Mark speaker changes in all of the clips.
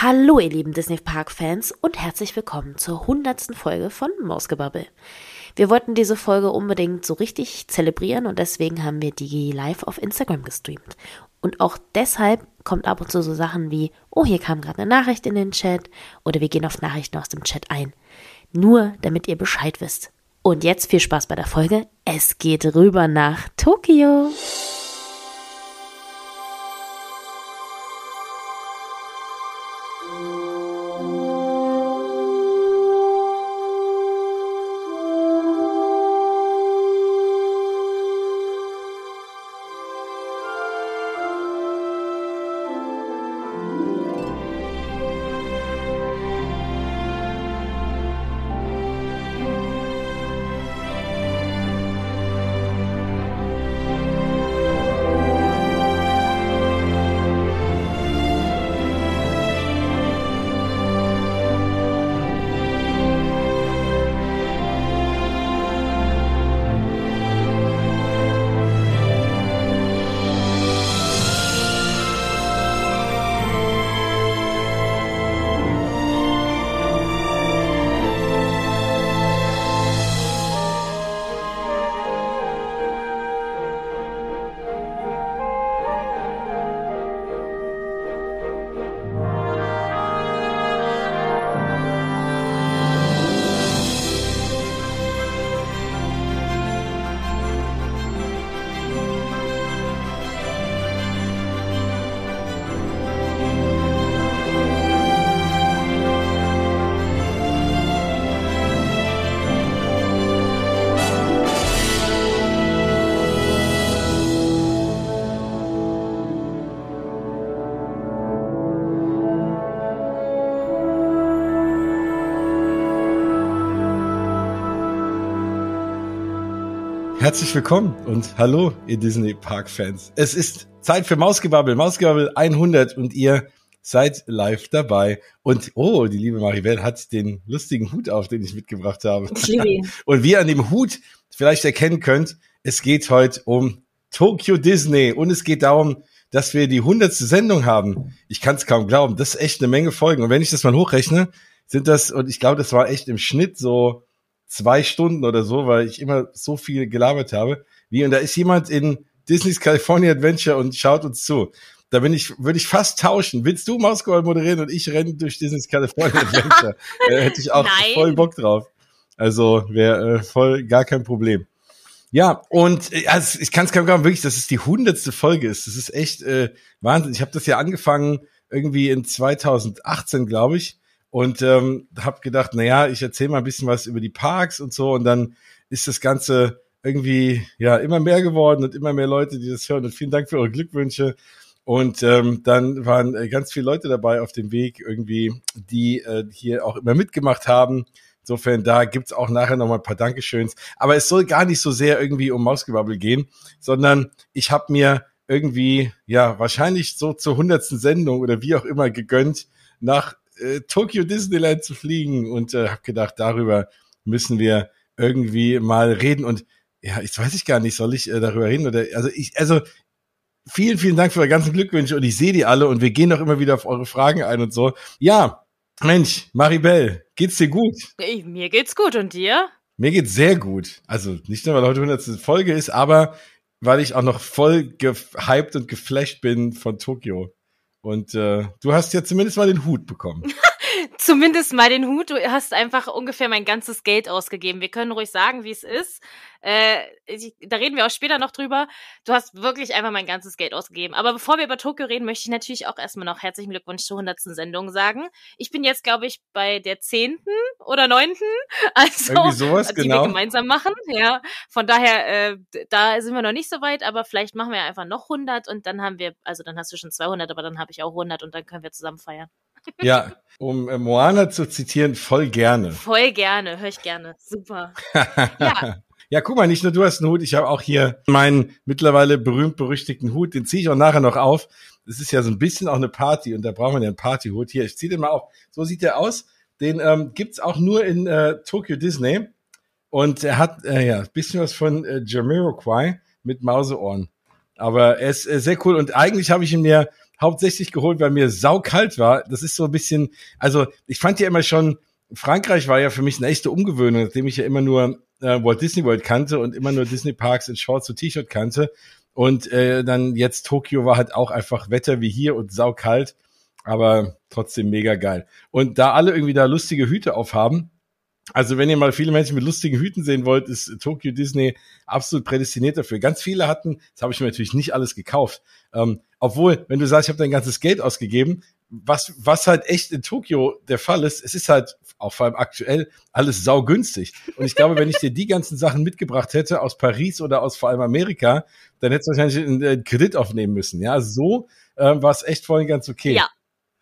Speaker 1: Hallo ihr lieben Disney Park Fans und herzlich willkommen zur hundertsten Folge von Mausgebabbel. Wir wollten diese Folge unbedingt so richtig zelebrieren und deswegen haben wir die live auf Instagram gestreamt. Und auch deshalb kommt ab und zu so Sachen wie, oh, hier kam gerade eine Nachricht in den Chat oder wir gehen auf Nachrichten aus dem Chat ein. Nur damit ihr Bescheid wisst. Und jetzt viel Spaß bei der Folge. Es geht rüber nach Tokio.
Speaker 2: Herzlich willkommen und hallo, ihr Disney Park Fans. Es ist Zeit für Mausgebabbel, Mausgebabbel 100 und ihr seid live dabei. Und oh, die liebe Maribel hat den lustigen Hut auf, den ich mitgebracht habe. Ich liebe ihn. Und wie ihr an dem Hut vielleicht erkennen könnt, es geht heute um Tokyo Disney und es geht darum, dass wir die hundertste Sendung haben. Ich kann es kaum glauben. Das ist echt eine Menge Folgen. Und wenn ich das mal hochrechne, sind das, und ich glaube, das war echt im Schnitt so zwei Stunden oder so, weil ich immer so viel gelabert habe. Wie, und da ist jemand in Disney's California Adventure und schaut uns zu. Da bin ich, würde ich fast tauschen. Willst du Mausgold moderieren und ich renne durch Disney's California Adventure? äh, hätte ich auch Nein. voll Bock drauf. Also wäre äh, voll gar kein Problem. Ja, und äh, also ich kann es kaum glauben, wirklich, dass es die hundertste Folge ist. Das ist echt äh, Wahnsinn. Ich habe das ja angefangen irgendwie in 2018, glaube ich und ähm, habe gedacht, na ja, ich erzähle mal ein bisschen was über die Parks und so und dann ist das Ganze irgendwie ja immer mehr geworden und immer mehr Leute, die das hören und vielen Dank für eure Glückwünsche. Und ähm, dann waren äh, ganz viele Leute dabei auf dem Weg irgendwie, die äh, hier auch immer mitgemacht haben. Insofern, da gibt's auch nachher nochmal ein paar Dankeschöns. Aber es soll gar nicht so sehr irgendwie um Mausgebabbel gehen, sondern ich habe mir irgendwie, ja, wahrscheinlich so zur hundertsten Sendung oder wie auch immer gegönnt, nach äh, Tokyo Disneyland zu fliegen und äh, habe gedacht, darüber müssen wir irgendwie mal reden und ja, ich weiß ich gar nicht, soll ich äh, darüber reden oder also ich also vielen vielen Dank für eure ganzen Glückwünsche und ich sehe die alle und wir gehen auch immer wieder auf eure Fragen ein und so. Ja, Mensch, Maribel, geht's dir gut?
Speaker 1: Ich, mir geht's gut und dir?
Speaker 2: Mir geht's sehr gut. Also nicht nur, weil heute 100. Folge ist, aber weil ich auch noch voll gehypt und geflasht bin von Tokio. Und äh, du hast ja zumindest mal den Hut bekommen.
Speaker 1: zumindest mal den Hut. Du hast einfach ungefähr mein ganzes Geld ausgegeben. Wir können ruhig sagen, wie es ist. Äh, ich, da reden wir auch später noch drüber. Du hast wirklich einfach mein ganzes Geld ausgegeben. Aber bevor wir über Tokio reden, möchte ich natürlich auch erstmal noch herzlichen Glückwunsch zur 100. Sendung sagen. Ich bin jetzt, glaube ich, bei der 10. oder 9. Also,
Speaker 2: Irgendwie sowas,
Speaker 1: die
Speaker 2: genau.
Speaker 1: wir gemeinsam machen. Ja, von daher, äh, da sind wir noch nicht so weit, aber vielleicht machen wir einfach noch 100 und dann haben wir, also dann hast du schon 200, aber dann habe ich auch 100 und dann können wir zusammen feiern.
Speaker 2: Ja, um äh, Moana zu zitieren, voll gerne.
Speaker 1: Voll gerne, höre ich gerne. Super.
Speaker 2: ja. Ja, guck mal, nicht nur du hast einen Hut, ich habe auch hier meinen mittlerweile berühmt-berüchtigten Hut, den ziehe ich auch nachher noch auf. Das ist ja so ein bisschen auch eine Party und da braucht man ja einen Partyhut. Hier, ich ziehe den mal auf. So sieht der aus. Den ähm, gibt's auch nur in äh, Tokyo Disney. Und er hat äh, ja ein bisschen was von äh, Jamiroquai mit Mauseohren. Aber er ist äh, sehr cool und eigentlich habe ich ihn mir hauptsächlich geholt, weil mir saukalt war. Das ist so ein bisschen, also ich fand ja immer schon, Frankreich war ja für mich eine echte Umgewöhnung, nachdem ich ja immer nur äh, Walt Disney World kannte und immer nur Disney Parks in Shorts und T-Shirt kannte. Und äh, dann jetzt Tokio war halt auch einfach Wetter wie hier und saukalt, aber trotzdem mega geil. Und da alle irgendwie da lustige Hüte aufhaben, also wenn ihr mal viele Menschen mit lustigen Hüten sehen wollt, ist Tokyo Disney absolut prädestiniert dafür. Ganz viele hatten, das habe ich mir natürlich nicht alles gekauft. Ähm, obwohl, wenn du sagst, ich habe dein ganzes Geld ausgegeben, was, was halt echt in Tokio der Fall ist, es ist halt auch vor allem aktuell alles saugünstig. Und ich glaube, wenn ich dir die ganzen Sachen mitgebracht hätte aus Paris oder aus vor allem Amerika, dann hättest du wahrscheinlich einen Kredit aufnehmen müssen. Ja, so äh, war es echt vorhin ganz okay. Ja.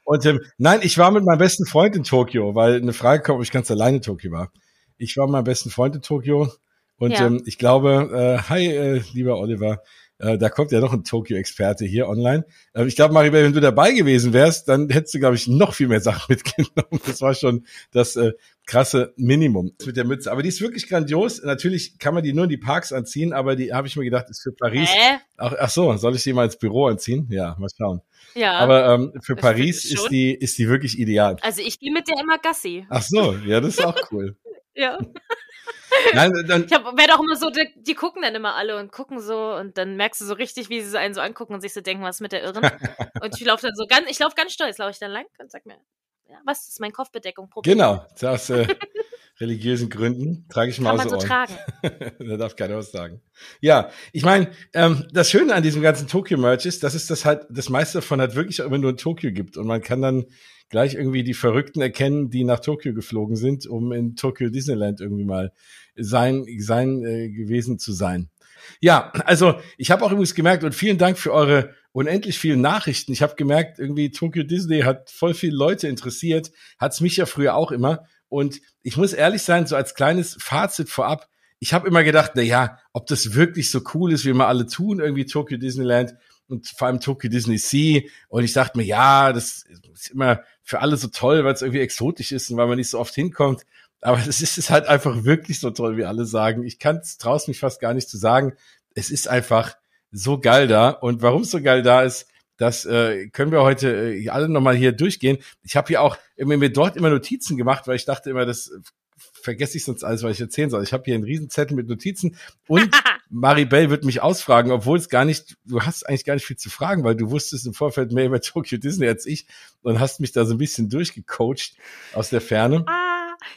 Speaker 2: Und ähm, nein, ich war mit meinem besten Freund in Tokio, weil eine Frage kommt, ob ich ganz alleine in Tokio war. Ich war mit meinem besten Freund in Tokio und ja. ähm, ich glaube, äh, hi, äh, lieber Oliver, äh, da kommt ja noch ein Tokio-Experte hier online. Äh, ich glaube, Maribel, wenn du dabei gewesen wärst, dann hättest du, glaube ich, noch viel mehr Sachen mitgenommen. Das war schon das äh, krasse Minimum mit der Mütze. Aber die ist wirklich grandios. Natürlich kann man die nur in die Parks anziehen, aber die habe ich mir gedacht, ist für Paris. Äh? Ach, ach so, soll ich die mal ins Büro anziehen? Ja, mal schauen. Ja. Aber ähm, für Paris ist die, ist die wirklich ideal.
Speaker 1: Also ich gehe mit der immer Gassi.
Speaker 2: Ach so, ja, das ist auch cool.
Speaker 1: ja. Nein, dann, ich werde auch immer so, die, die, gucken dann immer alle und gucken so und dann merkst du so richtig, wie sie einen so angucken und sich so denken, was ist mit der Irren? und ich laufe dann so ganz, ich laufe ganz stolz, laufe ich dann lang und sag mir, ja, was ist meine Kopfbedeckung?
Speaker 2: Problem. Genau, das äh, religiösen Gründen trage ich mal
Speaker 1: Kann man so tragen.
Speaker 2: da darf keiner was sagen. Ja, ich meine, ähm, das Schöne an diesem ganzen Tokyo-Merch ist, dass es das halt, das meiste davon halt wirklich immer nur in Tokio gibt und man kann dann gleich irgendwie die Verrückten erkennen, die nach Tokio geflogen sind, um in Tokyo Disneyland irgendwie mal sein, sein äh, gewesen zu sein. Ja, also ich habe auch übrigens gemerkt und vielen Dank für eure unendlich vielen Nachrichten. Ich habe gemerkt, irgendwie Tokyo Disney hat voll viele Leute interessiert, hat's mich ja früher auch immer. Und ich muss ehrlich sein, so als kleines Fazit vorab, ich habe immer gedacht, na ja, ob das wirklich so cool ist, wie wir alle tun, irgendwie Tokyo Disneyland und vor allem Tokyo Disney Sea. Und ich dachte mir, ja, das ist immer für alle so toll, weil es irgendwie exotisch ist und weil man nicht so oft hinkommt. Aber es ist halt einfach wirklich so toll, wie alle sagen. Ich kann es draußen mich fast gar nicht zu sagen. Es ist einfach so geil da. Und warum es so geil da ist, das äh, können wir heute äh, alle nochmal hier durchgehen. Ich habe hier auch immer, mir dort immer Notizen gemacht, weil ich dachte immer, das vergesse ich sonst alles, was ich erzählen soll. Ich habe hier einen Riesenzettel mit Notizen und Maribel wird mich ausfragen, obwohl es gar nicht, du hast eigentlich gar nicht viel zu fragen, weil du wusstest im Vorfeld mehr über Tokyo Disney als ich und hast mich da so ein bisschen durchgecoacht aus der Ferne.
Speaker 1: Ah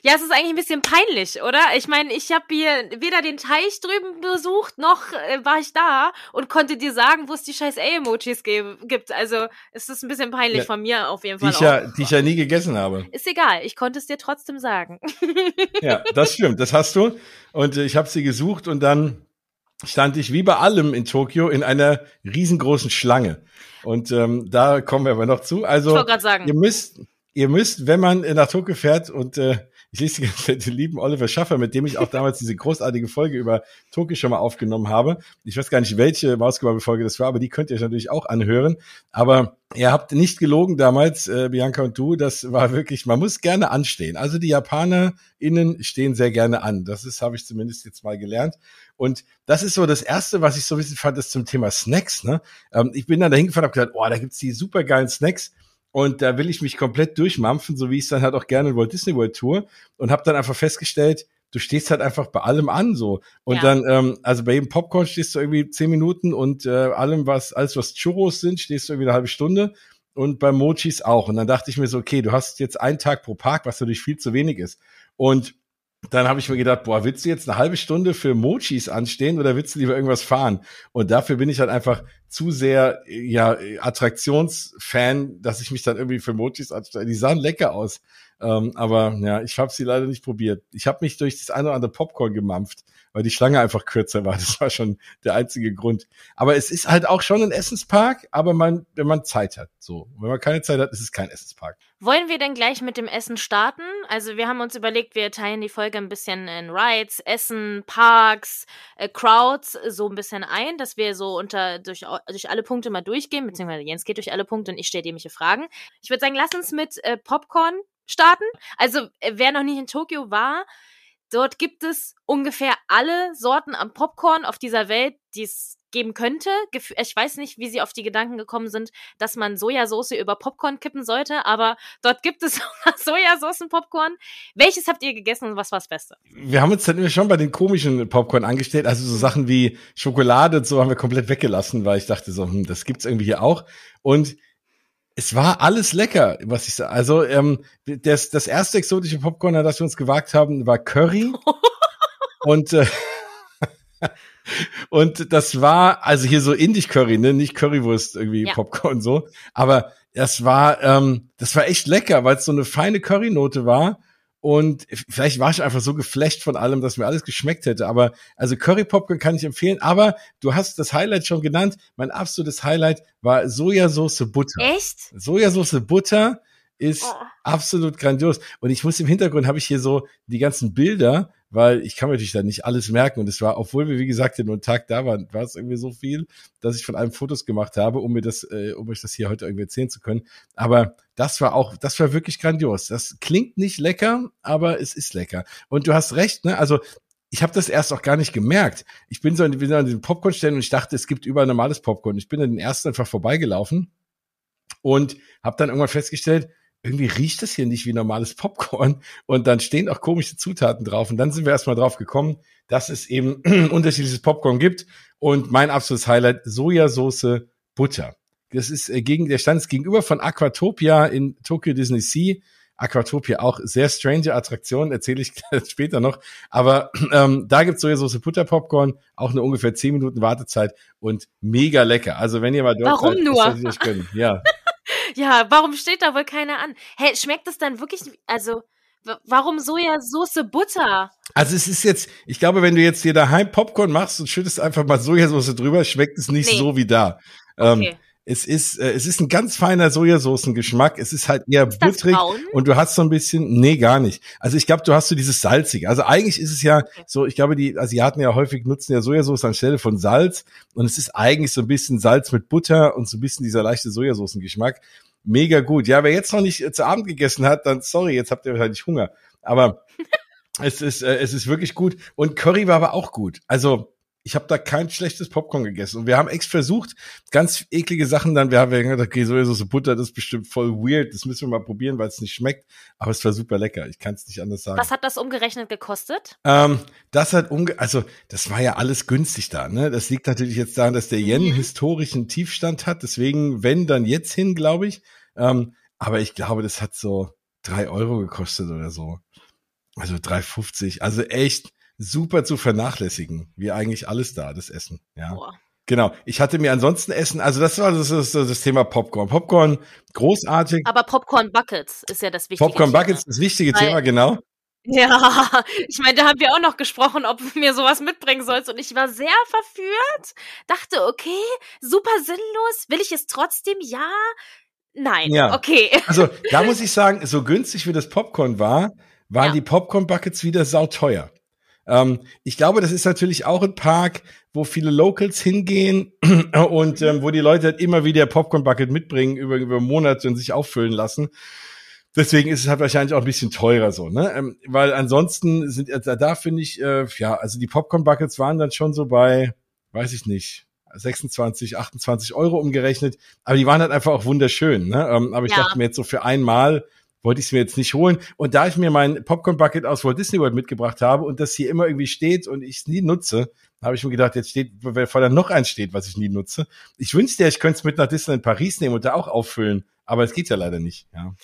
Speaker 1: ja, es ist eigentlich ein bisschen peinlich, oder? Ich meine, ich habe hier weder den Teich drüben besucht, noch äh, war ich da und konnte dir sagen, wo es die scheiß A-Emojis gibt. Also es ist ein bisschen peinlich ja, von mir auf jeden Fall.
Speaker 2: Die ich, ja, die ich ja nie gegessen habe.
Speaker 1: Ist egal, ich konnte es dir trotzdem sagen.
Speaker 2: ja, das stimmt, das hast du. Und äh, ich habe sie gesucht und dann stand ich wie bei allem in Tokio in einer riesengroßen Schlange. Und ähm, da kommen wir aber noch zu. Also ihr müsst, ihr müsst, wenn man nach Tokio fährt und äh, ich lese den lieben Oliver Schaffer, mit dem ich auch damals diese großartige Folge über Tokio schon mal aufgenommen habe. Ich weiß gar nicht, welche Mausgebabbel-Folge das war, aber die könnt ihr euch natürlich auch anhören. Aber ihr habt nicht gelogen damals, äh, Bianca und du. Das war wirklich, man muss gerne anstehen. Also die JapanerInnen stehen sehr gerne an. Das ist, habe ich zumindest jetzt mal gelernt. Und das ist so das Erste, was ich so ein bisschen fand, ist zum Thema Snacks. Ne? Ähm, ich bin dann dahin gefahren und habe gedacht, oh, da gibt's die supergeilen Snacks. Und da will ich mich komplett durchmampfen, so wie ich es dann halt auch gerne in Walt Disney World tue. Und habe dann einfach festgestellt, du stehst halt einfach bei allem an so. Und ja. dann, ähm, also bei jedem Popcorn stehst du irgendwie zehn Minuten und äh, allem, was, alles was Churros sind, stehst du irgendwie eine halbe Stunde. Und bei Mochis auch. Und dann dachte ich mir so, okay, du hast jetzt einen Tag pro Park, was natürlich viel zu wenig ist. Und dann habe ich mir gedacht, boah, willst du jetzt eine halbe Stunde für Mochis anstehen oder willst du lieber irgendwas fahren? Und dafür bin ich halt einfach zu sehr, ja, Attraktionsfan, dass ich mich dann irgendwie für Mochis anstelle. Die sahen lecker aus. Ähm, aber ja, ich habe sie leider nicht probiert. Ich habe mich durch das eine oder andere Popcorn gemampft weil die Schlange einfach kürzer war. Das war schon der einzige Grund. Aber es ist halt auch schon ein Essenspark, aber man, wenn man Zeit hat, so. Wenn man keine Zeit hat, ist es kein Essenspark.
Speaker 1: Wollen wir denn gleich mit dem Essen starten? Also wir haben uns überlegt, wir teilen die Folge ein bisschen in Rides, Essen, Parks, äh, Crowds so ein bisschen ein, dass wir so unter durch, durch alle Punkte mal durchgehen, beziehungsweise Jens geht durch alle Punkte und ich stelle dir mich Fragen. Ich würde sagen, lass uns mit äh, Popcorn starten. Also äh, wer noch nicht in Tokio war, Dort gibt es ungefähr alle Sorten am Popcorn auf dieser Welt, die es geben könnte. Ich weiß nicht, wie sie auf die Gedanken gekommen sind, dass man Sojasauce über Popcorn kippen sollte, aber dort gibt es Sojasaucen-Popcorn. Welches habt ihr gegessen und was war das Beste?
Speaker 2: Wir haben uns dann immer schon bei den komischen Popcorn angestellt, also so Sachen wie Schokolade und so haben wir komplett weggelassen, weil ich dachte so, hm, das gibt's irgendwie hier auch. Und es war alles lecker, was ich sage. Also ähm, das, das erste exotische Popcorn, das wir uns gewagt haben, war Curry. und äh, und das war, also hier so Indisch-Curry, ne? Nicht Currywurst, irgendwie ja. Popcorn so. Aber das war, ähm, das war echt lecker, weil es so eine feine Currynote war. Und vielleicht war ich einfach so geflecht von allem, dass mir alles geschmeckt hätte. Aber also Curry Popcorn kann ich empfehlen. Aber du hast das Highlight schon genannt. Mein absolutes Highlight war Sojasauce Butter.
Speaker 1: Echt?
Speaker 2: Sojasauce Butter ist oh. absolut grandios. Und ich muss im Hintergrund habe ich hier so die ganzen Bilder weil ich kann mir natürlich da nicht alles merken. Und es war, obwohl wir, wie gesagt, nur einen Tag da waren, war es irgendwie so viel, dass ich von allem Fotos gemacht habe, um mir das, äh, um euch das hier heute irgendwie erzählen zu können. Aber das war auch, das war wirklich grandios. Das klingt nicht lecker, aber es ist lecker. Und du hast recht, ne? Also ich habe das erst auch gar nicht gemerkt. Ich bin so in, bin an den Popcorn-Stellen und ich dachte, es gibt überall normales Popcorn. Ich bin an den ersten einfach vorbeigelaufen und habe dann irgendwann festgestellt, irgendwie riecht das hier nicht wie normales Popcorn und dann stehen auch komische Zutaten drauf und dann sind wir erstmal drauf gekommen, dass es eben unterschiedliches Popcorn gibt und mein absolutes Highlight Sojasauce Butter. Das ist äh, gegen der Stand ist gegenüber von Aquatopia in Tokyo Disney Sea. Aquatopia auch sehr strange Attraktion, erzähle ich später noch. Aber ähm, da gibt's Sojasauce Butter Popcorn, auch eine ungefähr 10 Minuten Wartezeit und mega lecker. Also wenn ihr mal
Speaker 1: dort Warum seid, nur?
Speaker 2: Das euch gönnen. Ja.
Speaker 1: Ja, warum steht da wohl keiner an? Hey, schmeckt es dann wirklich, also, warum Sojasauce Butter?
Speaker 2: Also es ist jetzt, ich glaube, wenn du jetzt dir daheim Popcorn machst und schüttest einfach mal Sojasauce drüber, schmeckt es nicht nee. so wie da. Ähm, okay. Ähm, es ist, äh, es ist ein ganz feiner Sojasoßengeschmack. Es ist halt eher ist butterig und du hast so ein bisschen, nee, gar nicht. Also ich glaube, du hast so dieses salzige. Also eigentlich ist es ja okay. so, ich glaube, die Asiaten ja häufig nutzen ja Sojasauce anstelle von Salz und es ist eigentlich so ein bisschen Salz mit Butter und so ein bisschen dieser leichte Sojasoßengeschmack. Mega gut. Ja, wer jetzt noch nicht äh, zu Abend gegessen hat, dann sorry, jetzt habt ihr wahrscheinlich Hunger. Aber es ist, äh, es ist wirklich gut. Und Curry war aber auch gut. Also ich habe da kein schlechtes Popcorn gegessen. Und wir haben echt versucht, ganz eklige Sachen dann, wir haben gedacht, okay, Sojasauce Butter, das ist bestimmt voll weird, das müssen wir mal probieren, weil es nicht schmeckt. Aber es war super lecker, ich kann es nicht anders sagen.
Speaker 1: Was hat das umgerechnet gekostet?
Speaker 2: Ähm, das hat umge also das war ja alles günstig da, ne? Das liegt natürlich jetzt daran, dass der Yen mhm. historischen Tiefstand hat. Deswegen, wenn, dann jetzt hin, glaube ich. Ähm, aber ich glaube, das hat so drei Euro gekostet oder so. Also 3,50. Also echt super zu vernachlässigen, wie eigentlich alles da, das Essen. Ja. Boah. Genau. Ich hatte mir ansonsten Essen, also das war das, das, das Thema Popcorn. Popcorn, großartig.
Speaker 1: Aber Popcorn Buckets ist ja das
Speaker 2: wichtige Popcorn Thema. Buckets ist das wichtige Weil, Thema, genau.
Speaker 1: Ja, ich meine, da haben wir auch noch gesprochen, ob du mir sowas mitbringen sollst. Und ich war sehr verführt, dachte, okay, super sinnlos, will ich es trotzdem? Ja, nein, ja. okay.
Speaker 2: Also da muss ich sagen, so günstig wie das Popcorn war, waren ja. die Popcorn Buckets wieder sauteuer. Ähm, ich glaube, das ist natürlich auch ein Park, wo viele Locals hingehen und ähm, wo die Leute halt immer wieder Popcorn Bucket mitbringen über, über Monate und sich auffüllen lassen. Deswegen ist es halt wahrscheinlich auch ein bisschen teurer so, ne? Ähm, weil ansonsten sind da, da finde ich, äh, ja, also die Popcorn Buckets waren dann schon so bei, weiß ich nicht, 26, 28 Euro umgerechnet, aber die waren halt einfach auch wunderschön, ne? Ähm, aber ich ja. dachte mir jetzt so für einmal wollte ich es mir jetzt nicht holen. Und da ich mir mein Popcorn Bucket aus Walt Disney World mitgebracht habe und das hier immer irgendwie steht und ich es nie nutze, habe ich mir gedacht, jetzt steht, weil da noch eins steht, was ich nie nutze. Ich wünschte, ich könnte es mit nach Disneyland Paris nehmen und da auch auffüllen, aber es geht ja leider nicht. Ja.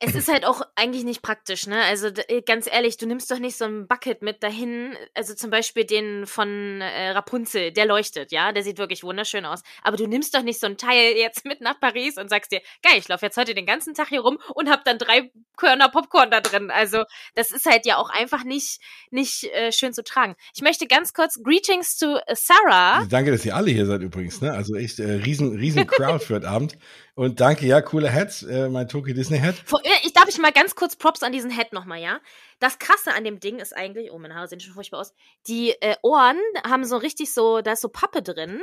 Speaker 1: Es ist halt auch eigentlich nicht praktisch, ne? Also äh, ganz ehrlich, du nimmst doch nicht so ein Bucket mit dahin. Also zum Beispiel den von äh, Rapunzel, der leuchtet, ja, der sieht wirklich wunderschön aus. Aber du nimmst doch nicht so ein Teil jetzt mit nach Paris und sagst dir, geil, ich laufe jetzt heute den ganzen Tag hier rum und hab dann drei Körner Popcorn da drin. Also das ist halt ja auch einfach nicht nicht äh, schön zu tragen. Ich möchte ganz kurz Greetings zu Sarah.
Speaker 2: Danke, dass ihr alle hier seid übrigens, ne? Also echt äh, riesen riesen Crowd für heute Abend. Und danke, ja, coole Hats, äh, mein Tokyo Disney Hat.
Speaker 1: Ich darf ich mal ganz kurz Props an diesen Hat nochmal, ja? Das Krasse an dem Ding ist eigentlich, oh, meine Haare sehen schon furchtbar aus. Die äh, Ohren haben so richtig so, da ist so Pappe drin.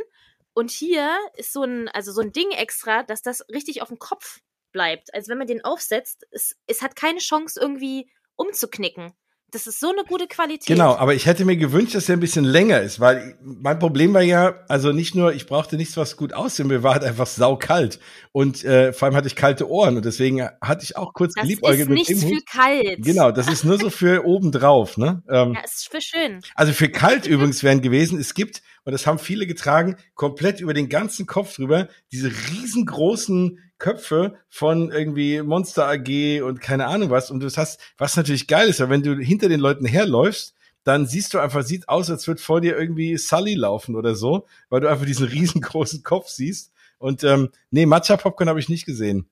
Speaker 1: Und hier ist so ein, also so ein Ding extra, dass das richtig auf dem Kopf bleibt. Also wenn man den aufsetzt, es, es hat keine Chance irgendwie umzuknicken. Das ist so eine gute Qualität.
Speaker 2: Genau, aber ich hätte mir gewünscht, dass er ein bisschen länger ist, weil mein Problem war ja, also nicht nur, ich brauchte nichts, was gut aussehen, mir war halt einfach saukalt und äh, vor allem hatte ich kalte Ohren und deswegen hatte ich auch kurz
Speaker 1: das
Speaker 2: geliebäugelt
Speaker 1: ist nichts für kalt.
Speaker 2: Genau, das ist nur so für obendrauf, ne?
Speaker 1: Ähm, ja, ist für schön.
Speaker 2: Also für kalt übrigens wären gewesen, es gibt und das haben viele getragen, komplett über den ganzen Kopf drüber, diese riesengroßen Köpfe von irgendwie Monster AG und keine Ahnung was. Und du hast, was natürlich geil ist, weil wenn du hinter den Leuten herläufst, dann siehst du einfach, sieht aus, als würde vor dir irgendwie Sully laufen oder so, weil du einfach diesen riesengroßen Kopf siehst. Und ähm, nee, Matcha Popcorn habe ich nicht gesehen.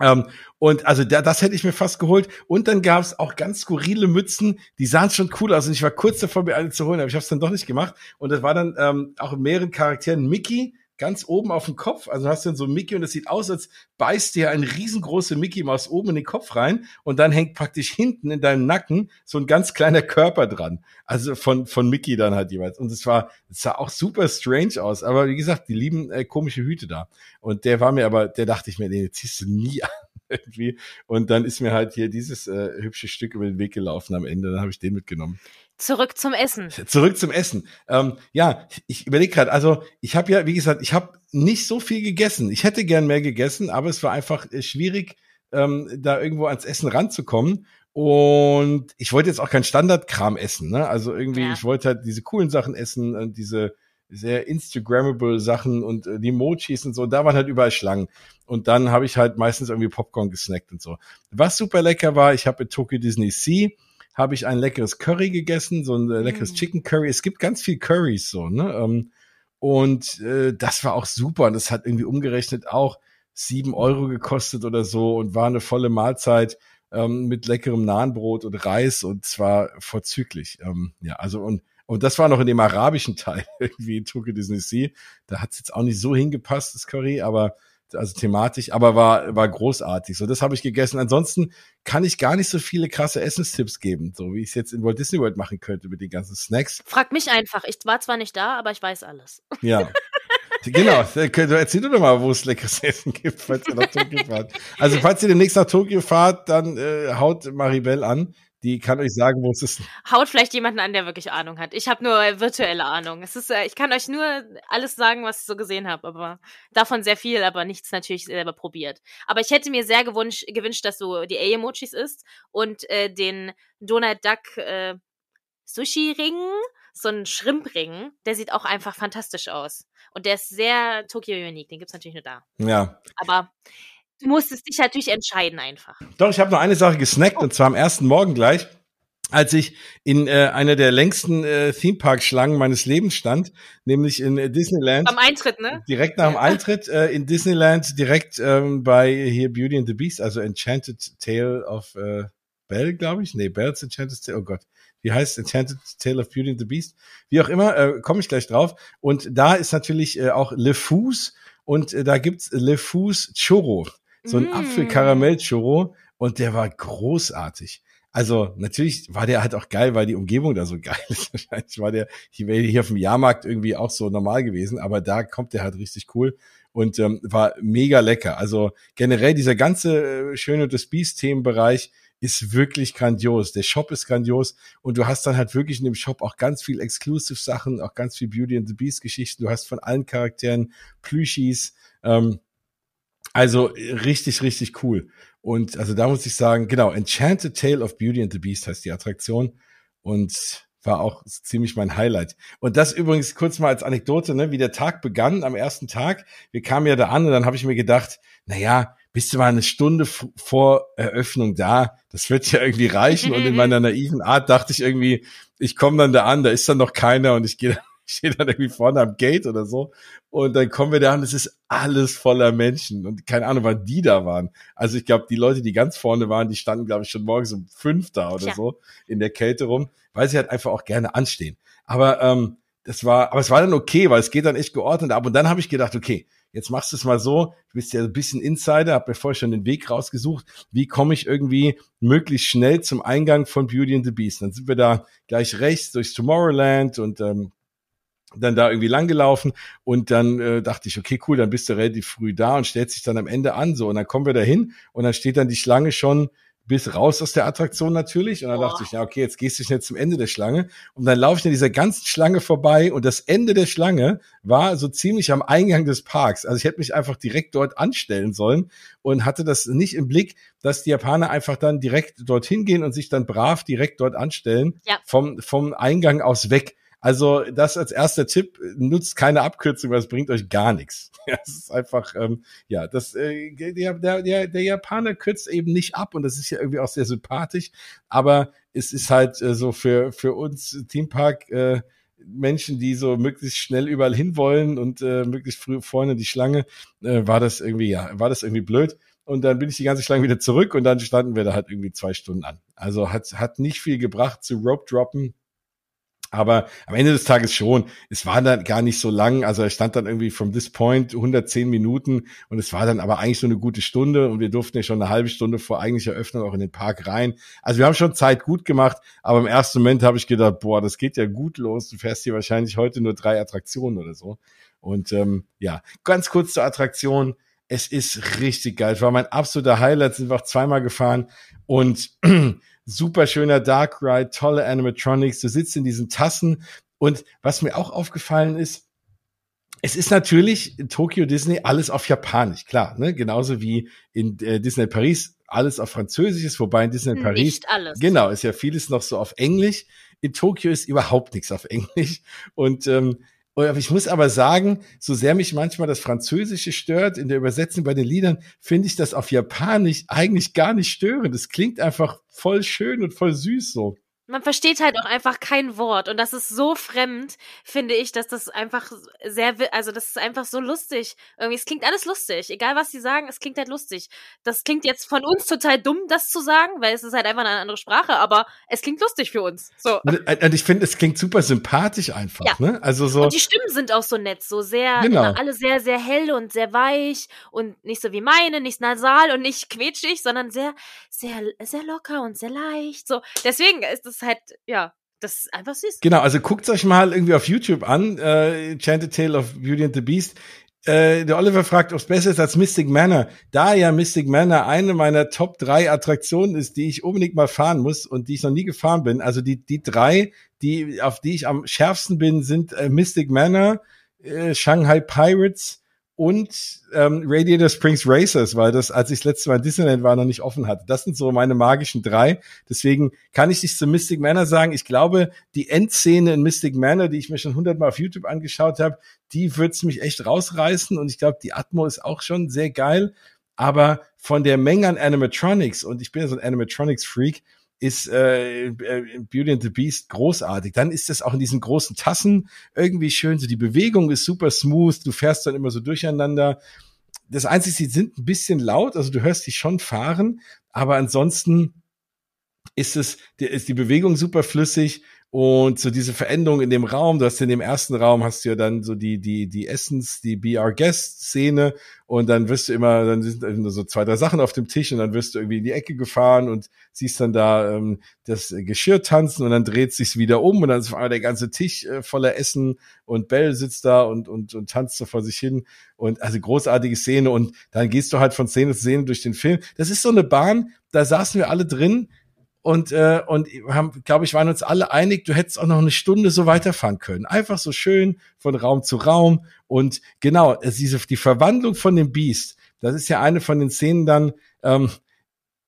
Speaker 2: Ähm, und also da, das hätte ich mir fast geholt. Und dann gab es auch ganz skurrile Mützen, die sahen schon cool aus. Und ich war kurz davor, mir alle zu holen, aber ich habe es dann doch nicht gemacht. Und das war dann ähm, auch in mehreren Charakteren Mickey, ganz oben auf dem Kopf. Also hast du dann so Mickey und es sieht aus, als beißt dir ein riesengroße Mickey Maus oben in den Kopf rein und dann hängt praktisch hinten in deinem Nacken so ein ganz kleiner Körper dran. Also von, von Mickey dann halt jeweils. Und es war, es sah auch super strange aus. Aber wie gesagt, die lieben äh, komische Hüte da. Und der war mir aber, der dachte ich mir, den ziehst du nie an. Irgendwie. Und dann ist mir halt hier dieses äh, hübsche Stück über den Weg gelaufen am Ende. Dann habe ich den mitgenommen.
Speaker 1: Zurück zum Essen.
Speaker 2: Zurück zum Essen. Ähm, ja, ich überlege gerade, also ich habe ja, wie gesagt, ich habe nicht so viel gegessen. Ich hätte gern mehr gegessen, aber es war einfach äh, schwierig, ähm, da irgendwo ans Essen ranzukommen. Und ich wollte jetzt auch kein Standardkram essen, ne? Also irgendwie, ja. ich wollte halt diese coolen Sachen essen, und diese sehr Instagrammable Sachen und äh, die Mochis und so, da waren halt überall Schlangen. Und dann habe ich halt meistens irgendwie Popcorn gesnackt und so. Was super lecker war, ich habe in Tokyo Disney Sea habe ich ein leckeres Curry gegessen, so ein äh, leckeres mm. Chicken Curry. Es gibt ganz viel Currys so, ne? Ähm, und äh, das war auch super. Und das hat irgendwie umgerechnet auch sieben Euro gekostet oder so und war eine volle Mahlzeit ähm, mit leckerem Nahenbrot und Reis und zwar vorzüglich. Ähm, ja, also und und das war noch in dem arabischen Teil irgendwie in Tokyo Disney Sea. Da hat es jetzt auch nicht so hingepasst, das Curry, aber also thematisch, aber war, war großartig. So, das habe ich gegessen. Ansonsten kann ich gar nicht so viele krasse Essenstipps geben, so wie ich es jetzt in Walt Disney World machen könnte mit den ganzen Snacks.
Speaker 1: Frag mich einfach. Ich war zwar nicht da, aber ich weiß alles.
Speaker 2: Ja. genau, erzähl doch mal, wo es leckeres Essen gibt, falls ihr nach Tokio fahrt. Also, falls ihr demnächst nach Tokio fahrt, dann äh, haut Maribel an die kann euch sagen, wo es ist.
Speaker 1: Haut vielleicht jemanden an, der wirklich Ahnung hat. Ich habe nur virtuelle Ahnung. Es ist, äh, ich kann euch nur alles sagen, was ich so gesehen habe, aber davon sehr viel, aber nichts natürlich selber probiert. Aber ich hätte mir sehr gewünscht, gewünscht dass du die A-Emojis isst und äh, den Donald Duck äh, Sushi-Ring, so ein Shrimp-Ring, der sieht auch einfach fantastisch aus. Und der ist sehr Tokyo-unique, den gibt's natürlich nur da.
Speaker 2: Ja.
Speaker 1: Aber Du musstest dich natürlich entscheiden einfach.
Speaker 2: Doch, ich habe noch eine Sache gesnackt oh. und zwar am ersten Morgen gleich, als ich in äh, einer der längsten äh, Theme Park Schlangen meines Lebens stand, nämlich in äh, Disneyland.
Speaker 1: Am Eintritt, ne?
Speaker 2: Direkt nach dem Eintritt äh, in Disneyland, direkt ähm, bei hier Beauty and the Beast, also Enchanted Tale of äh, Belle, glaube ich. Nee, Belle's Enchanted Tale. Oh Gott. Wie heißt Enchanted Tale of Beauty and the Beast? Wie auch immer, äh, komme ich gleich drauf. Und da ist natürlich äh, auch Le Fous und äh, da gibt's Le Fous Churro so ein mm. Apfel-Karamell-Churro und der war großartig. Also natürlich war der halt auch geil, weil die Umgebung da so geil ist. Wahrscheinlich war der hier, hier auf dem Jahrmarkt irgendwie auch so normal gewesen, aber da kommt der halt richtig cool und ähm, war mega lecker. Also generell dieser ganze äh, schöne des Beast-Themenbereich ist wirklich grandios. Der Shop ist grandios und du hast dann halt wirklich in dem Shop auch ganz viel Exclusive-Sachen, auch ganz viel Beauty and the Beast-Geschichten. Du hast von allen Charakteren Plüschis. Ähm, also richtig, richtig cool. Und also da muss ich sagen, genau, Enchanted Tale of Beauty and the Beast heißt die Attraktion und war auch ziemlich mein Highlight. Und das übrigens kurz mal als Anekdote, ne, wie der Tag begann am ersten Tag. Wir kamen ja da an und dann habe ich mir gedacht, na ja, bist du mal eine Stunde vor Eröffnung da? Das wird ja irgendwie reichen. Und in meiner naiven Art dachte ich irgendwie, ich komme dann da an, da ist dann noch keiner und ich gehe stehe dann irgendwie vorne am Gate oder so. Und dann kommen wir da und es ist alles voller Menschen. Und keine Ahnung, wann die da waren. Also ich glaube, die Leute, die ganz vorne waren, die standen, glaube ich, schon morgens um fünf da oder ja. so in der Kälte rum, weil sie halt einfach auch gerne anstehen. Aber ähm, das war, aber es war dann okay, weil es geht dann echt geordnet ab. Und dann habe ich gedacht, okay, jetzt machst du es mal so, du bist ja ein bisschen Insider, hab mir vorher schon den Weg rausgesucht, wie komme ich irgendwie möglichst schnell zum Eingang von Beauty and the Beast. Dann sind wir da gleich rechts durchs Tomorrowland und ähm, dann da irgendwie langgelaufen und dann äh, dachte ich, okay, cool, dann bist du relativ früh da und stellst dich dann am Ende an so und dann kommen wir da hin und dann steht dann die Schlange schon bis raus aus der Attraktion natürlich. Und dann
Speaker 1: Boah.
Speaker 2: dachte ich, ja, okay, jetzt gehst du schnell zum Ende der Schlange. Und dann laufe ich in dieser ganzen Schlange vorbei und das Ende der Schlange war so ziemlich am Eingang des Parks. Also ich hätte mich einfach direkt dort anstellen sollen und hatte das nicht im Blick, dass die Japaner einfach dann direkt dorthin gehen und sich dann brav direkt dort anstellen.
Speaker 1: Ja.
Speaker 2: Vom, vom Eingang aus weg. Also das als erster Tipp, nutzt keine Abkürzung, weil es bringt euch gar nichts. Es ist einfach, ähm, ja, das, äh, der, der, der, Japaner kürzt eben nicht ab und das ist ja irgendwie auch sehr sympathisch, aber es ist halt äh, so für, für uns Teampark äh, Menschen, die so möglichst schnell überall hinwollen und äh, möglichst früh vorne die Schlange, äh, war das irgendwie, ja, war das irgendwie blöd. Und dann bin ich die ganze Schlange wieder zurück und dann standen wir da halt irgendwie zwei Stunden an. Also hat, hat nicht viel gebracht zu Rope Droppen. Aber am Ende des Tages schon. Es war dann gar nicht so lang. Also er stand dann irgendwie from this point 110 Minuten und es war dann aber eigentlich so eine gute Stunde und wir durften ja schon eine halbe Stunde vor eigentlicher Öffnung auch in den Park rein. Also wir haben schon Zeit gut gemacht, aber im ersten Moment habe ich gedacht, boah, das geht ja gut los. Du fährst hier wahrscheinlich heute nur drei Attraktionen oder so. Und ähm, ja, ganz kurz zur Attraktion. Es ist richtig geil. Es war mein absoluter Highlight. Sind wir auch zweimal gefahren und super schöner Dark Ride, tolle Animatronics. Du sitzt in diesen Tassen und was mir auch aufgefallen ist, es ist natürlich in Tokyo Disney alles auf Japanisch, klar, ne? Genauso wie in äh, Disney Paris alles auf Französisch ist, wobei in Disney Paris
Speaker 1: Nicht alles.
Speaker 2: Genau, ist ja vieles noch so auf Englisch. In Tokio ist überhaupt nichts auf Englisch. Und ähm, ich muss aber sagen, so sehr mich manchmal das Französische stört in der Übersetzung bei den Liedern, finde ich das auf Japanisch eigentlich gar nicht störend. Es klingt einfach voll schön und voll süß so.
Speaker 1: Man versteht halt auch einfach kein Wort und das ist so fremd, finde ich, dass das einfach sehr, also das ist einfach so lustig. Irgendwie, es klingt alles lustig. Egal was sie sagen, es klingt halt lustig. Das klingt jetzt von uns total dumm, das zu sagen, weil es ist halt einfach eine andere Sprache, aber es klingt lustig für uns. So.
Speaker 2: Und, und ich finde, es klingt super sympathisch einfach.
Speaker 1: Ja.
Speaker 2: Ne? Also so.
Speaker 1: Und die Stimmen sind auch so nett, so sehr,
Speaker 2: Genau.
Speaker 1: alle sehr, sehr hell und sehr weich und nicht so wie meine, nicht nasal und nicht quetschig, sondern sehr, sehr, sehr locker und sehr leicht. So, deswegen ist es halt, ja, das ist einfach süß.
Speaker 2: Genau, also guckt euch mal irgendwie auf YouTube an, äh, Chanted Tale of Beauty and the Beast. Äh, der Oliver fragt, ob es besser ist als Mystic Manor. Da ja Mystic Manor eine meiner Top drei Attraktionen ist, die ich unbedingt mal fahren muss und die ich noch nie gefahren bin. Also die, die drei, die, auf die ich am schärfsten bin, sind äh, Mystic Manor, äh, Shanghai Pirates und ähm, Radiator Springs Racers, weil das, als ich das letzte Mal in Disneyland war, noch nicht offen hatte. Das sind so meine magischen drei. Deswegen kann ich nicht zu Mystic Manor sagen. Ich glaube, die Endszene in Mystic Manor, die ich mir schon hundertmal auf YouTube angeschaut habe, die wird's mich echt rausreißen. Und ich glaube, die Atmo ist auch schon sehr geil. Aber von der Menge an Animatronics, und ich bin ja so ein Animatronics-Freak, ist äh, äh, Beauty and the Beast großartig. Dann ist das auch in diesen großen Tassen irgendwie schön. So die Bewegung ist super smooth. Du fährst dann immer so durcheinander. Das Einzige, sie sind ein bisschen laut, also du hörst die schon fahren, aber ansonsten ist es, ist die Bewegung super flüssig und so diese Veränderung in dem Raum, du hast in dem ersten Raum hast du ja dann so die, die, die Essence, die Be Our Guest Szene und dann wirst du immer, dann sind so zwei, drei Sachen auf dem Tisch und dann wirst du irgendwie in die Ecke gefahren und siehst dann da ähm, das Geschirr tanzen und dann dreht sich's wieder um und dann ist auf einmal der ganze Tisch äh, voller Essen und Belle sitzt da und, und, und tanzt so vor sich hin und also großartige Szene und dann gehst du halt von Szene zu Szene durch den Film. Das ist so eine Bahn, da saßen wir alle drin und äh, und haben, glaube ich, waren uns alle einig, du hättest auch noch eine Stunde so weiterfahren können. Einfach so schön von Raum zu Raum und genau, es diese die Verwandlung von dem Biest. Das ist ja eine von den Szenen dann. Ähm,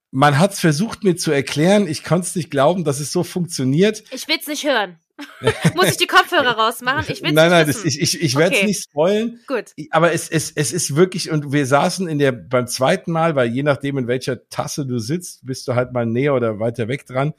Speaker 2: man hat es versucht mir zu erklären, ich konnte es nicht glauben, dass es so funktioniert.
Speaker 1: Ich will's nicht hören. Muss ich die Kopfhörer rausmachen? Ich will's
Speaker 2: nein,
Speaker 1: nicht
Speaker 2: nein, das, ich, ich, ich werde es
Speaker 1: Okay.
Speaker 2: nicht spoilen.
Speaker 1: Gut.
Speaker 2: aber es, es, es ist wirklich, und wir saßen in der, beim zweiten Mal, weil je nachdem, in welcher Tasse du sitzt, bist du halt mal näher oder weiter weg dran.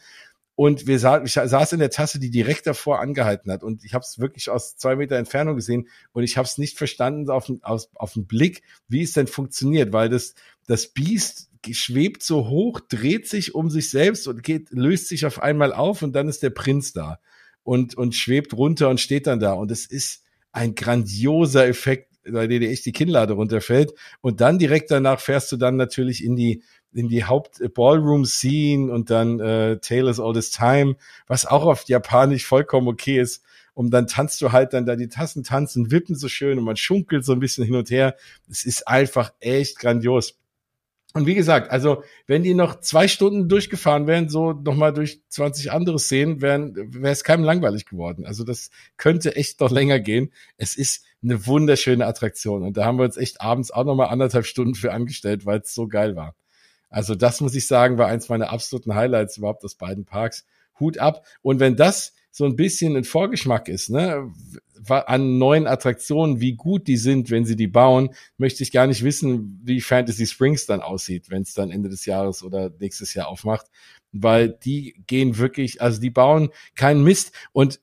Speaker 2: Und wir sa ich saß in der Tasse, die direkt davor angehalten hat. Und ich habe es wirklich aus zwei Meter Entfernung gesehen und ich habe es nicht verstanden auf den, aus, auf den Blick, wie es denn funktioniert, weil das, das Biest schwebt so hoch, dreht sich um sich selbst und geht, löst sich auf einmal auf und dann ist der Prinz da und, und schwebt runter und steht dann da. Und es ist ein grandioser Effekt, bei dem dir echt die Kinnlade runterfällt. Und dann direkt danach fährst du dann natürlich in die, in die Haupt-Ballroom-Scene und dann äh, Taylor's All This Time, was auch auf Japanisch vollkommen okay ist. Und dann tanzt du halt dann da die Tassen tanzen, wippen so schön und man schunkelt so ein bisschen hin und her. Es ist einfach echt grandios. Und wie gesagt, also wenn die noch zwei Stunden durchgefahren wären, so nochmal durch 20 andere Szenen, wäre wäre es keinem langweilig geworden. Also das könnte echt noch länger gehen. Es ist eine wunderschöne Attraktion und da haben wir uns echt abends auch nochmal anderthalb Stunden für angestellt, weil es so geil war. Also das muss ich sagen, war eins meiner absoluten Highlights überhaupt aus beiden Parks. Hut ab. Und wenn das so ein bisschen ein Vorgeschmack ist, ne, an neuen Attraktionen, wie gut die sind, wenn sie die bauen, möchte ich gar nicht wissen, wie Fantasy Springs dann aussieht, wenn es dann Ende des Jahres oder nächstes Jahr aufmacht, weil die gehen wirklich, also die bauen keinen Mist und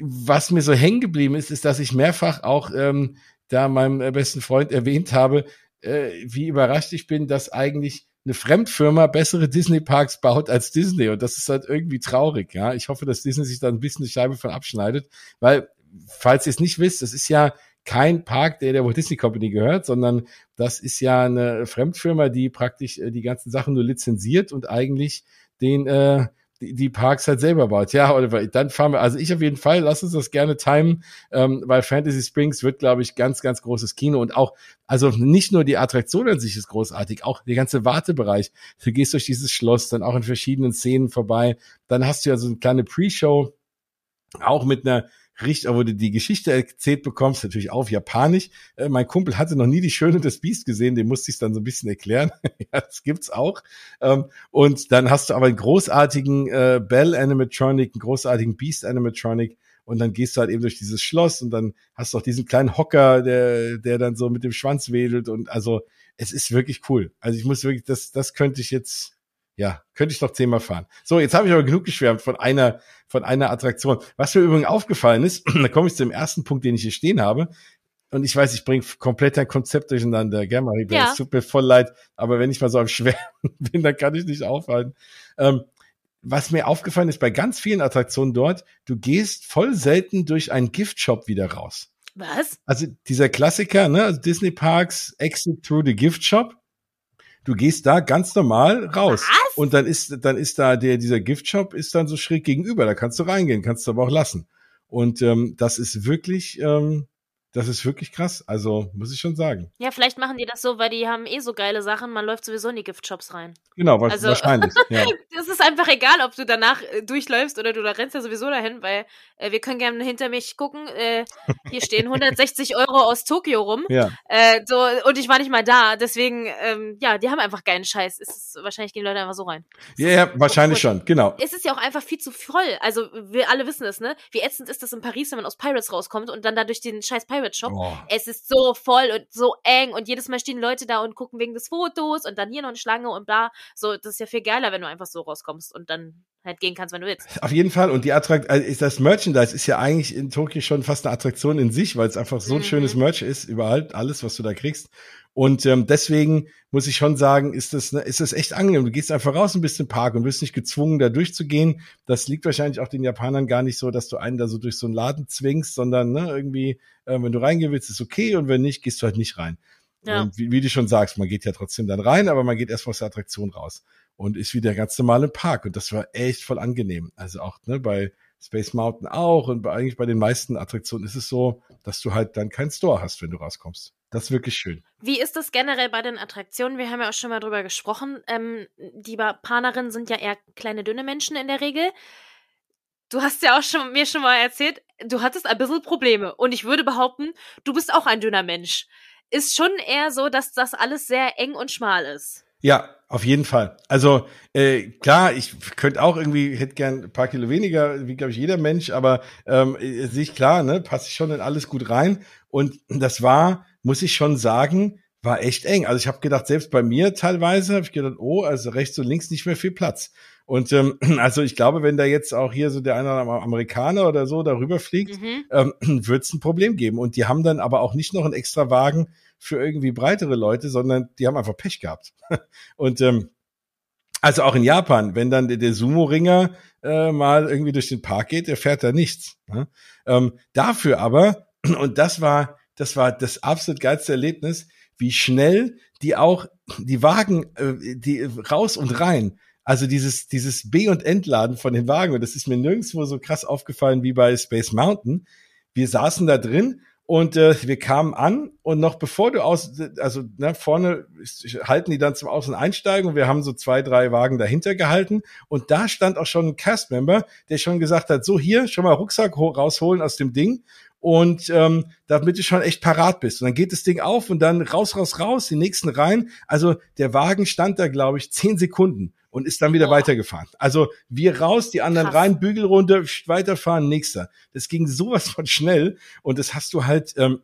Speaker 2: was mir so hängen geblieben ist, ist, dass ich mehrfach auch ähm, da meinem äh, besten Freund erwähnt habe, äh, wie überrascht ich bin, dass eigentlich eine Fremdfirma bessere Disney-Parks baut als Disney. Und das ist halt irgendwie traurig, ja. Ich hoffe, dass Disney sich da ein bisschen die Scheibe von abschneidet, weil, falls ihr es nicht wisst, das ist ja kein Park, der der Walt Disney Company gehört, sondern das ist ja eine Fremdfirma, die praktisch äh, die ganzen Sachen nur lizenziert und eigentlich den äh, die, Parks halt selber baut. Ja, Oliver, dann fahren wir, also ich auf jeden Fall, lass uns das gerne timen, ähm, weil Fantasy Springs wird, glaube ich, ganz, ganz großes Kino und auch, also nicht nur die Attraktion an sich ist großartig, auch der ganze Wartebereich. Du gehst durch dieses Schloss, dann auch in verschiedenen Szenen vorbei, dann hast du ja so eine kleine Pre-Show, auch mit einer richtig, wo du die Geschichte erzählt bekommst, natürlich auf Japanisch. Äh, mein Kumpel hatte noch nie die Schöne des Biest gesehen, dem musste ich es dann so ein bisschen erklären. ja, das gibt's auch. Ähm, und dann hast du aber einen großartigen äh, Bell Animatronic, einen großartigen Beast Animatronic. Und dann gehst du halt eben durch dieses Schloss und dann hast du auch diesen kleinen Hocker, der, der dann so mit dem Schwanz wedelt. Und also, es ist wirklich cool. Also ich muss wirklich, das, das könnte ich jetzt, ja, könnte ich noch zehnmal fahren. So, jetzt habe ich aber genug geschwärmt von einer, von einer Attraktion. Was mir übrigens aufgefallen ist, da komme ich zum ersten Punkt, den ich hier stehen habe. Und ich weiß, ich bringe komplett ein Konzept durcheinander, gell, Maribel? Ja. Es tut mir voll leid, aber wenn ich mal so am Schwärmen bin, dann kann ich nicht aufhalten. Ähm, was mir aufgefallen ist bei ganz vielen Attraktionen dort, du gehst voll selten durch einen Giftshop wieder raus.
Speaker 1: Was?
Speaker 2: Also dieser Klassiker, ne, also Disney Parks Exit Through the Gift Shop. Du gehst da ganz normal raus. Was? Und dann ist, dann ist da der, dieser Giftshop ist dann so schräg gegenüber. Da kannst du reingehen, kannst du aber auch lassen. Und ähm, das ist wirklich, ähm, das ist wirklich krass. Also, muss ich schon sagen.
Speaker 1: Ja, vielleicht machen die das so, weil die haben eh so geile Sachen. Man läuft sowieso in die Giftshops rein.
Speaker 2: Genau, also, wahrscheinlich. Ja.
Speaker 1: das ist einfach egal, ob du danach äh, durchläufst oder du da rennst ja sowieso dahin, weil äh, wir können gerne hinter mich gucken. Äh, hier stehen 160 Euro aus Tokio rum.
Speaker 2: Ja.
Speaker 1: Äh, so, und ich war nicht mal da. Deswegen, ähm, ja, die haben einfach geilen Scheiß. Es ist, wahrscheinlich gehen die Leute einfach so rein.
Speaker 2: Ja, ja, wahrscheinlich schon, genau.
Speaker 1: Es ist ja auch einfach viel zu voll. Also, wir alle wissen es, ne? Wie ätzend ist das in Paris, wenn man aus Pirates rauskommt und dann da durch den scheiß Pirate Shop. Oh. Es ist so voll und so eng und jedes Mal stehen Leute da und gucken wegen des Fotos und dann hier noch eine Schlange und bla. So, das ist ja viel geiler, wenn du einfach so rauskommst und dann halt gehen kannst, wenn du willst.
Speaker 2: Auf jeden Fall. Und die Attrakt also das Merchandise ist ja eigentlich in Tokio schon fast eine Attraktion in sich, weil es einfach so ein mhm. schönes Merch ist, überall, alles, was du da kriegst. Und ähm, deswegen muss ich schon sagen, ist das, ne, ist das echt angenehm. Du gehst einfach raus und bist im Park und wirst nicht gezwungen, da durchzugehen. Das liegt wahrscheinlich auch den Japanern gar nicht so, dass du einen da so durch so einen Laden zwingst, sondern ne, irgendwie, äh, wenn du reingehen willst, ist okay und wenn nicht, gehst du halt nicht rein. Ja. Und wie, wie du schon sagst, man geht ja trotzdem dann rein, aber man geht erst aus der Attraktion raus und ist wieder ganz normal im Park. Und das war echt voll angenehm. Also auch ne, bei Space Mountain auch und bei, eigentlich bei den meisten Attraktionen ist es so, dass du halt dann keinen Store hast, wenn du rauskommst. Das ist wirklich schön.
Speaker 1: Wie ist das generell bei den Attraktionen? Wir haben ja auch schon mal drüber gesprochen. Ähm, die Japanerinnen sind ja eher kleine, dünne Menschen in der Regel. Du hast ja auch schon, mir schon mal erzählt, du hattest ein bisschen Probleme. Und ich würde behaupten, du bist auch ein dünner Mensch. Ist schon eher so, dass das alles sehr eng und schmal ist.
Speaker 2: Ja, auf jeden Fall. Also äh, klar, ich könnte auch irgendwie, hätte gern ein paar Kilo weniger, wie glaube ich jeder Mensch, aber ähm, äh, sehe ich klar, ne, passe ich schon in alles gut rein. Und das war, muss ich schon sagen, war echt eng. Also ich habe gedacht, selbst bei mir teilweise habe ich gedacht, oh, also rechts und links nicht mehr viel Platz. Und ähm, also ich glaube, wenn da jetzt auch hier so der eine Amerikaner oder so darüber fliegt, mhm. ähm, wird es ein Problem geben. Und die haben dann aber auch nicht noch einen extra Wagen für irgendwie breitere Leute, sondern die haben einfach Pech gehabt. Und ähm, also auch in Japan, wenn dann der, der Sumo-Ringer äh, mal irgendwie durch den Park geht, der fährt da nichts. Ne? Ähm, dafür aber, und das war, das war das absolut geilste Erlebnis, wie schnell die auch die Wagen, äh, die raus und rein. Also dieses, dieses B- und Entladen von den Wagen, und das ist mir nirgendwo so krass aufgefallen wie bei Space Mountain. Wir saßen da drin Und äh, wir kamen an und noch bevor du aus, also ne, vorne halten die dann zum Außen einsteigen und wir haben so zwei, drei Wagen dahinter gehalten und da stand auch schon ein Castmember, der schon gesagt hat, so hier, schon mal Rucksack rausholen aus dem Ding und ähm, damit du schon echt parat bist. Und dann geht das Ding auf und dann raus, raus, raus, die nächsten rein. Also der Wagen stand da, glaube ich, zehn Sekunden und ist dann wieder Boah. weitergefahren. Also wir raus, die anderen Krass. rein, Bügel runter, weiterfahren, nächster. Das ging sowas von schnell und das hast du halt ähm,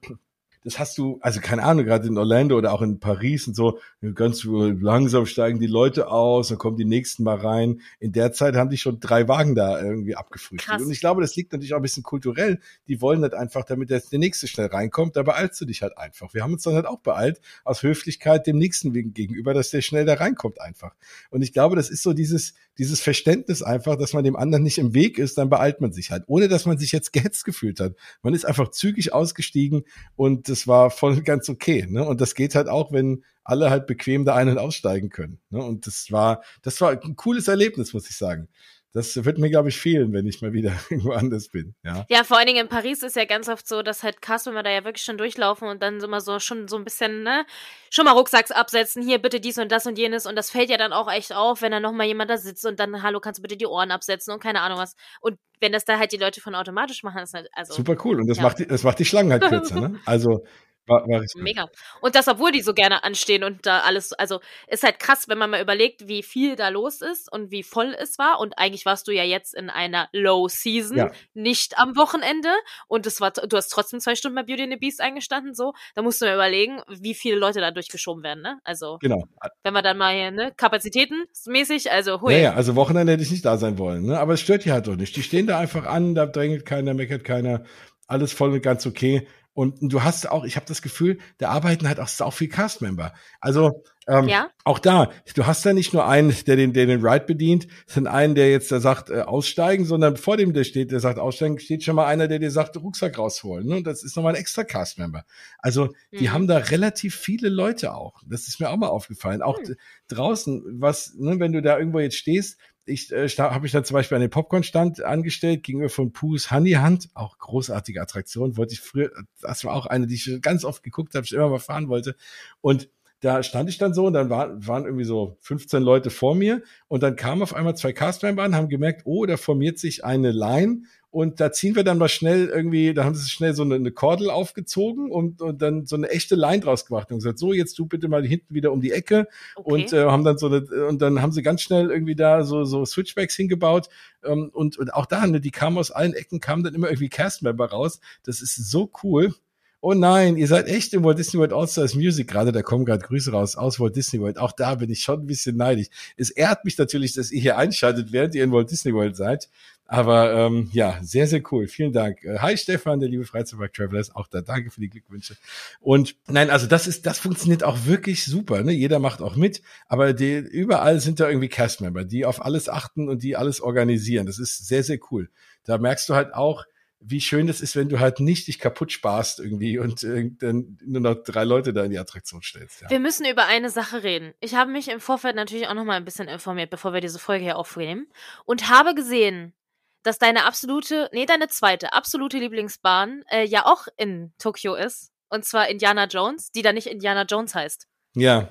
Speaker 2: das hast du, also keine Ahnung, gerade in Orlando oder auch in Paris und so, ganz langsam steigen die Leute aus, dann kommen die nächsten mal rein. In der Zeit haben die schon drei Wagen da irgendwie abgefrühstückt. Krass. Und ich glaube, das liegt natürlich auch ein bisschen kulturell. Die wollen halt einfach, damit der, der nächste schnell reinkommt, da beeilst du dich halt einfach. Wir haben uns dann halt auch beeilt, aus Höflichkeit dem nächsten gegenüber, dass der schnell da reinkommt einfach. Und ich glaube, das ist so dieses, dieses Verständnis einfach, dass man dem anderen nicht im Weg ist, dann beeilt man sich halt, ohne dass man sich jetzt gehetzt gefühlt hat. Man ist einfach zügig ausgestiegen und das war voll ganz okay. Ne? Und das geht halt auch, wenn alle halt bequem da ein- und aussteigen können. Ne? Und das war, das war ein cooles Erlebnis, muss ich sagen das wird mir, glaube ich, fehlen, wenn ich mal wieder irgendwo anders bin. Ja.
Speaker 1: ja, vor allen Dingen in Paris ist ja ganz oft so, dass halt Customer da ja wirklich schon durchlaufen und dann immer so schon so ein bisschen, ne, schon mal Rucksacks absetzen, hier bitte dies und das und jenes und das fällt ja dann auch echt auf, wenn da nochmal jemand da sitzt und dann, hallo, kannst du bitte die Ohren absetzen und keine Ahnung was. Und wenn das da halt die Leute von automatisch machen, ist halt, also.
Speaker 2: Super cool. Und das ja. macht die, das macht die Schlangen halt kürzer, ne? Also, war, war
Speaker 1: Mega. Und das, obwohl die so gerne anstehen und da alles, also ist halt krass, wenn man mal überlegt, wie viel da los ist und wie voll es war. Und eigentlich warst du ja jetzt in einer Low Season, ja. nicht am Wochenende. Und es war, du hast trotzdem zwei Stunden bei Beauty and the Beast eingestanden, so. Da musst du mir überlegen, wie viele Leute da durchgeschoben werden, ne? Also.
Speaker 2: Genau.
Speaker 1: Wenn wir dann mal hier, ne, Kapazitäten mäßig, also hui.
Speaker 2: Ja, ja, also Wochenende hätte ich nicht da sein wollen, ne? Aber es stört die halt doch nicht. Die stehen da einfach an, da drängelt keiner, meckert keiner. Alles voll und ganz okay. Und du hast auch, ich habe das Gefühl, da arbeiten halt auch sau viel Cast-Member. Also ähm, ja? auch da, du hast da nicht nur einen, der den, der den Ride bedient, sondern einen, der jetzt da sagt, äh, aussteigen, sondern vor dem, der steht, der sagt, aussteigen, steht schon mal einer, der dir sagt, Rucksack rausholen. Ne? Und das ist nochmal ein extra Cast-Member. Also die mhm. haben da relativ viele Leute auch. Das ist mir auch mal aufgefallen. Auch mhm. draußen, was, ne, wenn du da irgendwo jetzt stehst, ich äh, habe mich dann zum Beispiel an den Popcorn-Stand angestellt, gegenüber von Pooh's Honey Hunt, auch großartige Attraktion, wollte ich früher, das war auch eine, die ich ganz oft geguckt habe, ich immer mal fahren wollte. Und da stand ich dann so und dann war, waren irgendwie so 15 Leute vor mir und dann kamen auf einmal zwei Castmember an, haben gemerkt, oh, da formiert sich eine Line und da ziehen wir dann mal schnell irgendwie, da haben sie schnell so eine, eine Kordel aufgezogen und, und dann so eine echte Line draus gemacht und gesagt, so, jetzt du bitte mal hinten wieder um die Ecke okay. und äh, haben dann so eine, und dann haben sie ganz schnell irgendwie da so, so Switchbacks hingebaut ähm, und, und auch da, ne, die kamen aus allen Ecken, kamen dann immer irgendwie Castmember raus. Das ist so cool oh nein, ihr seid echt im Walt Disney World All-Stars Music gerade, da kommen gerade Grüße raus aus Walt Disney World. Auch da bin ich schon ein bisschen neidisch. Es ehrt mich natürlich, dass ihr hier einschaltet, während ihr in Walt Disney World seid. Aber ähm, ja, sehr, sehr cool. Vielen Dank. Äh, hi Stefan, der liebe Freizeitpark Travelers, auch da. Danke für die Glückwünsche. Und nein, also das ist, das funktioniert auch wirklich super. Ne? Jeder macht auch mit, aber die, überall sind da irgendwie Castmember, die auf alles achten und die alles organisieren. Das ist sehr, sehr cool. Da merkst du halt auch, wie schön das ist, wenn du halt nicht dich kaputt sparst irgendwie und äh, dann nur noch drei Leute da in die Attraktion stellst.
Speaker 1: Ja. Wir müssen über eine Sache reden. Ich habe mich im Vorfeld natürlich auch noch mal ein bisschen informiert, bevor wir diese Folge hier aufnehmen und habe gesehen, dass deine absolute, nee, deine zweite absolute Lieblingsbahn äh, ja auch in Tokio ist und zwar Indiana Jones, die da nicht Indiana Jones heißt.
Speaker 2: Ja.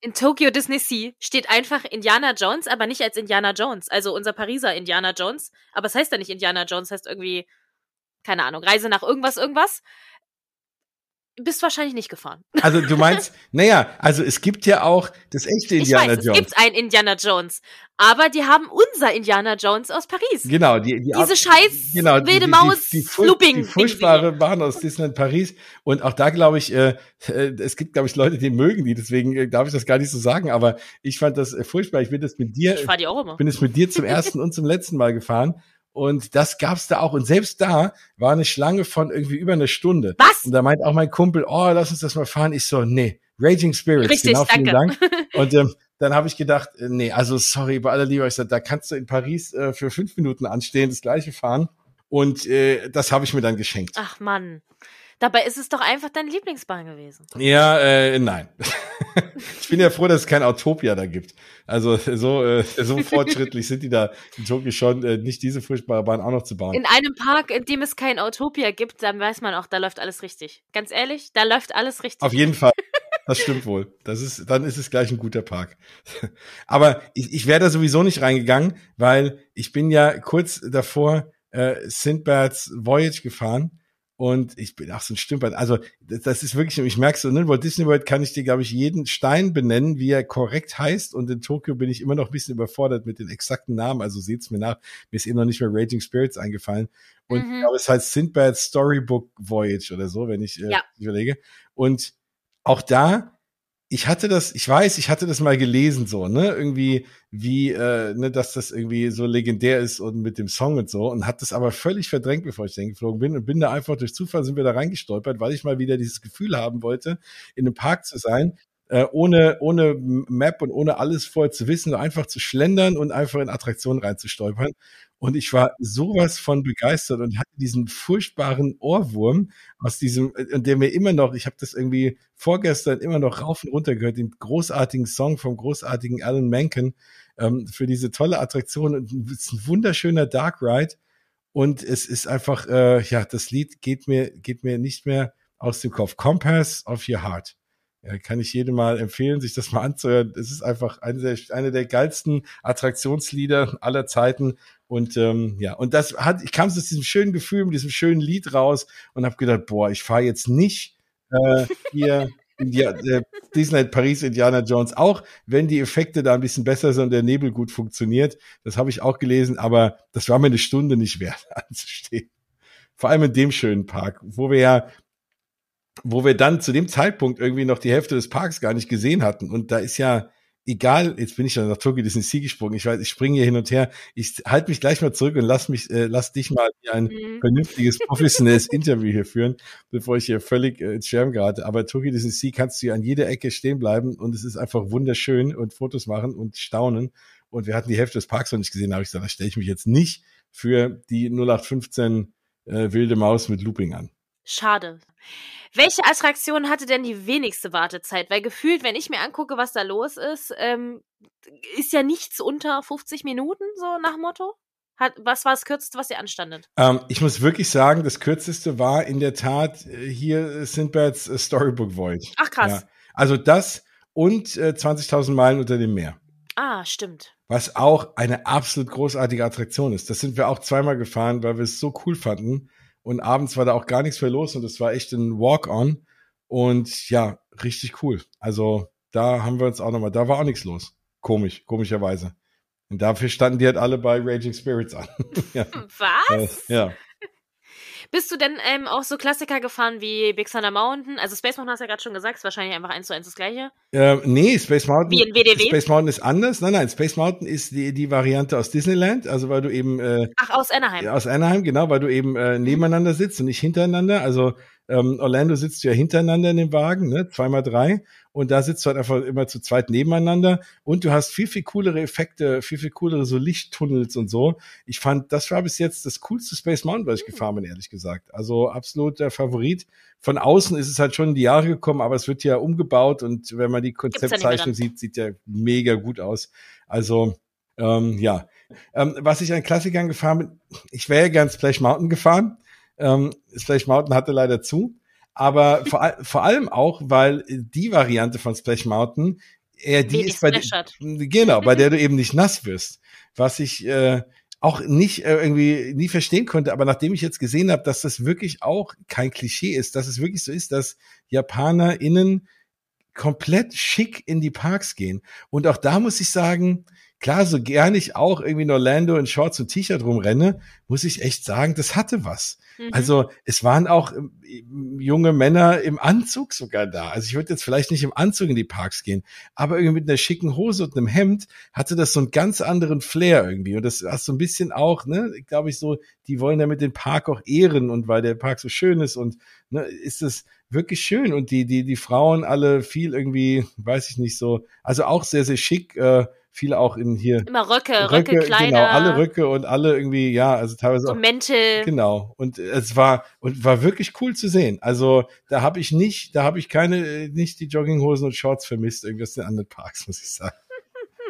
Speaker 1: In Tokyo Disney Sea steht einfach Indiana Jones, aber nicht als Indiana Jones. Also unser Pariser Indiana Jones. Aber es heißt ja nicht Indiana Jones, heißt irgendwie keine Ahnung, Reise nach irgendwas, irgendwas. Bist wahrscheinlich nicht gefahren.
Speaker 2: Also du meinst, naja, also es gibt ja auch das echte Indiana ich weiß, Jones.
Speaker 1: Es gibt ein Indiana Jones, aber die haben unser Indiana Jones aus Paris.
Speaker 2: Genau, die, die
Speaker 1: diese scheiß genau, wilde die, Maus
Speaker 2: die, die, Looping. Die furchtbare Bahn aus Disneyland Paris und auch da glaube ich, äh, äh, es gibt glaube ich Leute, die mögen die, deswegen äh, darf ich das gar nicht so sagen, aber ich fand das äh, furchtbar. Ich bin das mit dir,
Speaker 1: ich fahr die auch immer.
Speaker 2: bin es mit dir zum ersten und zum letzten Mal gefahren und das gab's da auch. Und selbst da war eine Schlange von irgendwie über eine Stunde.
Speaker 1: Was?
Speaker 2: Und da meint auch mein Kumpel, oh, lass uns das mal fahren. Ich so, nee, Raging Spirits.
Speaker 1: Richtig, genau, vielen
Speaker 2: danke. Dank. Und ähm, dann habe ich gedacht, äh, nee, also sorry, bei aller Liebe, ich sag, da kannst du in Paris äh, für fünf Minuten anstehen, das gleiche fahren. Und äh, das habe ich mir dann geschenkt.
Speaker 1: Ach Mann. Dabei ist es doch einfach deine Lieblingsbahn gewesen.
Speaker 2: Ja, äh, nein. ich bin ja froh, dass es kein Autopia da gibt. Also so, äh, so fortschrittlich sind die da in Tokio schon, äh, nicht diese furchtbare Bahn auch noch zu bauen.
Speaker 1: In einem Park, in dem es kein Autopia gibt, dann weiß man auch, da läuft alles richtig. Ganz ehrlich, da läuft alles richtig.
Speaker 2: Auf jeden Fall. Das stimmt wohl. Das ist, dann ist es gleich ein guter Park. Aber ich, ich wäre da sowieso nicht reingegangen, weil ich bin ja kurz davor äh, Sindbads Voyage gefahren und ich bin auch so ein Stümpert. Also, das ist wirklich, ich merke so, ne, Walt Disney World kann ich dir, glaube ich, jeden Stein benennen, wie er korrekt heißt. Und in Tokio bin ich immer noch ein bisschen überfordert mit den exakten Namen. Also seht's mir nach. Mir ist eben noch nicht mehr Raging Spirits eingefallen. Und mhm. ich glaube, es heißt Sindbad Storybook Voyage oder so, wenn ich äh, ja. überlege. Und auch da ich hatte das, ich weiß, ich hatte das mal gelesen, so, ne, irgendwie, wie, äh, ne, dass das irgendwie so legendär ist und mit dem Song und so, und hat das aber völlig verdrängt, bevor ich dahin geflogen bin, und bin da einfach durch Zufall sind wir da reingestolpert, weil ich mal wieder dieses Gefühl haben wollte, in einem Park zu sein, äh, ohne, ohne Map und ohne alles vorher zu wissen, einfach zu schlendern und einfach in Attraktionen reinzustolpern. Und ich war sowas von begeistert und hatte diesen furchtbaren Ohrwurm aus diesem, und der mir immer noch, ich habe das irgendwie vorgestern immer noch rauf und runter gehört, den großartigen Song vom großartigen Alan Menken ähm, für diese tolle Attraktion. Und es ist ein wunderschöner Dark Ride. Und es ist einfach, äh, ja, das Lied geht mir, geht mir nicht mehr aus dem Kopf. Compass of Your Heart. Ja, kann ich jedem mal empfehlen, sich das mal anzuhören. Es ist einfach eine der, eine der geilsten Attraktionslieder aller Zeiten. Und ähm, ja, und das hat, ich kam aus diesem schönen Gefühl, mit diesem schönen Lied raus und habe gedacht, boah, ich fahre jetzt nicht äh, hier in die, äh, Disneyland Paris Indiana Jones, auch wenn die Effekte da ein bisschen besser sind und der Nebel gut funktioniert. Das habe ich auch gelesen, aber das war mir eine Stunde nicht wert anzustehen. Vor allem in dem schönen Park, wo wir ja wo wir dann zu dem Zeitpunkt irgendwie noch die Hälfte des Parks gar nicht gesehen hatten. Und da ist ja egal, jetzt bin ich ja nach Tokyo Disney Sea gesprungen. Ich weiß, ich springe hier hin und her. Ich halte mich gleich mal zurück und lass mich, äh, lass dich mal ein mhm. vernünftiges, professionelles Interview hier führen, bevor ich hier völlig äh, ins Schwärmen gerate. Aber Tokyo Disney Sea kannst du ja an jeder Ecke stehen bleiben und es ist einfach wunderschön und Fotos machen und staunen. Und wir hatten die Hälfte des Parks noch nicht gesehen. Da habe ich gesagt, da stelle ich mich jetzt nicht für die 0815 äh, wilde Maus mit Looping an.
Speaker 1: Schade. Welche Attraktion hatte denn die wenigste Wartezeit? Weil gefühlt, wenn ich mir angucke, was da los ist, ähm, ist ja nichts unter 50 Minuten, so nach Motto. Hat, was war das Kürzeste, was ihr anstandet?
Speaker 2: Ähm, ich muss wirklich sagen, das Kürzeste war in der Tat äh, hier Sindbads äh, Storybook Void.
Speaker 1: Ach krass. Ja.
Speaker 2: Also das und äh, 20.000 Meilen unter dem Meer.
Speaker 1: Ah, stimmt.
Speaker 2: Was auch eine absolut großartige Attraktion ist. Das sind wir auch zweimal gefahren, weil wir es so cool fanden. Und abends war da auch gar nichts mehr los und es war echt ein Walk-on. Und ja, richtig cool. Also da haben wir uns auch nochmal, da war auch nichts los. Komisch, komischerweise. Und dafür standen die halt alle bei Raging Spirits an.
Speaker 1: ja. Was?
Speaker 2: Ja.
Speaker 1: Bist du denn ähm, auch so Klassiker gefahren wie Big Thunder Mountain? Also Space Mountain hast du ja gerade schon gesagt, ist wahrscheinlich einfach eins zu eins das gleiche.
Speaker 2: Äh, nee, Space Mountain.
Speaker 1: Wie in WDW?
Speaker 2: Space Mountain ist anders. Nein, nein, Space Mountain ist die, die Variante aus Disneyland, also weil du eben. Äh,
Speaker 1: Ach, aus Anaheim.
Speaker 2: Aus Anaheim, genau, weil du eben äh, nebeneinander sitzt und nicht hintereinander. Also ähm, Orlando sitzt ja hintereinander in dem Wagen, ne? zweimal drei. Und da sitzt du halt einfach immer zu zweit nebeneinander. Und du hast viel, viel coolere Effekte, viel, viel coolere so Lichttunnels und so. Ich fand, das war bis jetzt das coolste Space Mountain, was ich gefahren bin, ehrlich gesagt. Also absolut der Favorit. Von außen ist es halt schon in die Jahre gekommen, aber es wird ja umgebaut. Und wenn man die Konzeptzeichnung sieht, sieht ja mega gut aus. Also, ähm, ja. Ähm, was ich an Klassikern gefahren bin, ich wäre ja gern Splash Mountain gefahren. Ähm, Splash Mountain hatte leider zu. Aber vor, vor allem auch, weil die Variante von Splash Mountain eher die Wenig ist, bei der, genau, bei der du eben nicht nass wirst. Was ich äh, auch nicht äh, irgendwie nie verstehen konnte, aber nachdem ich jetzt gesehen habe, dass das wirklich auch kein Klischee ist, dass es wirklich so ist, dass JapanerInnen komplett schick in die Parks gehen. Und auch da muss ich sagen, klar, so gerne ich auch irgendwie in Orlando in Shorts und T-Shirt rumrenne, muss ich echt sagen, das hatte was. Mhm. Also es waren auch ähm, junge Männer im Anzug sogar da. Also ich würde jetzt vielleicht nicht im Anzug in die Parks gehen, aber irgendwie mit einer schicken Hose und einem Hemd hatte das so einen ganz anderen Flair irgendwie. Und das hast so ein bisschen auch, ne, glaube ich so, die wollen damit den Park auch ehren und weil der Park so schön ist und ne, ist es wirklich schön und die die die Frauen alle viel irgendwie, weiß ich nicht so, also auch sehr sehr schick. Äh, viele auch in hier.
Speaker 1: Immer Röcke, Röcke, Röcke Kleider. Genau,
Speaker 2: alle Röcke und alle irgendwie, ja, also teilweise
Speaker 1: so
Speaker 2: auch.
Speaker 1: Mäntel.
Speaker 2: Genau. Und es war, und war wirklich cool zu sehen. Also da habe ich nicht, da habe ich keine, nicht die Jogginghosen und Shorts vermisst, irgendwas in anderen Parks, muss ich sagen.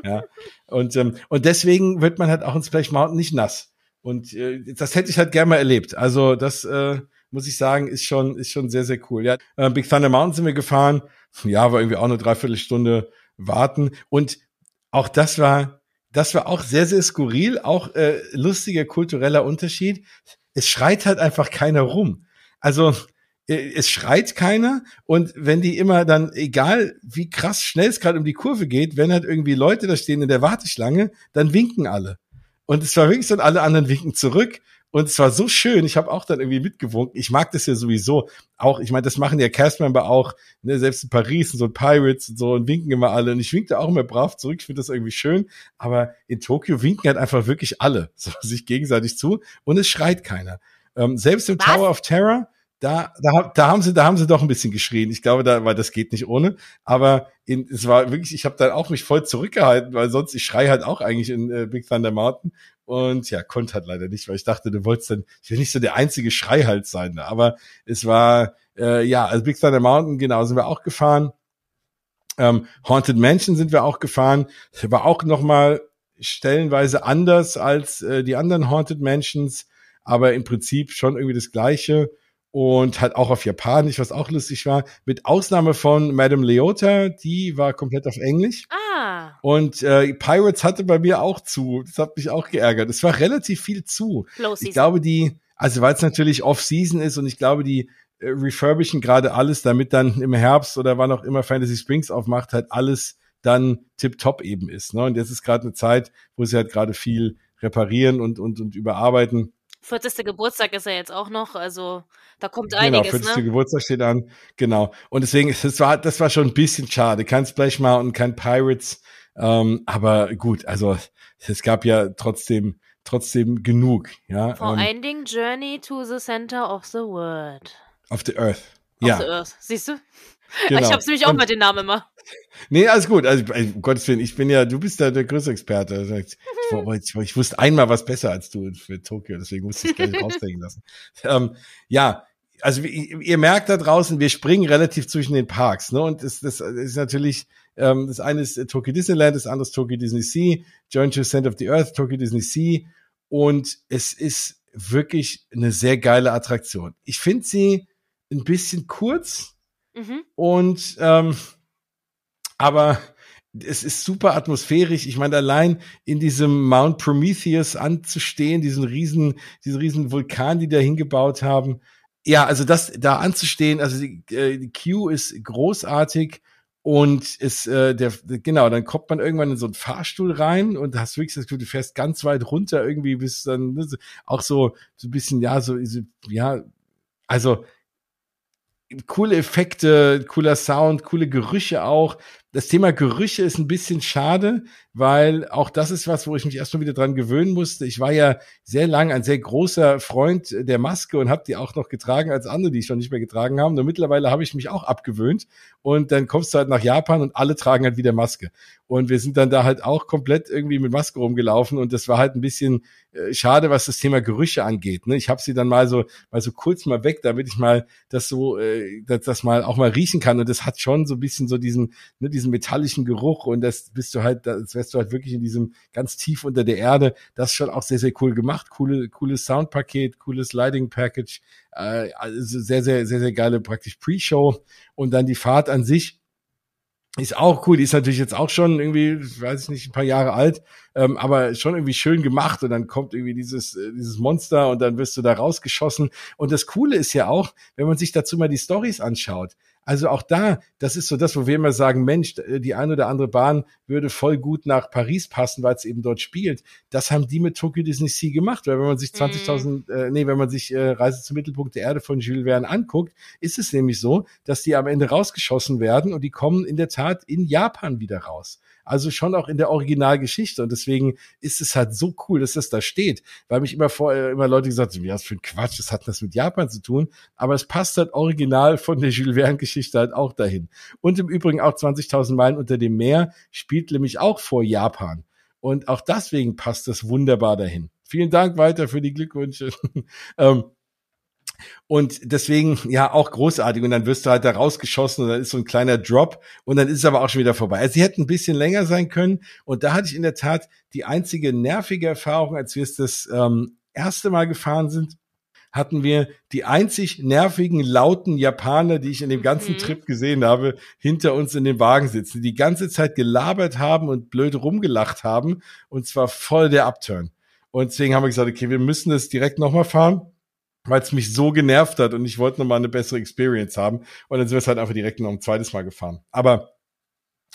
Speaker 2: ja. Und, ähm, und deswegen wird man halt auch in Splash Mountain nicht nass. Und äh, das hätte ich halt gerne mal erlebt. Also das äh, muss ich sagen, ist schon, ist schon sehr, sehr cool. Ja, äh, Big Thunder Mountain sind wir gefahren. Ja, war irgendwie auch eine Dreiviertelstunde warten. Und auch das war, das war auch sehr, sehr skurril, auch äh, lustiger kultureller Unterschied. Es schreit halt einfach keiner rum. Also äh, es schreit keiner und wenn die immer dann, egal wie krass schnell es gerade um die Kurve geht, wenn halt irgendwie Leute da stehen in der Warteschlange, dann winken alle. Und es war wirklich so, alle anderen winken zurück. Und es war so schön. Ich habe auch dann irgendwie mitgewunken. Ich mag das ja sowieso. Auch, ich meine, das machen ja Castmember auch, ne, selbst in Paris und so Pirates und so und winken immer alle. Und ich winkte auch immer brav zurück. Ich finde das irgendwie schön. Aber in Tokio winken halt einfach wirklich alle so sich gegenseitig zu. Und es schreit keiner. Ähm, selbst im Was? Tower of Terror, da, da, da haben sie, da haben sie doch ein bisschen geschrien. Ich glaube, da, weil das geht nicht ohne. Aber in, es war wirklich, ich habe dann auch mich voll zurückgehalten, weil sonst ich schrei halt auch eigentlich in äh, Big Thunder Mountain und ja, konnte halt leider nicht, weil ich dachte, du wolltest dann, ich will nicht so der einzige Schrei halt sein. Aber es war äh, ja, also Big Thunder Mountain, genau, sind wir auch gefahren. Ähm, Haunted Mansion sind wir auch gefahren. War auch noch mal stellenweise anders als äh, die anderen Haunted Mansions, aber im Prinzip schon irgendwie das Gleiche und halt auch auf Japanisch, was auch lustig war. Mit Ausnahme von Madame Leota, die war komplett auf Englisch.
Speaker 1: Ah.
Speaker 2: Und äh, Pirates hatte bei mir auch zu. Das hat mich auch geärgert. Es war relativ viel zu. Ich glaube, die, also weil es natürlich Off-Season ist und ich glaube, die äh, refurbischen gerade alles, damit dann im Herbst oder wann auch immer Fantasy Springs aufmacht, halt alles dann tip-top eben ist. Ne? Und jetzt ist gerade eine Zeit, wo sie halt gerade viel reparieren und, und, und überarbeiten.
Speaker 1: 40. Geburtstag ist ja jetzt auch noch, also da kommt
Speaker 2: genau,
Speaker 1: einiges.
Speaker 2: Genau, 40.
Speaker 1: Ne?
Speaker 2: Geburtstag steht an, genau. Und deswegen, das war, das war schon ein bisschen schade. Kein Splash Mountain, kein Pirates, ähm, aber gut, also es gab ja trotzdem, trotzdem genug, ja.
Speaker 1: Vor
Speaker 2: ähm,
Speaker 1: allen Dingen Journey to the Center of the World.
Speaker 2: Of the Earth.
Speaker 1: Of
Speaker 2: ja.
Speaker 1: the Earth, siehst du? Genau. Ich hab's nämlich auch und, mit den Namen immer.
Speaker 2: Nee, alles gut. Also, um Gottes Willen, ich bin ja, du bist ja der größte Experte. Also, ich, ich, ich, wusste einmal was besser als du für Tokio, deswegen musste ich gleich rausdenken lassen. Ähm, ja, also ihr merkt da draußen, wir springen relativ zwischen den Parks, ne? Und das, das ist natürlich, ähm, das eine ist Tokyo Disneyland, das andere ist Tokyo Disney Sea, Journey to Center of the Earth, Tokyo Disney Sea. Und es ist wirklich eine sehr geile Attraktion. Ich finde sie ein bisschen kurz mhm. und ähm, aber es ist super atmosphärisch. Ich meine, allein in diesem Mount Prometheus anzustehen, diesen riesen, diesen riesen Vulkan, die da hingebaut haben. Ja, also das da anzustehen, also die, äh, die Queue ist großartig und ist äh, der genau, dann kommt man irgendwann in so einen Fahrstuhl rein und hast wirklich das Gefühl, du fährst ganz weit runter irgendwie bis dann ne, auch so so ein bisschen ja so ja also coole Effekte, cooler Sound, coole Gerüche auch. Das Thema Gerüche ist ein bisschen schade, weil auch das ist was, wo ich mich erstmal wieder dran gewöhnen musste. Ich war ja sehr lang ein sehr großer Freund der Maske und habe die auch noch getragen als andere, die ich schon nicht mehr getragen haben. Nur mittlerweile habe ich mich auch abgewöhnt und dann kommst du halt nach Japan und alle tragen halt wieder Maske. Und wir sind dann da halt auch komplett irgendwie mit Maske rumgelaufen und das war halt ein bisschen äh, schade, was das Thema Gerüche angeht. Ne? Ich habe sie dann mal so mal so kurz mal weg, damit ich mal das so äh, das, das mal auch mal riechen kann und das hat schon so ein bisschen so diesen ne, diesen metallischen Geruch und das bist du halt das wärst du halt wirklich in diesem ganz tief unter der Erde. Das ist schon auch sehr, sehr cool gemacht. Coole, cooles Soundpaket, cooles Lighting Package. Äh, also sehr, sehr, sehr, sehr geile praktisch Pre-Show. Und dann die Fahrt an sich ist auch cool. Die ist natürlich jetzt auch schon irgendwie, weiß ich nicht, ein paar Jahre alt, ähm, aber schon irgendwie schön gemacht. Und dann kommt irgendwie dieses, äh, dieses Monster und dann wirst du da rausgeschossen. Und das Coole ist ja auch, wenn man sich dazu mal die Stories anschaut. Also auch da, das ist so das, wo wir immer sagen, Mensch, die eine oder andere Bahn würde voll gut nach Paris passen, weil es eben dort spielt. Das haben die mit Tokyo Disney Sea gemacht, weil wenn man sich 20.000, mm. äh, nee, wenn man sich äh, Reise zum Mittelpunkt der Erde von Jules Verne anguckt, ist es nämlich so, dass die am Ende rausgeschossen werden und die kommen in der Tat in Japan wieder raus. Also schon auch in der Originalgeschichte. Und deswegen ist es halt so cool, dass das da steht. Weil mich immer vorher immer Leute gesagt haben, ja, was für ein Quatsch, das hat das mit Japan zu tun. Aber es passt halt original von der Jules Verne Geschichte Geschichte halt auch dahin. Und im Übrigen auch 20.000 Meilen unter dem Meer spielt nämlich auch vor Japan. Und auch deswegen passt das wunderbar dahin. Vielen Dank weiter für die Glückwünsche. ähm, und deswegen, ja, auch großartig. Und dann wirst du halt da rausgeschossen und dann ist so ein kleiner Drop und dann ist es aber auch schon wieder vorbei. Also sie hätten ein bisschen länger sein können. Und da hatte ich in der Tat die einzige nervige Erfahrung, als wir es das ähm, erste Mal gefahren sind, hatten wir die einzig nervigen, lauten Japaner, die ich in dem ganzen mhm. Trip gesehen habe, hinter uns in dem Wagen sitzen, die die ganze Zeit gelabert haben und blöd rumgelacht haben. Und zwar voll der Upturn. Und deswegen haben wir gesagt, okay, wir müssen das direkt nochmal fahren weil es mich so genervt hat und ich wollte nochmal eine bessere Experience haben. Und dann sind wir es halt einfach direkt noch ein zweites Mal gefahren. Aber,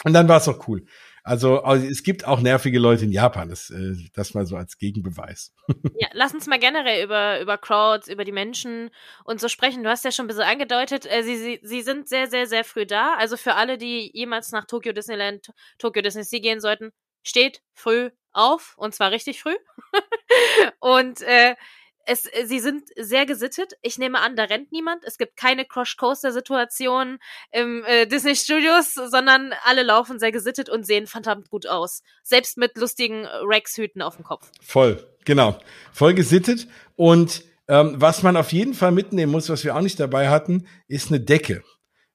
Speaker 2: und dann war es auch cool. Also, also, es gibt auch nervige Leute in Japan, das, äh, das mal so als Gegenbeweis.
Speaker 1: Ja, lass uns mal generell über, über Crowds, über die Menschen und so sprechen. Du hast ja schon ein bisschen angedeutet, äh, sie, sie, sie sind sehr, sehr, sehr früh da. Also für alle, die jemals nach Tokyo Disneyland, Tokyo Disney Sea gehen sollten, steht früh auf und zwar richtig früh. und äh, es, äh, sie sind sehr gesittet. Ich nehme an, da rennt niemand. Es gibt keine Crush-Coaster-Situation im äh, Disney Studios, sondern alle laufen sehr gesittet und sehen verdammt gut aus. Selbst mit lustigen Rex-Hüten auf dem Kopf.
Speaker 2: Voll, genau. Voll gesittet. Und ähm, was man auf jeden Fall mitnehmen muss, was wir auch nicht dabei hatten, ist eine Decke.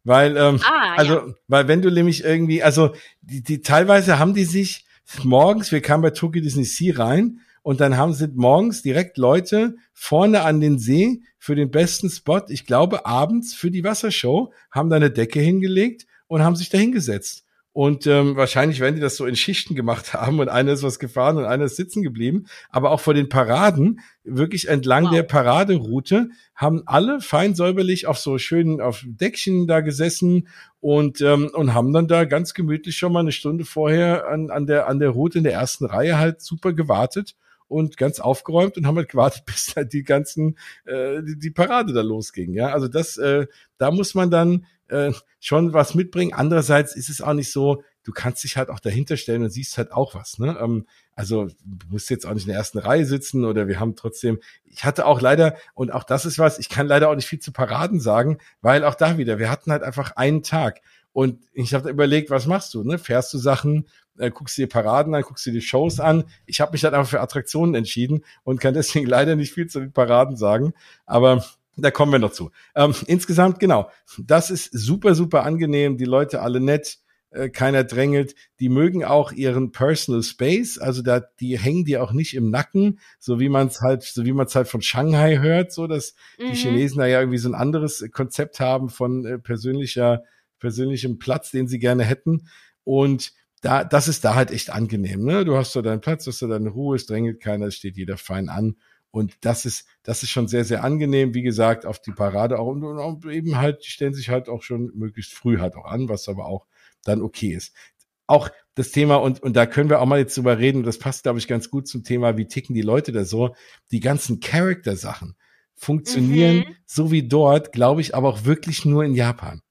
Speaker 2: Weil, ähm, ah, also, ja. weil wenn du nämlich irgendwie, also die, die teilweise haben die sich morgens, wir kamen bei Tokyo Disney Sea rein und dann haben sind morgens direkt Leute vorne an den See für den besten Spot, ich glaube abends für die Wassershow, haben da eine Decke hingelegt und haben sich da hingesetzt. Und ähm, wahrscheinlich werden die das so in Schichten gemacht haben und einer ist was gefahren und einer ist sitzen geblieben. Aber auch vor den Paraden, wirklich entlang wow. der Paraderoute, haben alle fein säuberlich auf so schönen auf Deckchen da gesessen und und ähm, und haben dann da ganz gemütlich schon mal eine Stunde vorher an, an der an der Route in der ersten Reihe halt super gewartet und ganz aufgeräumt und haben halt gewartet, bis halt die ganzen, äh, die, die Parade da losging. Ja, also das, äh, da muss man dann äh, schon was mitbringen. Andererseits ist es auch nicht so, du kannst dich halt auch dahinter stellen und siehst halt auch was. Ne? Ähm, also du musst jetzt auch nicht in der ersten Reihe sitzen oder wir haben trotzdem, ich hatte auch leider, und auch das ist was, ich kann leider auch nicht viel zu Paraden sagen, weil auch da wieder, wir hatten halt einfach einen Tag. Und ich habe überlegt, was machst du? Ne? Fährst du Sachen, äh, guckst dir Paraden an, guckst dir die Shows an. Ich habe mich halt einfach für Attraktionen entschieden und kann deswegen leider nicht viel zu den Paraden sagen. Aber da kommen wir noch zu. Ähm, insgesamt, genau, das ist super, super angenehm. Die Leute alle nett, äh, keiner drängelt. Die mögen auch ihren Personal Space, also da, die hängen dir auch nicht im Nacken, so wie man es halt, so wie man es halt von Shanghai hört, so dass mhm. die Chinesen da ja irgendwie so ein anderes Konzept haben von äh, persönlicher persönlichem Platz, den sie gerne hätten. Und da, das ist da halt echt angenehm. Ne? Du hast so deinen Platz, hast du deine Ruhe, es drängelt keiner, es steht jeder fein an. Und das ist, das ist schon sehr, sehr angenehm. Wie gesagt, auf die Parade auch. Und, und eben halt, die stellen sich halt auch schon möglichst früh halt auch an, was aber auch dann okay ist. Auch das Thema, und, und da können wir auch mal jetzt drüber reden, das passt, glaube ich, ganz gut zum Thema, wie ticken die Leute da so. Die ganzen Charakter-Sachen funktionieren mhm. so wie dort, glaube ich, aber auch wirklich nur in Japan.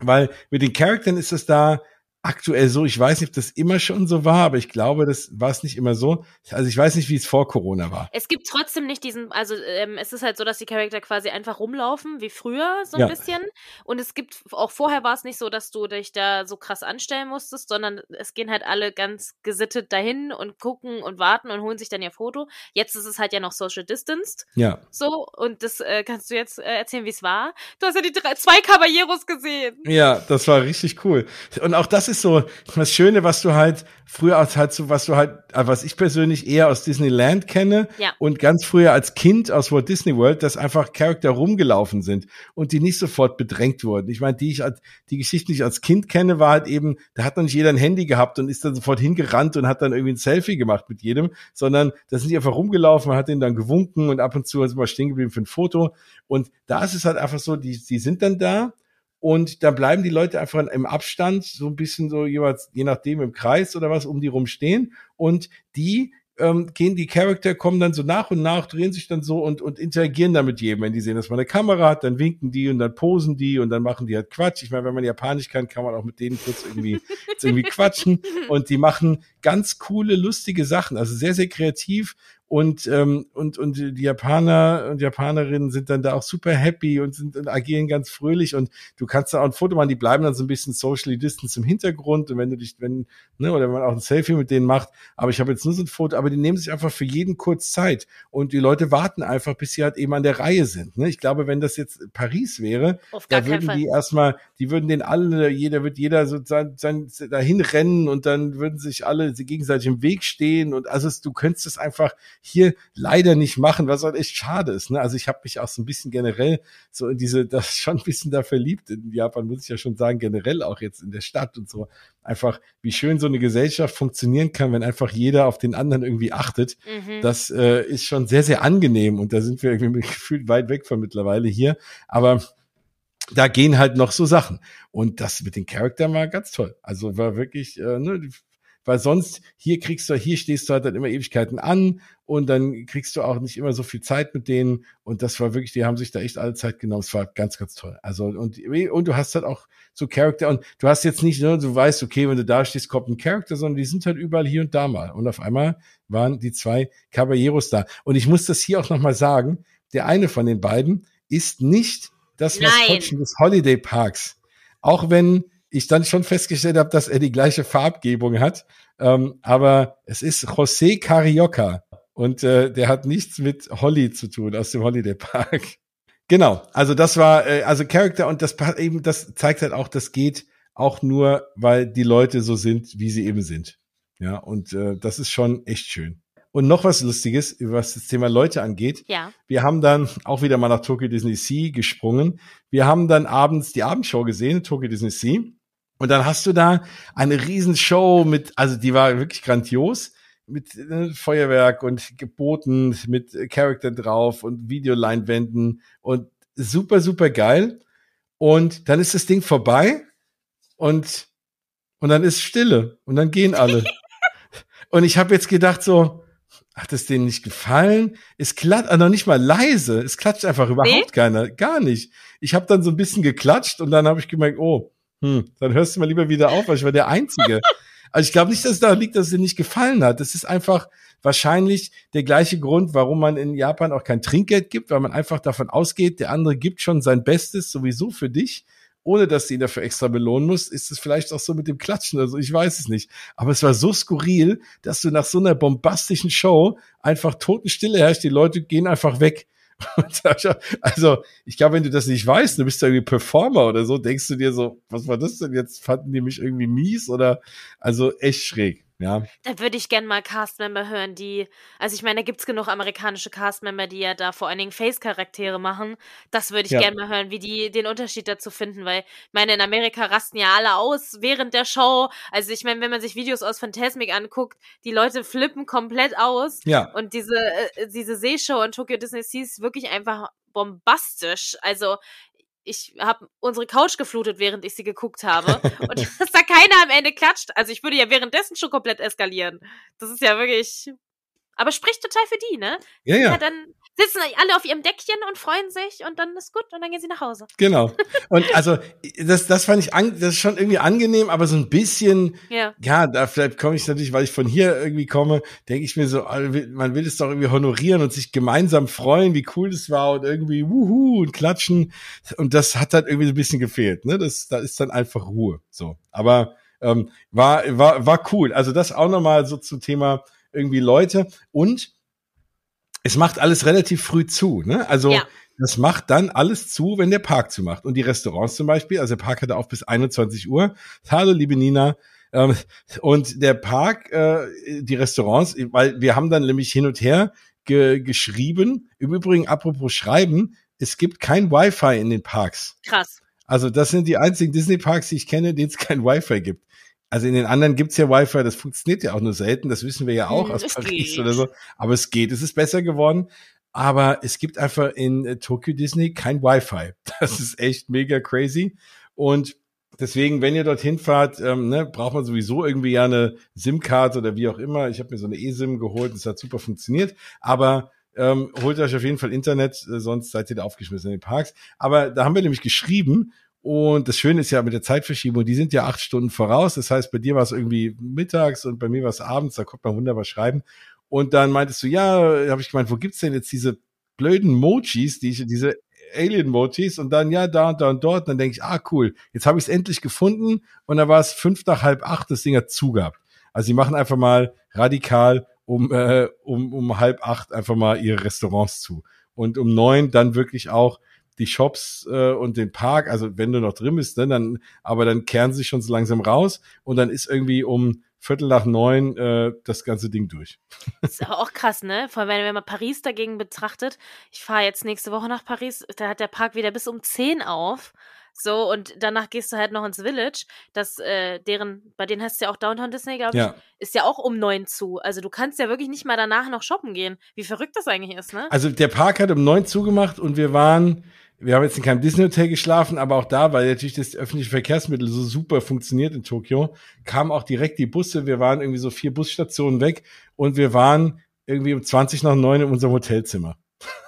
Speaker 2: Weil mit den Charakteren ist es da aktuell so, ich weiß nicht, ob das immer schon so war, aber ich glaube, das war es nicht immer so. Also ich weiß nicht, wie es vor Corona war.
Speaker 1: Es gibt trotzdem nicht diesen, also ähm, es ist halt so, dass die Charakter quasi einfach rumlaufen, wie früher so ein ja. bisschen. Und es gibt, auch vorher war es nicht so, dass du dich da so krass anstellen musstest, sondern es gehen halt alle ganz gesittet dahin und gucken und warten und holen sich dann ihr Foto. Jetzt ist es halt ja noch Social Distanced.
Speaker 2: Ja.
Speaker 1: So, und das äh, kannst du jetzt äh, erzählen, wie es war. Du hast ja die drei, zwei Caballeros gesehen.
Speaker 2: Ja, das war richtig cool. Und auch das ist ist so das Schöne, was du halt früher aus halt so, was du halt, was ich persönlich eher aus Disneyland kenne
Speaker 1: ja.
Speaker 2: und ganz früher als Kind aus Walt Disney World, dass einfach Charakter rumgelaufen sind und die nicht sofort bedrängt wurden. Ich meine, die ich als, die Geschichte, die ich als Kind kenne, war halt eben, da hat noch nicht jeder ein Handy gehabt und ist dann sofort hingerannt und hat dann irgendwie ein Selfie gemacht mit jedem, sondern da sind die einfach rumgelaufen, hat denen dann gewunken und ab und zu sind wir stehen geblieben für ein Foto. Und da ist es halt einfach so, die, die sind dann da und da bleiben die Leute einfach im Abstand, so ein bisschen so jeweils, je nachdem im Kreis oder was, um die rum stehen. Und die ähm, gehen die Charakter, kommen dann so nach und nach, drehen sich dann so und, und interagieren dann mit jedem. Wenn die sehen, dass man eine Kamera hat, dann winken die und dann posen die und dann machen die halt Quatsch. Ich meine, wenn man Japanisch kann, kann man auch mit denen kurz irgendwie, irgendwie quatschen. Und die machen ganz coole, lustige Sachen. Also sehr, sehr kreativ und ähm, und und die Japaner und Japanerinnen sind dann da auch super happy und sind und agieren ganz fröhlich. Und du kannst da auch ein Foto machen, die bleiben dann so ein bisschen socially distance im Hintergrund. Und wenn du dich wenn ne oder wenn man auch ein Selfie mit denen macht, aber ich habe jetzt nur so ein Foto, aber die nehmen sich einfach für jeden kurz Zeit. Und die Leute warten einfach, bis sie halt eben an der Reihe sind. Ne? Ich glaube, wenn das jetzt Paris wäre, da würden die erstmal, die würden den alle, jeder wird jeder so sein, sein dahin rennen. Und dann würden sich alle gegenseitig im Weg stehen. Und also du könntest es einfach hier leider nicht machen, was halt echt schade ist. Ne? Also ich habe mich auch so ein bisschen generell so in diese, das schon ein bisschen da verliebt in Japan, muss ich ja schon sagen, generell auch jetzt in der Stadt und so. Einfach, wie schön so eine Gesellschaft funktionieren kann, wenn einfach jeder auf den anderen irgendwie achtet. Mhm. Das äh, ist schon sehr, sehr angenehm und da sind wir irgendwie gefühlt weit weg von mittlerweile hier. Aber da gehen halt noch so Sachen. Und das mit den Charakteren war ganz toll. Also war wirklich, äh, ne, weil sonst hier kriegst du, hier stehst du halt dann immer Ewigkeiten an und dann kriegst du auch nicht immer so viel Zeit mit denen und das war wirklich, die haben sich da echt alle Zeit genommen. Es war ganz, ganz toll. Also und und du hast halt auch so Charakter und du hast jetzt nicht, ne, du weißt, okay, wenn du da stehst, kommt ein Charakter, sondern die sind halt überall hier und da mal und auf einmal waren die zwei Caballeros da und ich muss das hier auch nochmal sagen, der eine von den beiden ist nicht das Maskottchen des Holiday Parks. Auch wenn ich dann schon festgestellt habe, dass er die gleiche Farbgebung hat. Ähm, aber es ist José Carioca und äh, der hat nichts mit Holly zu tun aus dem Holiday Park. genau, also das war äh, also Charakter und das eben das zeigt halt auch, das geht auch nur, weil die Leute so sind, wie sie eben sind. Ja, und äh, das ist schon echt schön. Und noch was Lustiges, was das Thema Leute angeht.
Speaker 1: Ja.
Speaker 2: Wir haben dann auch wieder mal nach Tokyo Disney Sea gesprungen. Wir haben dann abends die Abendshow gesehen, Tokyo Disney Sea. Und dann hast du da eine Riesenshow mit, also die war wirklich grandios, mit äh, Feuerwerk und Geboten, mit Charakter drauf und Videoleinwänden und super, super geil. Und dann ist das Ding vorbei und, und dann ist Stille und dann gehen alle. und ich habe jetzt gedacht so, hat es denen nicht gefallen? Es klatscht, also noch nicht mal leise. Es klatscht einfach überhaupt nee? keiner, gar nicht. Ich habe dann so ein bisschen geklatscht und dann habe ich gemerkt, oh, hm, dann hörst du mal lieber wieder auf, weil ich war der Einzige. Also ich glaube nicht, dass es daran liegt, dass es dir nicht gefallen hat. Das ist einfach wahrscheinlich der gleiche Grund, warum man in Japan auch kein Trinkgeld gibt, weil man einfach davon ausgeht, der andere gibt schon sein Bestes sowieso für dich, ohne dass du ihn dafür extra belohnen musst. Ist es vielleicht auch so mit dem Klatschen? Also ich weiß es nicht. Aber es war so skurril, dass du nach so einer bombastischen Show einfach Totenstille herrscht. Die Leute gehen einfach weg. Also, ich glaube, wenn du das nicht weißt, du bist ja irgendwie Performer oder so, denkst du dir so, was war das denn jetzt? Fanden die mich irgendwie mies oder, also echt schräg. Ja.
Speaker 1: Da würde ich gerne mal Castmember hören, die, also ich meine, da gibt es genug amerikanische Castmember, die ja da vor allen Dingen Face-Charaktere machen. Das würde ich ja. gerne mal hören, wie die den Unterschied dazu finden, weil ich meine, in Amerika rasten ja alle aus während der Show. Also ich meine, wenn man sich Videos aus Phantasmic anguckt, die Leute flippen komplett aus.
Speaker 2: Ja.
Speaker 1: Und diese, äh, diese Seeshow in Tokyo Disney Sea ist wirklich einfach bombastisch. Also ich habe unsere Couch geflutet, während ich sie geguckt habe. und dass da keiner am Ende klatscht. Also ich würde ja währenddessen schon komplett eskalieren. Das ist ja wirklich. Aber spricht total für die, ne?
Speaker 2: Ja, ja.
Speaker 1: ja dann sitzen alle auf ihrem Deckchen und freuen sich und dann ist gut und dann gehen sie nach Hause.
Speaker 2: Genau. Und also das, das fand ich an, das ist schon irgendwie angenehm, aber so ein bisschen,
Speaker 1: ja,
Speaker 2: ja da vielleicht komme ich natürlich, weil ich von hier irgendwie komme, denke ich mir so, ah, man will es doch irgendwie honorieren und sich gemeinsam freuen, wie cool das war und irgendwie wuhu und klatschen. Und das hat halt irgendwie so ein bisschen gefehlt. Ne? Das, da ist dann einfach Ruhe. So. Aber ähm, war, war, war cool. Also das auch nochmal so zum Thema irgendwie Leute und es macht alles relativ früh zu. Ne? Also ja. das macht dann alles zu, wenn der Park zumacht. Und die Restaurants zum Beispiel, also der Park hatte auch bis 21 Uhr. Hallo, liebe Nina. Ähm, und der Park, äh, die Restaurants, weil wir haben dann nämlich hin und her ge geschrieben. Im Übrigen, apropos Schreiben, es gibt kein Wi-Fi in den Parks.
Speaker 1: Krass.
Speaker 2: Also das sind die einzigen Disney-Parks, die ich kenne, denen es kein Wi-Fi gibt. Also in den anderen gibt's ja Wi-Fi, das funktioniert ja auch nur selten, das wissen wir ja auch hm, aus Paris geht. oder so. Aber es geht, es ist besser geworden. Aber es gibt einfach in äh, Tokyo Disney kein Wi-Fi. Das ist echt mega crazy. Und deswegen, wenn ihr dorthin fahrt, ähm, ne, braucht man sowieso irgendwie ja eine SIM-Karte oder wie auch immer. Ich habe mir so eine eSIM geholt, das hat super funktioniert. Aber ähm, holt euch auf jeden Fall Internet, äh, sonst seid ihr da aufgeschmissen in den Parks. Aber da haben wir nämlich geschrieben und das Schöne ist ja mit der Zeitverschiebung, die sind ja acht Stunden voraus. Das heißt, bei dir war es irgendwie mittags und bei mir war es abends, da konnte man wunderbar schreiben. Und dann meintest du, ja, habe ich gemeint, wo gibt's denn jetzt diese blöden Mojis, die, diese Alien-Mojis und dann, ja, da und da und dort. Und dann denke ich, ah, cool, jetzt habe ich es endlich gefunden und dann war es fünf nach halb acht, das Ding hat zugehabt. Also sie machen einfach mal radikal um, äh, um, um halb acht einfach mal ihre Restaurants zu. Und um neun dann wirklich auch die Shops äh, und den Park, also wenn du noch drin bist, ne, dann, aber dann kehren sie schon so langsam raus und dann ist irgendwie um Viertel nach neun äh, das ganze Ding durch.
Speaker 1: Das ist auch krass, ne? Vor allem, wenn man Paris dagegen betrachtet. Ich fahre jetzt nächste Woche nach Paris, da hat der Park wieder bis um zehn auf. So, und danach gehst du halt noch ins Village. Das, äh, deren, bei denen hast du ja auch Downtown Disney, glaube ich, ja. ist ja auch um neun zu. Also du kannst ja wirklich nicht mal danach noch shoppen gehen. Wie verrückt das eigentlich ist, ne?
Speaker 2: Also der Park hat um neun zugemacht und wir waren, wir haben jetzt in keinem Disney-Hotel geschlafen, aber auch da, weil natürlich das öffentliche Verkehrsmittel so super funktioniert in Tokio, kamen auch direkt die Busse. Wir waren irgendwie so vier Busstationen weg und wir waren irgendwie um 20 nach neun in unserem Hotelzimmer.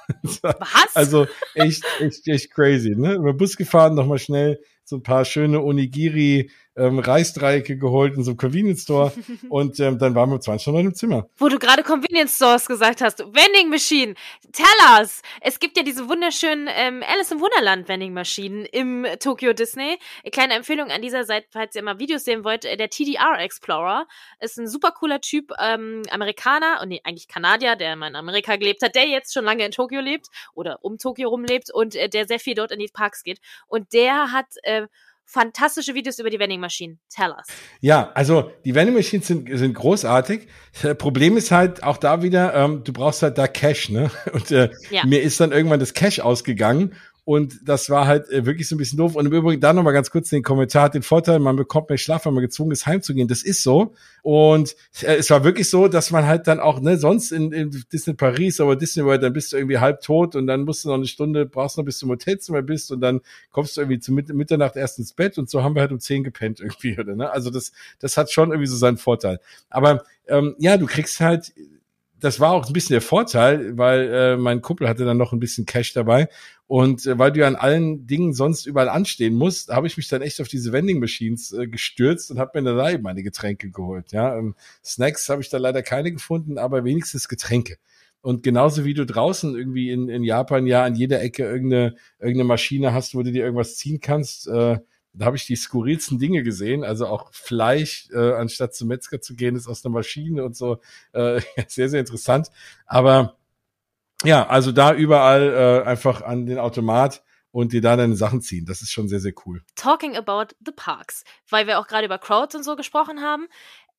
Speaker 1: Was?
Speaker 2: Also echt, echt, echt crazy. Ne? Über Bus gefahren, nochmal schnell so ein paar schöne Onigiri ähm, Reisdreiecke geholt in so einem Convenience Store und ähm, dann waren wir 20 Stunden im Zimmer.
Speaker 1: Wo du gerade Convenience Stores gesagt hast, Vending Machine, tell us! Es gibt ja diese wunderschönen ähm, Alice im Wunderland Vending Maschinen im Tokyo Disney. Kleine Empfehlung an dieser Seite, falls ihr mal Videos sehen wollt, äh, der TDR Explorer ist ein super cooler Typ, ähm, Amerikaner, und nee, eigentlich Kanadier, der mal in Amerika gelebt hat, der jetzt schon lange in Tokio lebt oder um Tokio rumlebt und äh, der sehr viel dort in die Parks geht. Und der hat äh, fantastische Videos über die Vending Machine. Tell us.
Speaker 2: Ja, also die Vending Machines sind, sind großartig. Das Problem ist halt auch da wieder, ähm, du brauchst halt da Cash, ne? Und äh, ja. mir ist dann irgendwann das Cash ausgegangen und das war halt äh, wirklich so ein bisschen doof. Und im Übrigen da nochmal ganz kurz den Kommentar, den Vorteil, man bekommt mehr Schlaf, wenn man gezwungen ist, heimzugehen. Das ist so. Und äh, es war wirklich so, dass man halt dann auch, ne, sonst in, in Disney Paris, aber Disney World, dann bist du irgendwie halb tot und dann musst du noch eine Stunde, brauchst noch bis zum Hotelzimmer bist und dann kommst du irgendwie zu Mit Mitternacht erst ins Bett und so haben wir halt um zehn gepennt irgendwie, oder, ne? Also das, das hat schon irgendwie so seinen Vorteil. Aber ähm, ja, du kriegst halt das war auch ein bisschen der Vorteil, weil äh, mein Kumpel hatte dann noch ein bisschen Cash dabei. Und äh, weil du ja an allen Dingen sonst überall anstehen musst, habe ich mich dann echt auf diese Vending Machines äh, gestürzt und habe mir da eben meine Getränke geholt. Ja, ähm, Snacks habe ich da leider keine gefunden, aber wenigstens Getränke. Und genauso wie du draußen irgendwie in, in Japan ja an jeder Ecke irgendeine, irgendeine Maschine hast, wo du dir irgendwas ziehen kannst, äh, da habe ich die skurrilsten Dinge gesehen. Also auch Fleisch, äh, anstatt zum Metzger zu gehen, ist aus einer Maschine und so. Äh, sehr, sehr interessant. Aber ja, also da überall äh, einfach an den Automat und dir da deine Sachen ziehen. Das ist schon sehr, sehr cool.
Speaker 1: Talking about the parks, weil wir auch gerade über Crowds und so gesprochen haben.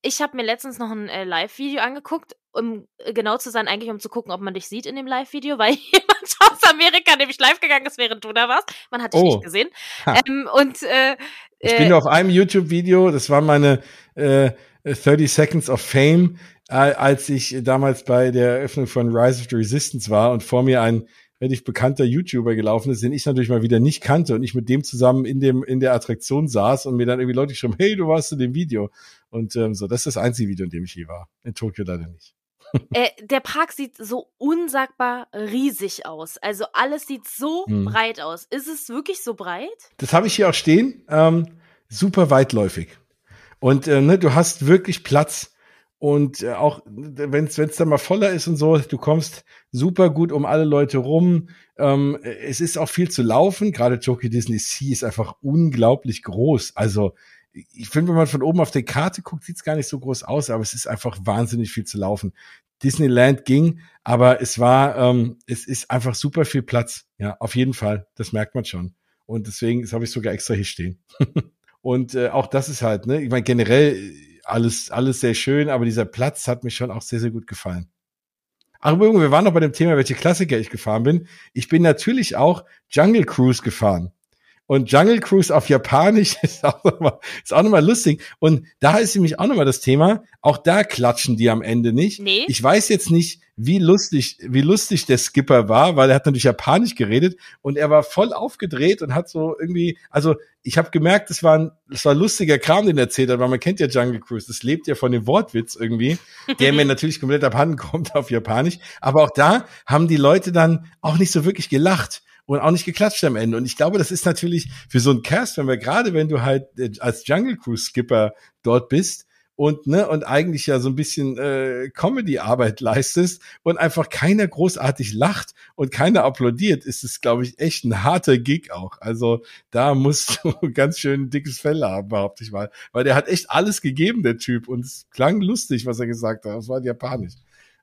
Speaker 1: Ich habe mir letztens noch ein äh, Live-Video angeguckt, um äh, genau zu sein, eigentlich um zu gucken, ob man dich sieht in dem Live-Video, weil jemand aus Amerika nämlich live gegangen ist, während du da warst. Man hat dich oh. nicht gesehen. Ähm, und äh,
Speaker 2: ich bin nur auf einem YouTube-Video, das war meine äh, 30 Seconds of Fame, äh, als ich damals bei der Eröffnung von Rise of the Resistance war und vor mir ein relativ bekannter YouTuber gelaufen ist, den ich natürlich mal wieder nicht kannte und ich mit dem zusammen in dem in der Attraktion saß und mir dann irgendwie Leute geschrieben, hey, du warst in dem Video. Und ähm, so, das ist das einzige Video, in dem ich je war. In Tokio leider nicht.
Speaker 1: äh, der Park sieht so unsagbar riesig aus. Also alles sieht so hm. breit aus. Ist es wirklich so breit?
Speaker 2: Das habe ich hier auch stehen. Ähm, super weitläufig. Und äh, ne, du hast wirklich Platz und äh, auch wenn es dann mal voller ist und so, du kommst super gut um alle Leute rum. Ähm, es ist auch viel zu laufen. Gerade Tokyo Disney Sea ist einfach unglaublich groß. Also ich finde, wenn man von oben auf die Karte guckt, sieht es gar nicht so groß aus, aber es ist einfach wahnsinnig viel zu laufen. Disneyland ging, aber es war, ähm, es ist einfach super viel Platz. Ja, auf jeden Fall. Das merkt man schon. Und deswegen, das habe ich sogar extra hier stehen. und äh, auch das ist halt, ne, ich meine, generell alles, alles sehr schön, aber dieser Platz hat mich schon auch sehr, sehr gut gefallen. Ach, übrigens, wir waren noch bei dem Thema, welche Klassiker ich gefahren bin. Ich bin natürlich auch Jungle Cruise gefahren. Und Jungle Cruise auf Japanisch ist auch nochmal, ist auch nochmal lustig. Und da ist nämlich auch nochmal das Thema. Auch da klatschen die am Ende nicht. Nee. Ich weiß jetzt nicht, wie lustig, wie lustig der Skipper war, weil er hat natürlich Japanisch geredet und er war voll aufgedreht und hat so irgendwie, also ich habe gemerkt, es war ein, es war lustiger Kram, den er erzählt hat, weil man kennt ja Jungle Cruise, das lebt ja von dem Wortwitz irgendwie, der mir natürlich komplett abhanden kommt auf Japanisch. Aber auch da haben die Leute dann auch nicht so wirklich gelacht und auch nicht geklatscht am Ende. Und ich glaube, das ist natürlich für so einen Cast, wenn wir gerade, wenn du halt äh, als Jungle Cruise Skipper dort bist und ne und eigentlich ja so ein bisschen äh, Comedy-Arbeit leistest und einfach keiner großartig lacht und keiner applaudiert, ist es, glaube ich, echt ein harter Gig auch. Also da musst du ganz schön dickes Fell haben, behaupte ich mal. Weil der hat echt alles gegeben, der Typ. Und es klang lustig, was er gesagt hat. Das war japanisch.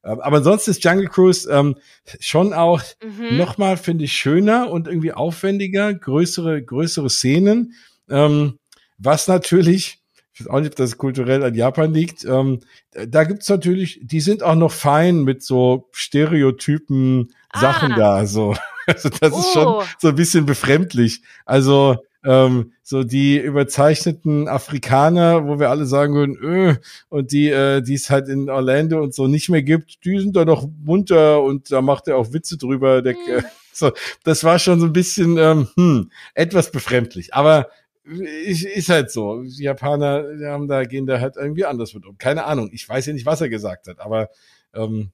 Speaker 2: Ähm, aber ansonsten ist Jungle Cruise ähm, schon auch mhm. nochmal, finde ich, schöner und irgendwie aufwendiger, größere, größere Szenen. Ähm, was natürlich, ich weiß auch nicht, ob das kulturell an Japan liegt, ähm, da gibt's natürlich, die sind auch noch fein mit so Stereotypen ah. Sachen da. So. Also das oh. ist schon oh. so ein bisschen befremdlich. Also ähm, so die überzeichneten Afrikaner, wo wir alle sagen würden, öh, und die, äh, die es halt in Orlando und so nicht mehr gibt, die sind da doch munter und da macht er auch Witze drüber. Der, äh, so, das war schon so ein bisschen ähm, hm, etwas befremdlich. Aber ist halt so. Die Japaner die haben da, gehen da halt irgendwie anders mit um. Keine Ahnung. Ich weiß ja nicht, was er gesagt hat, aber ähm,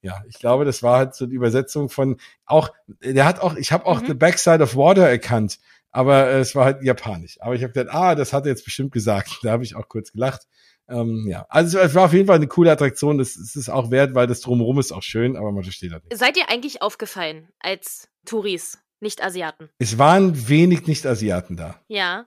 Speaker 2: ja, ich glaube, das war halt so die Übersetzung von auch, der hat auch, ich habe auch mhm. The Backside of Water erkannt aber äh, es war halt japanisch. Aber ich habe gedacht, ah, das hat er jetzt bestimmt gesagt. Da habe ich auch kurz gelacht. Ähm, ja, also es war auf jeden Fall eine coole Attraktion. Das, das ist auch wert, weil das drumherum ist auch schön, aber man versteht das nicht.
Speaker 1: Seid ihr eigentlich aufgefallen als Touris, nicht Asiaten?
Speaker 2: Es waren wenig Nicht-Asiaten da.
Speaker 1: Ja.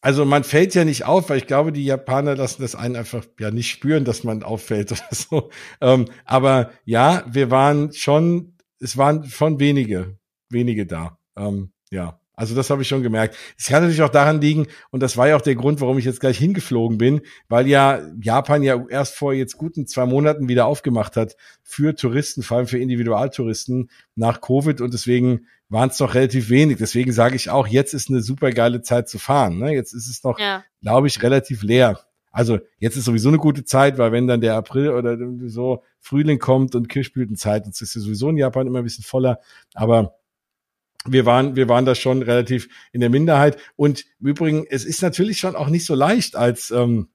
Speaker 2: Also man fällt ja nicht auf, weil ich glaube, die Japaner lassen das einen einfach ja nicht spüren, dass man auffällt oder so. Ähm, aber ja, wir waren schon, es waren schon wenige, wenige da. Ähm, ja. Also das habe ich schon gemerkt. Es kann natürlich auch daran liegen, und das war ja auch der Grund, warum ich jetzt gleich hingeflogen bin, weil ja Japan ja erst vor jetzt guten zwei Monaten wieder aufgemacht hat für Touristen, vor allem für Individualtouristen nach Covid und deswegen waren es doch relativ wenig. Deswegen sage ich auch, jetzt ist eine super geile Zeit zu fahren. Ne? Jetzt ist es noch, ja. glaube ich, relativ leer. Also jetzt ist sowieso eine gute Zeit, weil wenn dann der April oder so Frühling kommt und Kirschblütenzeit, es ist ja sowieso in Japan immer ein bisschen voller, aber wir waren, wir waren da schon relativ in der Minderheit. Und im Übrigen, es ist natürlich schon auch nicht so leicht als ähm,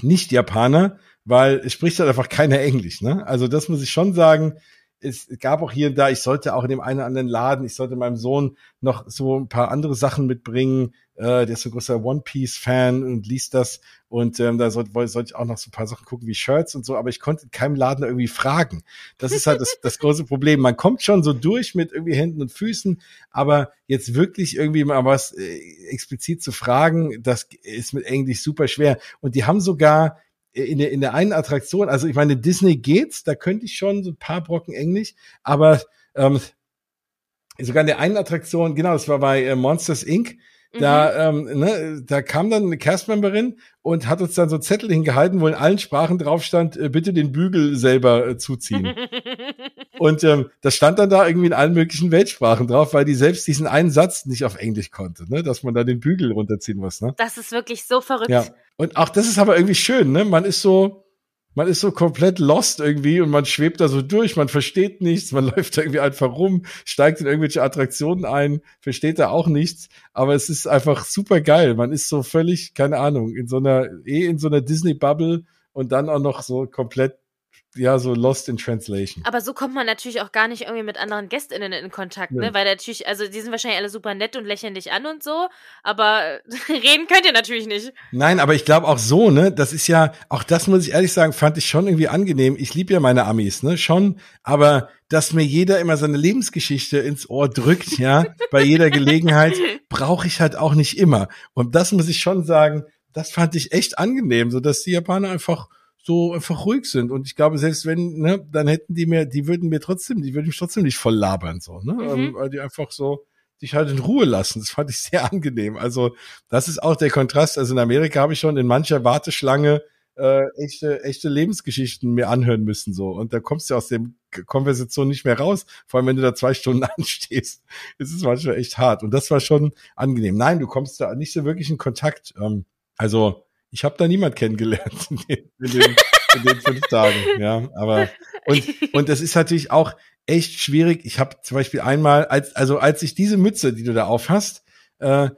Speaker 2: Nicht-Japaner, weil es spricht halt einfach keiner Englisch. Ne? Also das muss ich schon sagen. Es gab auch hier und da, ich sollte auch in dem einen oder anderen Laden, ich sollte meinem Sohn noch so ein paar andere Sachen mitbringen, äh, der ist so ein großer One Piece Fan und liest das und ähm, da sollte, sollte ich auch noch so ein paar Sachen gucken wie Shirts und so, aber ich konnte in keinem Laden irgendwie fragen. Das ist halt das, das große Problem. Man kommt schon so durch mit irgendwie Händen und Füßen, aber jetzt wirklich irgendwie mal was äh, explizit zu fragen, das ist mit Englisch super schwer. Und die haben sogar in der, in der einen Attraktion, also ich meine, Disney geht's, da könnte ich schon so ein paar Brocken Englisch, aber ähm, sogar in der einen Attraktion, genau, das war bei äh, Monsters Inc., da, mhm. ähm, ne, da kam dann eine Castmemberin und hat uns dann so Zettel hingehalten, wo in allen Sprachen drauf stand, äh, bitte den Bügel selber äh, zuziehen. und ähm, das stand dann da irgendwie in allen möglichen Weltsprachen drauf, weil die selbst diesen einen Satz nicht auf Englisch konnte, ne, dass man da den Bügel runterziehen muss. Ne?
Speaker 1: Das ist wirklich so verrückt.
Speaker 2: Ja. Und auch das ist aber irgendwie schön, ne? Man ist so, man ist so komplett lost irgendwie und man schwebt da so durch, man versteht nichts, man läuft irgendwie einfach rum, steigt in irgendwelche Attraktionen ein, versteht da auch nichts, aber es ist einfach super geil. Man ist so völlig, keine Ahnung, in so einer, eh in so einer Disney-Bubble und dann auch noch so komplett ja, so lost in translation.
Speaker 1: Aber so kommt man natürlich auch gar nicht irgendwie mit anderen GästInnen in Kontakt, ne? Weil natürlich, also die sind wahrscheinlich alle super nett und lächeln dich an und so, aber reden könnt ihr natürlich nicht.
Speaker 2: Nein, aber ich glaube auch so, ne? Das ist ja, auch das muss ich ehrlich sagen, fand ich schon irgendwie angenehm. Ich liebe ja meine Amis, ne? Schon, aber dass mir jeder immer seine Lebensgeschichte ins Ohr drückt, ja, bei jeder Gelegenheit, brauche ich halt auch nicht immer. Und das muss ich schon sagen, das fand ich echt angenehm, so dass die Japaner einfach so einfach ruhig sind. Und ich glaube, selbst wenn, ne, dann hätten die mir, die würden mir trotzdem, die würden mich trotzdem nicht voll labern, so, ne? Mhm. Ähm, weil die einfach so dich halt in Ruhe lassen. Das fand ich sehr angenehm. Also, das ist auch der Kontrast. Also in Amerika habe ich schon in mancher Warteschlange äh, echte, echte Lebensgeschichten mir anhören müssen, so. Und da kommst du aus dem Konversation nicht mehr raus. Vor allem, wenn du da zwei Stunden anstehst. Es ist manchmal echt hart. Und das war schon angenehm. Nein, du kommst da nicht so wirklich in Kontakt. Ähm, also, ich habe da niemand kennengelernt in den, in den, in den fünf Tagen. Ja, aber und und das ist natürlich auch echt schwierig. Ich habe zum Beispiel einmal, als also als ich diese Mütze, die du da auf hast, äh,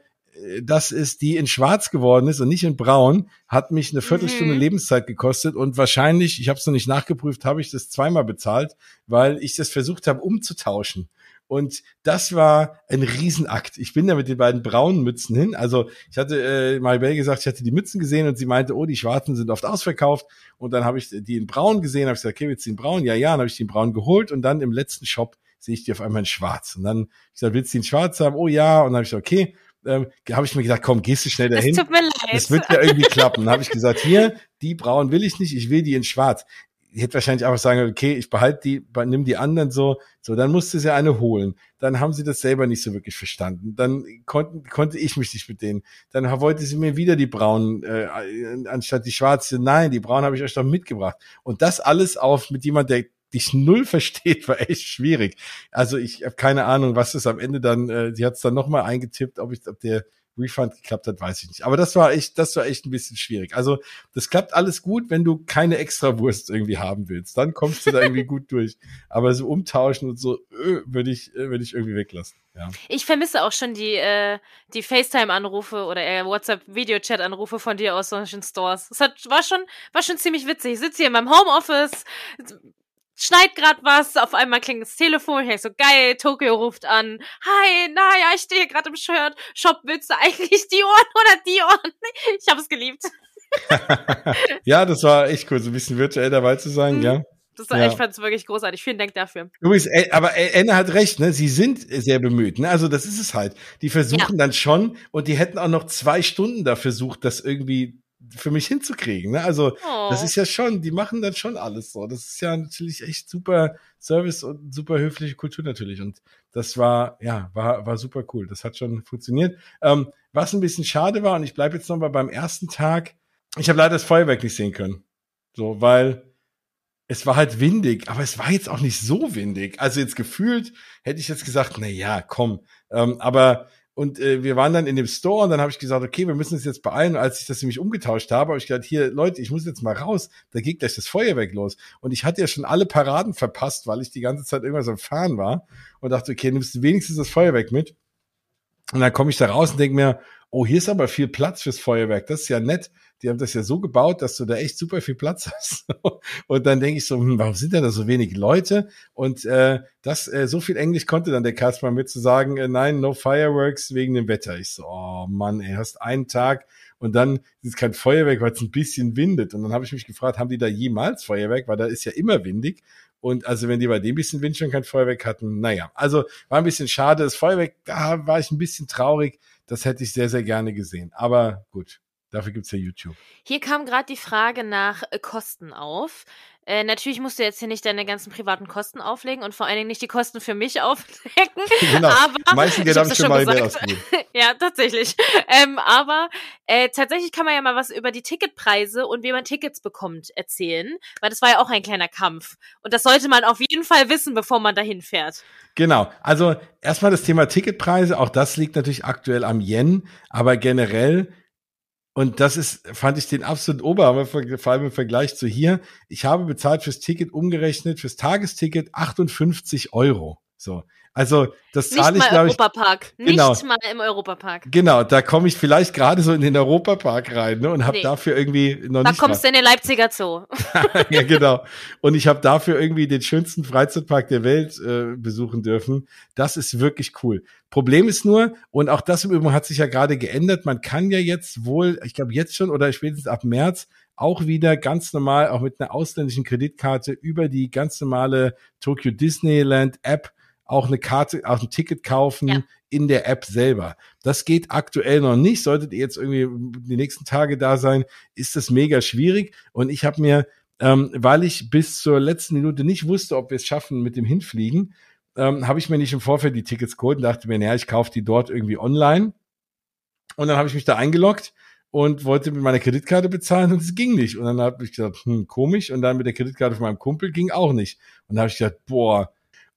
Speaker 2: das ist die in Schwarz geworden ist und nicht in Braun, hat mich eine Viertelstunde mhm. Lebenszeit gekostet und wahrscheinlich, ich habe es noch nicht nachgeprüft, habe ich das zweimal bezahlt, weil ich das versucht habe umzutauschen. Und das war ein Riesenakt. Ich bin da mit den beiden braunen Mützen hin. Also ich hatte äh, Maribel gesagt, ich hatte die Mützen gesehen und sie meinte, oh, die schwarzen sind oft ausverkauft. Und dann habe ich die in braun gesehen, habe ich gesagt, okay, willst du den braun? Ja, ja, dann habe ich den braun geholt und dann im letzten Shop sehe ich die auf einmal in schwarz. Und dann ich gesagt, willst du den schwarz haben? Oh ja. Und dann habe ich gesagt, okay. Ähm, habe ich mir gesagt, komm, gehst du schnell dahin.
Speaker 1: Das tut mir leid.
Speaker 2: Das wird ja irgendwie klappen. Dann habe ich gesagt, hier, die braun will ich nicht, ich will die in schwarz ich hätte wahrscheinlich einfach sagen, okay, ich behalte die, nimm die anderen so, so, dann musste sie eine holen. Dann haben sie das selber nicht so wirklich verstanden. Dann konnten, konnte ich mich nicht mit denen. Dann wollte sie mir wieder die braunen, äh, anstatt die schwarze. Nein, die braunen habe ich euch doch mitgebracht. Und das alles auf mit jemand, der dich null versteht, war echt schwierig. Also ich habe keine Ahnung, was es am Ende dann, äh, sie hat es dann nochmal eingetippt, ob ich, ob der Refund geklappt hat, weiß ich nicht. Aber das war echt, das war echt ein bisschen schwierig. Also das klappt alles gut, wenn du keine extra Wurst irgendwie haben willst. Dann kommst du da irgendwie gut durch. Aber so umtauschen und so äh, würde ich, äh, würde ich irgendwie weglassen. Ja.
Speaker 1: Ich vermisse auch schon die, äh, die FaceTime-Anrufe oder äh, WhatsApp-Video-Chat-Anrufe von dir aus solchen Stores. Das hat, war schon, war schon ziemlich witzig. Ich sitze hier in meinem Homeoffice, schneit grad was, auf einmal klingt das Telefon, ich denk so, geil, Tokio ruft an, hi, naja, ich stehe gerade im Shirt, Shop, willst du eigentlich die Ohren oder die Ohren? Ich habe es geliebt.
Speaker 2: ja, das war echt cool, so ein bisschen virtuell dabei zu sein, mhm. ja.
Speaker 1: Das war, ja. Ich fand es wirklich großartig. Vielen Dank dafür.
Speaker 2: Übrigens, aber Anne hat recht, ne? Sie sind sehr bemüht, ne? Also das ist es halt. Die versuchen ja. dann schon und die hätten auch noch zwei Stunden da versucht, das irgendwie für mich hinzukriegen. Ne? Also oh. das ist ja schon, die machen dann schon alles so. Das ist ja natürlich echt super Service und super höfliche Kultur natürlich. Und das war, ja, war, war super cool. Das hat schon funktioniert. Ähm, was ein bisschen schade war, und ich bleibe jetzt nochmal beim ersten Tag, ich habe leider das Feuerwerk nicht sehen können. So, weil es war halt windig, aber es war jetzt auch nicht so windig. Also jetzt gefühlt hätte ich jetzt gesagt, na ja, komm. Ähm, aber und äh, wir waren dann in dem Store und dann habe ich gesagt, okay, wir müssen uns jetzt beeilen. Und als ich das nämlich umgetauscht habe, habe ich gesagt, hier, Leute, ich muss jetzt mal raus, da geht gleich das Feuerwerk los. Und ich hatte ja schon alle Paraden verpasst, weil ich die ganze Zeit irgendwas am Fahren war und dachte, okay, nimmst du wenigstens das Feuerwerk mit. Und dann komme ich da raus und denke mir, oh, hier ist aber viel Platz fürs Feuerwerk. Das ist ja nett. Die haben das ja so gebaut, dass du da echt super viel Platz hast. und dann denke ich so, hm, warum sind denn da so wenig Leute? Und äh, das, äh, so viel Englisch konnte dann der Kasper mit zu sagen, äh, nein, no fireworks wegen dem Wetter. Ich so, oh Mann, ey, hast einen Tag und dann ist kein Feuerwerk, weil es ein bisschen windet. Und dann habe ich mich gefragt, haben die da jemals Feuerwerk? Weil da ist ja immer windig. Und also wenn die bei dem bisschen Wind schon kein Feuerwerk hatten, naja, also war ein bisschen schade. Das Feuerwerk, da war ich ein bisschen traurig. Das hätte ich sehr, sehr gerne gesehen. Aber gut, dafür gibt's ja YouTube.
Speaker 1: Hier kam gerade die Frage nach äh, Kosten auf. Äh, natürlich musst du jetzt hier nicht deine ganzen privaten Kosten auflegen und vor allen Dingen nicht die Kosten für mich auflegen. Genau. Aber
Speaker 2: meisten Geld habe ich schon mal ausgegeben.
Speaker 1: ja, tatsächlich. Ähm, aber äh, tatsächlich kann man ja mal was über die Ticketpreise und wie man Tickets bekommt erzählen, weil das war ja auch ein kleiner Kampf. Und das sollte man auf jeden Fall wissen, bevor man dahin fährt.
Speaker 2: Genau. Also erstmal das Thema Ticketpreise. Auch das liegt natürlich aktuell am Yen, aber generell und das ist, fand ich den absolut Oberhammer, vor allem im Vergleich zu hier. Ich habe bezahlt fürs Ticket umgerechnet, fürs Tagesticket 58 Euro. So. Also das zahle ich, glaube ich.
Speaker 1: Europapark. Genau, nicht mal im Europapark.
Speaker 2: Genau, da komme ich vielleicht gerade so in den Europapark rein ne, und habe nee. dafür irgendwie noch
Speaker 1: da
Speaker 2: nicht.
Speaker 1: Da kommst mal. du in den Leipziger Zoo.
Speaker 2: ja, genau. Und ich habe dafür irgendwie den schönsten Freizeitpark der Welt äh, besuchen dürfen. Das ist wirklich cool. Problem ist nur, und auch das im Übrigen hat sich ja gerade geändert, man kann ja jetzt wohl, ich glaube jetzt schon oder spätestens ab März, auch wieder ganz normal, auch mit einer ausländischen Kreditkarte über die ganz normale Tokyo Disneyland App auch eine Karte, auch ein Ticket kaufen ja. in der App selber. Das geht aktuell noch nicht. Solltet ihr jetzt irgendwie die nächsten Tage da sein, ist das mega schwierig. Und ich habe mir, ähm, weil ich bis zur letzten Minute nicht wusste, ob wir es schaffen mit dem Hinfliegen, ähm, habe ich mir nicht im Vorfeld die Tickets geholt und dachte mir, naja, ich kaufe die dort irgendwie online. Und dann habe ich mich da eingeloggt und wollte mit meiner Kreditkarte bezahlen und es ging nicht. Und dann habe ich gesagt, hm, komisch. Und dann mit der Kreditkarte von meinem Kumpel ging auch nicht. Und da habe ich gesagt, boah,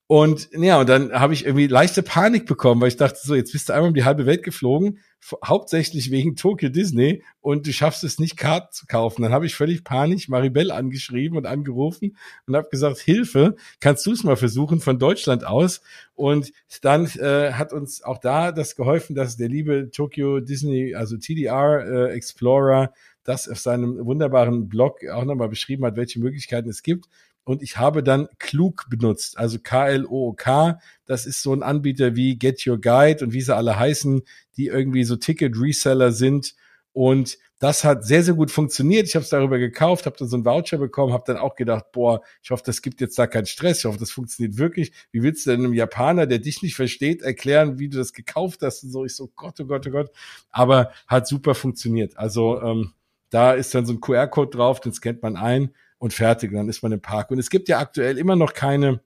Speaker 2: und ja, und dann habe ich irgendwie leichte Panik bekommen, weil ich dachte, so, jetzt bist du einmal um die halbe Welt geflogen, hauptsächlich wegen Tokyo Disney und du schaffst es nicht, Karten zu kaufen. Dann habe ich völlig panisch Maribel angeschrieben und angerufen und habe gesagt, Hilfe, kannst du es mal versuchen von Deutschland aus? Und dann äh, hat uns auch da das geholfen, dass der liebe Tokyo Disney, also TDR äh, Explorer, das auf seinem wunderbaren Blog auch nochmal beschrieben hat, welche Möglichkeiten es gibt. Und ich habe dann Klug benutzt, also K-L-O-O-K. Das ist so ein Anbieter wie Get Your Guide und wie sie alle heißen, die irgendwie so Ticket-Reseller sind und das hat sehr, sehr gut funktioniert. Ich habe es darüber gekauft, habe dann so einen Voucher bekommen, habe dann auch gedacht, boah, ich hoffe, das gibt jetzt da keinen Stress. Ich hoffe, das funktioniert wirklich. Wie willst du denn einem Japaner, der dich nicht versteht, erklären, wie du das gekauft hast? Und so, ich so, Gott, oh Gott, oh Gott. Aber hat super funktioniert. Also ähm, da ist dann so ein QR-Code drauf, den scannt man ein und fertig. dann ist man im Park. Und es gibt ja aktuell immer noch keine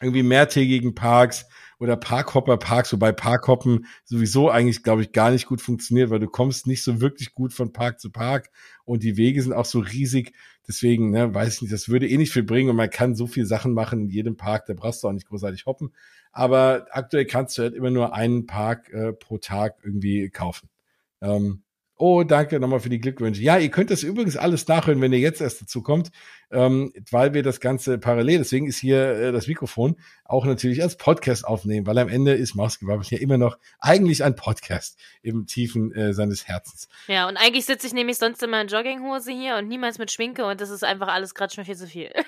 Speaker 2: irgendwie mehrtägigen Parks oder Parkhopper-Parks, wobei Parkhoppen sowieso eigentlich, glaube ich, gar nicht gut funktioniert, weil du kommst nicht so wirklich gut von Park zu Park und die Wege sind auch so riesig. Deswegen, ne, weiß ich nicht, das würde eh nicht viel bringen und man kann so viel Sachen machen in jedem Park, da brauchst du auch nicht großartig hoppen. Aber aktuell kannst du halt immer nur einen Park äh, pro Tag irgendwie kaufen. Ähm, Oh, danke nochmal für die Glückwünsche. Ja, ihr könnt das übrigens alles nachhören, wenn ihr jetzt erst dazu kommt, ähm, weil wir das Ganze parallel, deswegen ist hier äh, das Mikrofon auch natürlich als Podcast aufnehmen, weil am Ende ist Mausgebabbel ja immer noch eigentlich ein Podcast im Tiefen äh, seines Herzens.
Speaker 1: Ja, und eigentlich sitze ich nämlich sonst immer in Jogginghose hier und niemals mit Schminke und das ist einfach alles gerade schon viel zu viel.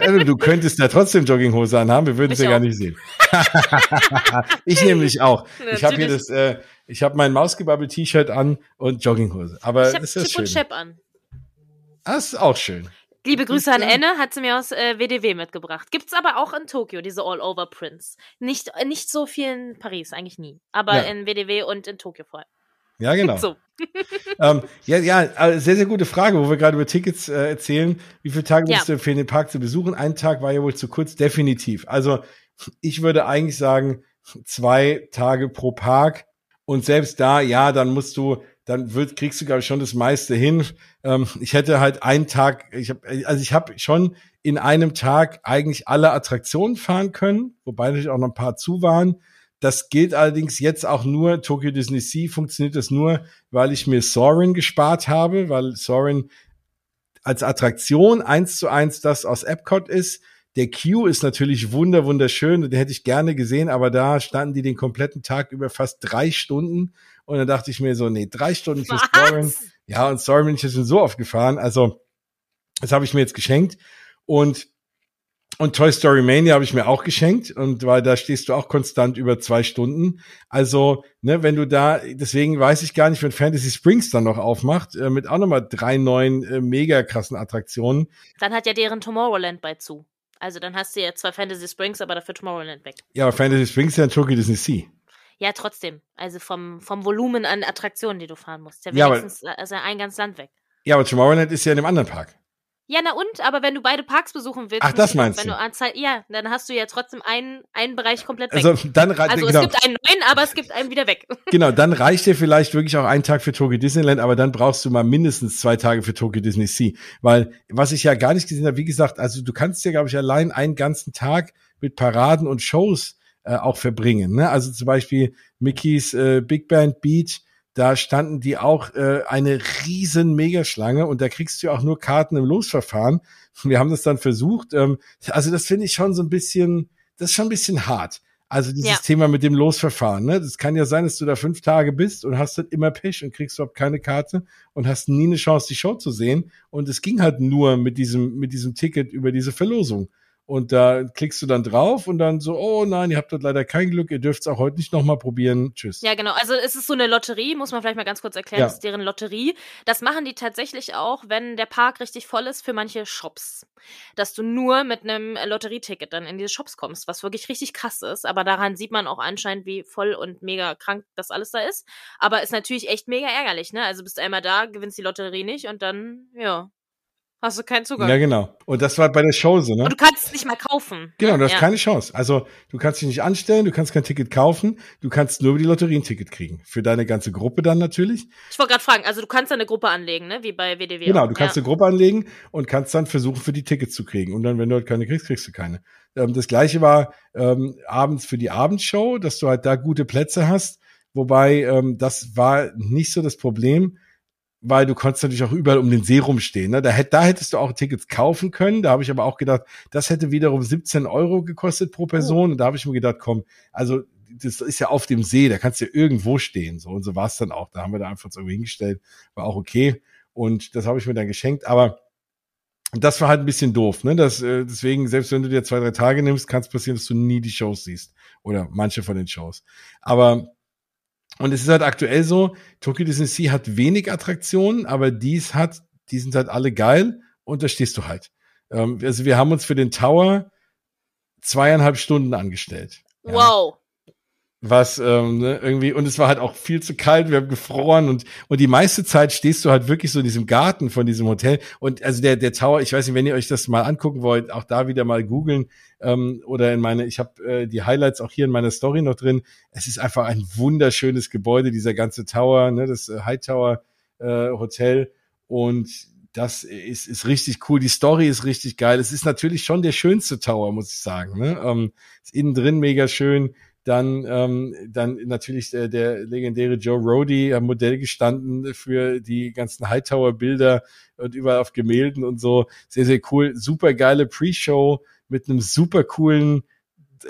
Speaker 2: Also, du könntest ja trotzdem Jogginghose anhaben, wir würden es ja gar nicht sehen. ich nämlich auch. Natürlich. Ich habe hier das, äh, ich habe mein Mausgebabbel-T-Shirt an und Jogginghose. Aber ich das ist Chip schön. und Chap an. Das ist auch schön.
Speaker 1: Liebe Grüße an Enne, hat sie mir aus äh, WDW mitgebracht. Gibt's aber auch in Tokio, diese All-Over-Prints. Nicht, nicht so viel in Paris, eigentlich nie. Aber ja. in WDW und in Tokio vor allem.
Speaker 2: Ja, genau. So. ähm, ja, ja, äh, sehr, sehr gute Frage, wo wir gerade über Tickets äh, erzählen. Wie viele Tage würdest ja. du empfehlen, den Park zu besuchen? Ein Tag war ja wohl zu kurz, definitiv. Also ich würde eigentlich sagen, zwei Tage pro Park. Und selbst da, ja, dann musst du, dann wird, kriegst du, glaube ich, schon das meiste hin. Ähm, ich hätte halt einen Tag, ich hab, also ich habe schon in einem Tag eigentlich alle Attraktionen fahren können, wobei natürlich auch noch ein paar zu waren. Das gilt allerdings jetzt auch nur, Tokyo Disney Sea funktioniert das nur, weil ich mir Sorin gespart habe, weil Sorin als Attraktion eins zu eins das aus Epcot ist. Der Q ist natürlich wunder, wunderschön, den hätte ich gerne gesehen, aber da standen die den kompletten Tag über fast drei Stunden und dann dachte ich mir so, nee, drei Stunden für Sorin. Ja, und Sorin bin ich jetzt schon so oft gefahren, also das habe ich mir jetzt geschenkt und und Toy Story Mania habe ich mir auch geschenkt und weil da stehst du auch konstant über zwei Stunden. Also, ne, wenn du da, deswegen weiß ich gar nicht, wenn Fantasy Springs dann noch aufmacht, äh, mit auch nochmal drei neuen äh, mega krassen Attraktionen.
Speaker 1: Dann hat ja deren Tomorrowland bei zu. Also dann hast du ja zwar Fantasy Springs, aber dafür Tomorrowland weg.
Speaker 2: Ja, aber Fantasy Springs ist ja ein Tokyo Disney Sea.
Speaker 1: Ja, trotzdem. Also vom, vom Volumen an Attraktionen, die du fahren musst. Ja, wenigstens ja, aber, also ein ganz Land weg.
Speaker 2: Ja, aber Tomorrowland ist ja in einem anderen Park.
Speaker 1: Ja, na und, aber wenn du beide Parks besuchen willst,
Speaker 2: Ach, das meinst
Speaker 1: wenn
Speaker 2: du?
Speaker 1: Anzahl, ja, dann hast du ja trotzdem einen, einen Bereich komplett
Speaker 2: weg. Also, dann
Speaker 1: also genau. es gibt einen neuen, aber es gibt einen wieder weg.
Speaker 2: Genau, dann reicht dir vielleicht wirklich auch ein Tag für Tokyo Disneyland, aber dann brauchst du mal mindestens zwei Tage für Tokyo Disney Sea. Weil, was ich ja gar nicht gesehen habe, wie gesagt, also du kannst ja, glaube ich, allein einen ganzen Tag mit Paraden und Shows äh, auch verbringen. Ne? Also zum Beispiel Mickeys äh, Big Band Beat, da standen die auch äh, eine riesen Megaschlange und da kriegst du auch nur Karten im Losverfahren. Wir haben das dann versucht. Ähm, also das finde ich schon so ein bisschen, das ist schon ein bisschen hart. Also dieses ja. Thema mit dem Losverfahren, ne? Das kann ja sein, dass du da fünf Tage bist und hast dann immer Pech und kriegst überhaupt keine Karte und hast nie eine Chance, die Show zu sehen. Und es ging halt nur mit diesem, mit diesem Ticket über diese Verlosung. Und da klickst du dann drauf und dann so, oh nein, ihr habt dort leider kein Glück, ihr dürft es auch heute nicht nochmal probieren. Tschüss.
Speaker 1: Ja, genau. Also es ist so eine Lotterie, muss man vielleicht mal ganz kurz erklären, ja. das ist deren Lotterie. Das machen die tatsächlich auch, wenn der Park richtig voll ist für manche Shops. Dass du nur mit einem Lotterieticket dann in diese Shops kommst, was wirklich richtig krass ist. Aber daran sieht man auch anscheinend, wie voll und mega krank das alles da ist. Aber ist natürlich echt mega ärgerlich, ne? Also bist du einmal da, gewinnst die Lotterie nicht und dann, ja, Hast du keinen Zugang.
Speaker 2: Ja, genau. Und das war bei der Show so, ne?
Speaker 1: Und du kannst es nicht mal kaufen.
Speaker 2: Genau, du hast ja. keine Chance. Also, du kannst dich nicht anstellen, du kannst kein Ticket kaufen, du kannst nur über die Lotterie ein Ticket kriegen. Für deine ganze Gruppe dann natürlich.
Speaker 1: Ich wollte gerade fragen, also du kannst eine Gruppe anlegen, ne? Wie bei WDW.
Speaker 2: Genau, du kannst ja. eine Gruppe anlegen und kannst dann versuchen, für die Tickets zu kriegen. Und dann, wenn du halt keine kriegst, kriegst du keine. Ähm, das gleiche war ähm, abends für die Abendshow, dass du halt da gute Plätze hast. Wobei, ähm, das war nicht so das Problem weil du konntest natürlich auch überall um den See rumstehen. Ne? Da, hätt, da hättest du auch Tickets kaufen können. Da habe ich aber auch gedacht, das hätte wiederum 17 Euro gekostet pro Person. Oh. Und da habe ich mir gedacht, komm, also das ist ja auf dem See, da kannst du ja irgendwo stehen. So und so war es dann auch. Da haben wir da einfach so hingestellt, war auch okay. Und das habe ich mir dann geschenkt. Aber das war halt ein bisschen doof, ne? Das, äh, deswegen, selbst wenn du dir zwei, drei Tage nimmst, kann es passieren, dass du nie die Shows siehst. Oder manche von den Shows. Aber, und es ist halt aktuell so, Tokyo Disney Sea hat wenig Attraktionen, aber dies hat, die sind halt alle geil und da stehst du halt. Ähm, also wir haben uns für den Tower zweieinhalb Stunden angestellt.
Speaker 1: Wow
Speaker 2: was ähm, ne, irgendwie und es war halt auch viel zu kalt, wir haben gefroren und und die meiste Zeit stehst du halt wirklich so in diesem Garten von diesem Hotel und also der der Tower, ich weiß nicht, wenn ihr euch das mal angucken wollt, auch da wieder mal googeln ähm, oder in meine, ich habe äh, die Highlights auch hier in meiner Story noch drin. Es ist einfach ein wunderschönes Gebäude, dieser ganze Tower, ne, das äh, High Tower äh, Hotel und das ist, ist richtig cool. Die Story ist richtig geil. Es ist natürlich schon der schönste Tower, muss ich sagen. Ne? Ähm, ist innen drin mega schön dann, ähm, dann natürlich der, der legendäre Joe Rody am Modell gestanden für die ganzen Hightower-Bilder und überall auf Gemälden und so. Sehr, sehr cool. Super geile Pre-Show mit einem super coolen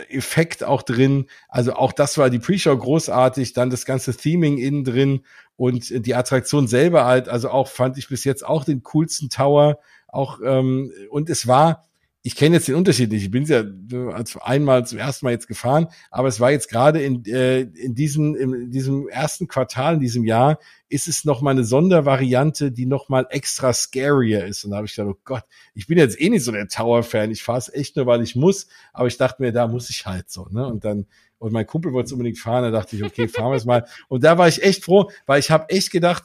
Speaker 2: Effekt auch drin. Also auch das war die Pre-Show großartig. Dann das ganze Theming innen drin und die Attraktion selber halt. Also auch fand ich bis jetzt auch den coolsten Tower. Auch ähm, und es war ich kenne jetzt den Unterschied nicht. Ich bin ja einmal zum ersten Mal jetzt gefahren, aber es war jetzt gerade in, äh, in, diesem, in diesem ersten Quartal in diesem Jahr ist es noch mal eine Sondervariante, die noch mal extra scarier ist. Und da habe ich gedacht, oh Gott, ich bin jetzt eh nicht so der Tower-Fan. Ich fahre es echt nur, weil ich muss. Aber ich dachte mir, da muss ich halt so. Ne? Und dann und mein Kumpel wollte es unbedingt fahren. Da dachte ich, okay, fahren wir es mal. Und da war ich echt froh, weil ich habe echt gedacht,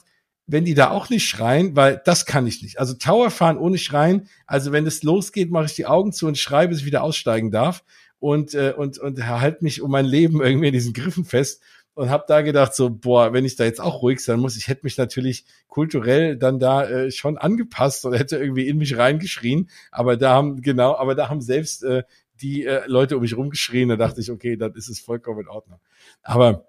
Speaker 2: wenn die da auch nicht schreien, weil das kann ich nicht. Also Tower fahren ohne Schreien, also wenn es losgeht, mache ich die Augen zu und schreibe, bis ich wieder aussteigen darf. Und äh, und und halt mich um mein Leben irgendwie in diesen Griffen fest. Und habe da gedacht so boah, wenn ich da jetzt auch ruhig sein muss, ich hätte mich natürlich kulturell dann da äh, schon angepasst oder hätte irgendwie in mich reingeschrien, aber da haben genau, aber da haben selbst äh, die äh, Leute um mich rumgeschrien, da dachte ich, okay, dann ist es vollkommen in Ordnung. Aber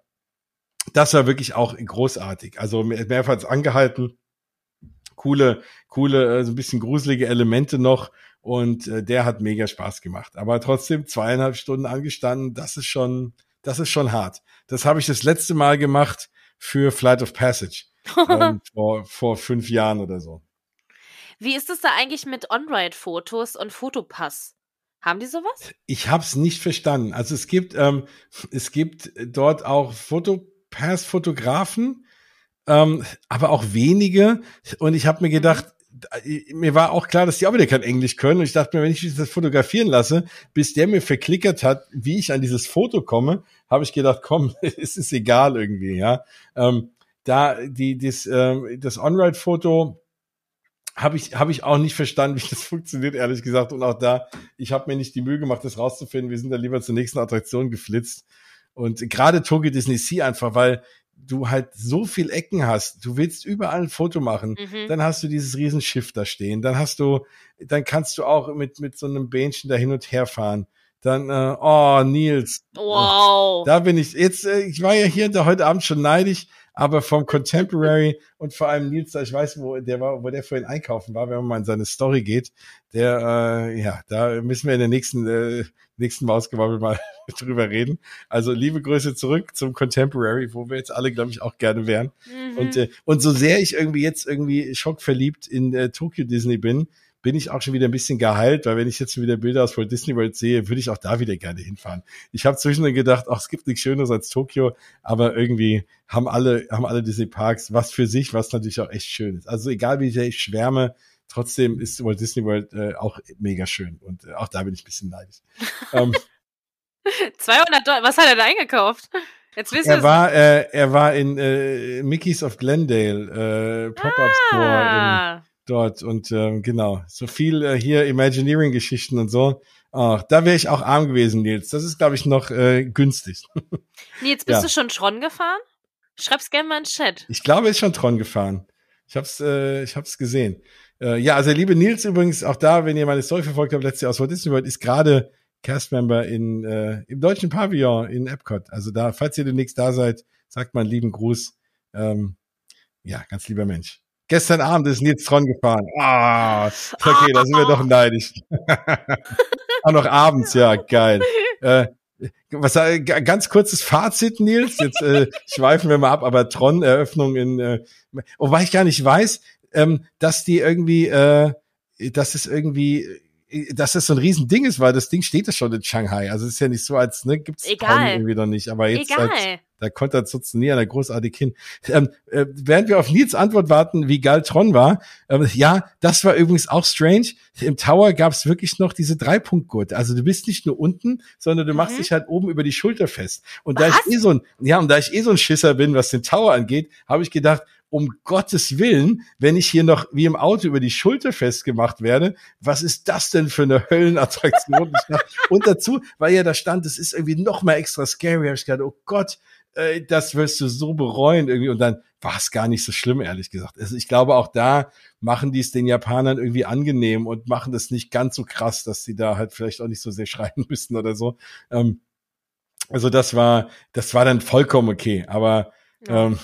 Speaker 2: das war wirklich auch großartig. Also mehrfach angehalten. Coole, coole, äh, so ein bisschen gruselige Elemente noch. Und äh, der hat mega Spaß gemacht. Aber trotzdem zweieinhalb Stunden angestanden, das ist schon, das ist schon hart. Das habe ich das letzte Mal gemacht für Flight of Passage. ähm, vor, vor fünf Jahren oder so.
Speaker 1: Wie ist es da eigentlich mit On-Ride-Fotos und Fotopass? Haben die sowas?
Speaker 2: Ich habe es nicht verstanden. Also es gibt, ähm, es gibt dort auch Foto Pass-Fotografen, ähm, aber auch wenige. Und ich habe mir gedacht, mir war auch klar, dass die auch wieder kein Englisch können. Und ich dachte mir, wenn ich das fotografieren lasse, bis der mir verklickert hat, wie ich an dieses Foto komme, habe ich gedacht, komm, es ist egal irgendwie, ja. Ähm, da die das ähm, das On-Ride-Foto habe ich habe ich auch nicht verstanden, wie das funktioniert, ehrlich gesagt. Und auch da, ich habe mir nicht die Mühe gemacht, das rauszufinden. Wir sind da lieber zur nächsten Attraktion geflitzt. Und gerade Tokyo Disney Sea einfach, weil du halt so viel Ecken hast. Du willst überall ein Foto machen. Mhm. Dann hast du dieses Riesenschiff da stehen. Dann hast du, dann kannst du auch mit, mit so einem Bähnchen da hin und her fahren. Dann, äh, oh, Nils.
Speaker 1: Wow.
Speaker 2: Da bin ich. Jetzt, äh, ich war ja hier da heute Abend schon neidisch, aber vom Contemporary und vor allem Nils, ich weiß, wo der war, wo der vorhin einkaufen war, wenn man mal in seine Story geht, der, äh, ja, da müssen wir in der nächsten, äh, nächsten Mausgewabbel mal drüber reden. Also liebe Grüße zurück zum Contemporary, wo wir jetzt alle, glaube ich, auch gerne wären. Mhm. Und, äh, und so sehr ich irgendwie jetzt irgendwie schockverliebt in äh, Tokyo Disney bin, bin ich auch schon wieder ein bisschen geheilt, weil wenn ich jetzt wieder Bilder aus Walt Disney World sehe, würde ich auch da wieder gerne hinfahren. Ich habe zwischendurch gedacht, ach, es gibt nichts Schöneres als Tokio, aber irgendwie haben alle, haben alle Disney Parks was für sich, was natürlich auch echt schön ist. Also egal wie sehr ich schwärme, trotzdem ist Walt Disney World äh, auch mega schön und äh, auch da bin ich ein bisschen neidisch. ähm,
Speaker 1: 200 Dollar, was hat er da eingekauft?
Speaker 2: Jetzt wissen er war, äh, er war in äh, Mickey's of Glendale, äh, Pop-Up Store ah. Dort und ähm, genau, so viel äh, hier Imagineering-Geschichten und so. Ach, da wäre ich auch arm gewesen, Nils. Das ist, glaube ich, noch äh, günstig.
Speaker 1: Nils, bist ja. du schon Tron gefahren? Schreib's gerne mal in den Chat.
Speaker 2: Ich glaube, er ist schon Tron gefahren. Ich hab's, äh, ich hab's gesehen. Äh, ja, also liebe Nils übrigens, auch da, wenn ihr meine Story verfolgt habt, letztes Jahr aus Walt Disney World, ist gerade Castmember in, äh, im deutschen Pavillon in Epcot. Also da, falls ihr demnächst da seid, sagt mal einen lieben Gruß. Ähm, ja, ganz lieber Mensch. Gestern Abend ist Nils Tron gefahren. Ah, okay, da sind wir doch neidisch. Auch noch abends, ja, geil. Äh, was äh, ganz kurzes Fazit, Nils. Jetzt äh, schweifen wir mal ab, aber Tron-Eröffnung in, äh, wobei ich gar nicht weiß, ähm, dass die irgendwie äh, dass es irgendwie dass das so ein Riesending ist, weil das Ding steht ja schon in Shanghai. Also es ist ja nicht so, als ne, gibt's
Speaker 1: Egal.
Speaker 2: irgendwie noch nicht. Aber jetzt
Speaker 1: Egal.
Speaker 2: Halt, da konnte er sitzen nie einer großartig hin. Ähm, äh, während wir auf Nils Antwort warten, wie geil Tron war, ähm, ja, das war übrigens auch strange. Im Tower gab's wirklich noch diese Dreipunktgurte. Also du bist nicht nur unten, sondern du machst
Speaker 1: Mhm.
Speaker 2: dich halt oben über die Schulter fest. Und da
Speaker 1: Was?
Speaker 2: ich eh so ein, ja, und da ich eh so ein Schisser bin, was den Tower angeht, habe ich gedacht, um Gottes Willen, wenn ich hier noch wie im Auto über die Schulter festgemacht werde, was ist das denn für eine Höllenattraktion? Und dazu, weil ja da stand, es ist irgendwie noch mal extra scary, habe ich gedacht, oh Gott, äh, das wirst du so bereuen irgendwie. Und dann war es gar nicht so schlimm, ehrlich gesagt. Also ich glaube, auch da machen die es den Japanern irgendwie angenehm und machen das nicht ganz so krass, dass sie da halt vielleicht auch nicht so sehr schreien müssen oder so. Ähm, also das war, das war dann vollkommen okay. Aber
Speaker 1: Ja.
Speaker 2: ähm,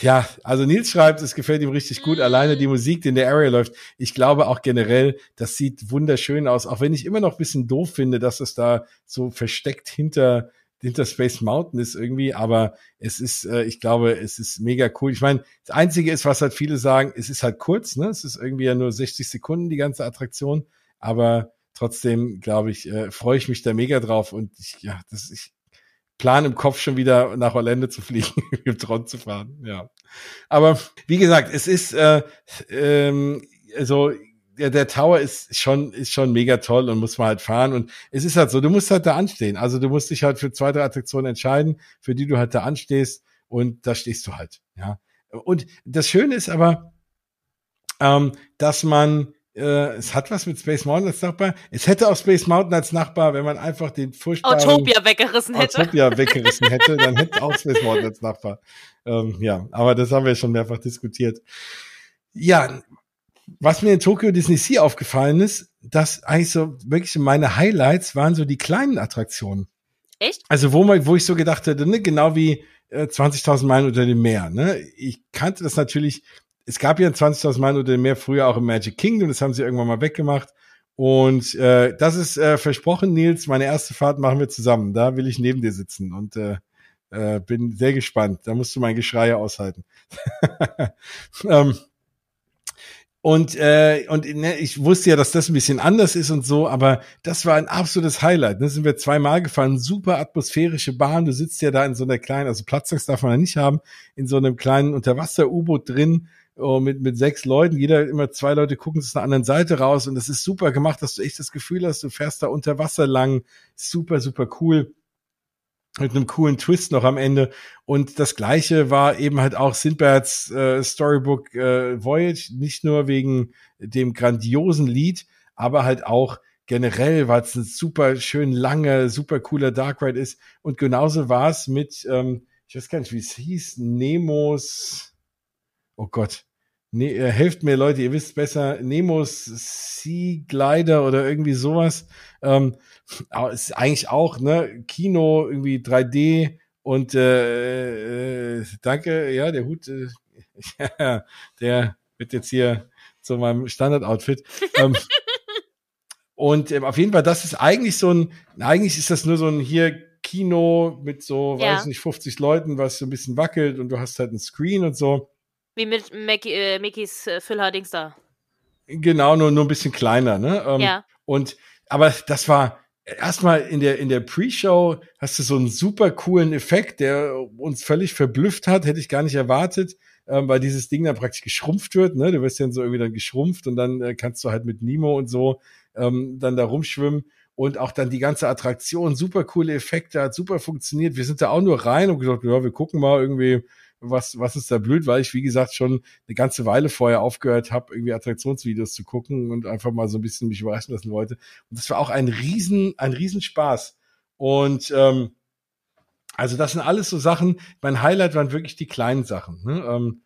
Speaker 2: ja, also Nils schreibt, es gefällt ihm richtig gut. Alleine die Musik, die in der Area läuft. Ich glaube auch generell, das sieht wunderschön aus. Auch wenn ich immer noch ein bisschen doof finde, dass es da so versteckt hinter, hinter Space Mountain ist irgendwie. Aber es ist, äh, ich glaube, es ist mega cool. Ich meine, das Einzige ist, was halt viele sagen, es ist halt kurz, ne? Es ist irgendwie ja nur 60 Sekunden, die ganze Attraktion. Aber trotzdem, glaube ich, äh, freue ich mich da mega drauf. Und ich, ja, das, ich plan im Kopf schon wieder nach Orlando zu fliegen, im Tron zu fahren. Ja. Aber wie gesagt, es ist äh, ähm, also der, der Tower ist schon ist schon mega toll und muss man halt fahren und es ist halt so, du musst halt da anstehen. Also du musst dich halt für zwei drei Attraktionen entscheiden, für die du halt da anstehst und da stehst du halt. Ja. Und das Schöne ist aber, ähm, dass man äh, es hat was mit Space Mountain als Nachbar. Es hätte auch Space Mountain als Nachbar, wenn man einfach den furchtbaren
Speaker 1: Autopia weggerissen hätte.
Speaker 2: Autopia weggerissen hätte, dann hätte auch Space Mountain als Nachbar. Ähm, ja, aber das haben wir schon mehrfach diskutiert. Ja, was mir in Tokyo Disney Sea aufgefallen ist, dass eigentlich so wirklich meine Highlights waren so die kleinen Attraktionen.
Speaker 1: Echt?
Speaker 2: Also wo man, wo ich so gedacht hätte, ne, genau wie äh, 20.000 Meilen unter dem Meer. Ne? Ich kannte das natürlich. Es gab ja 20.000 Meilen unter dem Meer früher auch im Magic Kingdom. Das haben sie irgendwann mal weggemacht. Und äh, das ist äh, versprochen, Nils. Meine erste Fahrt machen wir zusammen. Da will ich neben dir sitzen und äh, äh, bin sehr gespannt. Da musst du mein Geschrei aushalten. ähm, und äh, und ne, ich wusste ja, dass das ein bisschen anders ist und so, aber das war ein absolutes Highlight. Da sind wir zweimal gefahren, super atmosphärische Bahn. Du sitzt ja da in so einer kleinen, also Platzangst darf man ja nicht haben, in so einem kleinen Unterwasser-U-Boot drin oh, mit mit sechs Leuten. Jeder immer zwei Leute gucken zu einer anderen Seite raus und das ist super gemacht, dass du echt das Gefühl hast, du fährst da unter Wasser lang. Super, super cool mit einem coolen Twist noch am Ende. Und das gleiche war eben halt auch Sindbads äh, Storybook äh, Voyage, nicht nur wegen dem grandiosen Lied, aber halt auch generell, weil es ein super schön lange, super cooler Dark Ride ist. Und genauso war es mit, ähm, ich weiß gar nicht, wie es hieß, Nemos, oh Gott, Ne, äh, helft mir Leute, ihr wisst besser, Nemos Sea Glider oder irgendwie sowas. Ähm, ist eigentlich auch, ne, Kino, irgendwie 3D und äh, äh, danke, ja, der Hut, äh, ja, der wird jetzt hier zu meinem Standard-Outfit. ähm, und ähm, auf jeden Fall, das ist eigentlich so ein, eigentlich ist das nur so ein hier Kino mit so,
Speaker 1: Ja.
Speaker 2: weiß nicht, 50 Leuten, was so ein bisschen wackelt und du hast halt einen Screen und so.
Speaker 1: Wie mit Mackie, äh, Mickeys äh, Füller-Dings da.
Speaker 2: Genau, nur, nur ein bisschen kleiner, ne? Ähm,
Speaker 1: Ja.
Speaker 2: Und, aber das war erstmal in der, in der Pre-Show hast du so einen super coolen Effekt, der uns völlig verblüfft hat, hätte ich gar nicht erwartet, ähm, weil dieses Ding dann praktisch geschrumpft wird, ne? Du wirst dann so irgendwie dann geschrumpft und dann äh, kannst du halt mit Nemo und so ähm, dann da rumschwimmen und auch dann die ganze Attraktion, super coole Effekte, hat super funktioniert. Wir sind da auch nur rein und gesagt, ja, wir gucken mal irgendwie, was, was ist da blöd, weil ich, wie gesagt, schon eine ganze Weile vorher aufgehört habe, irgendwie Attraktionsvideos zu gucken und einfach mal so ein bisschen mich überraschen lassen wollte. Und das war auch ein riesen, ein Riesenspaß. Und ähm, also das sind alles so Sachen. Mein Highlight waren wirklich die kleinen Sachen. Ne? Ähm,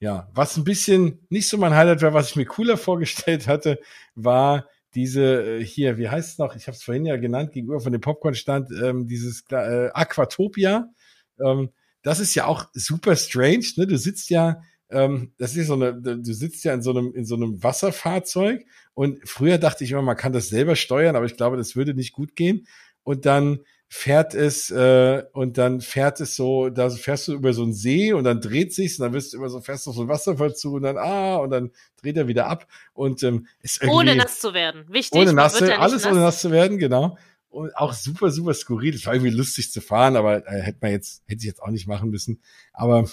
Speaker 2: ja, was ein bisschen nicht so mein Highlight war, was ich mir cooler vorgestellt hatte, war diese äh, hier, wie heißt es noch? Ich habe es vorhin ja genannt, gegenüber von dem Popcorn-Stand, ähm, dieses äh, Aquatopia. Ähm, das ist ja auch super strange. Ne? Du sitzt ja, ähm, das ist so eine, du sitzt ja in so einem in so einem Wasserfahrzeug und früher dachte ich immer, man kann das selber steuern, aber ich glaube, das würde nicht gut gehen. Und dann fährt es äh, und dann fährt es so, da fährst du über so einen See und dann dreht sich's und dann wirst du immer so fährst auf so ein Wasserfall zu und dann ah und dann dreht er wieder ab und ähm, ist irgendwie
Speaker 1: ohne nass zu werden. Wichtig.
Speaker 2: Ohne nass, ja alles nass. ohne nass zu werden, genau. Und auch super, super skurril. Es war irgendwie lustig zu fahren, aber äh, hätte man jetzt, hätte ich jetzt auch nicht machen müssen. Aber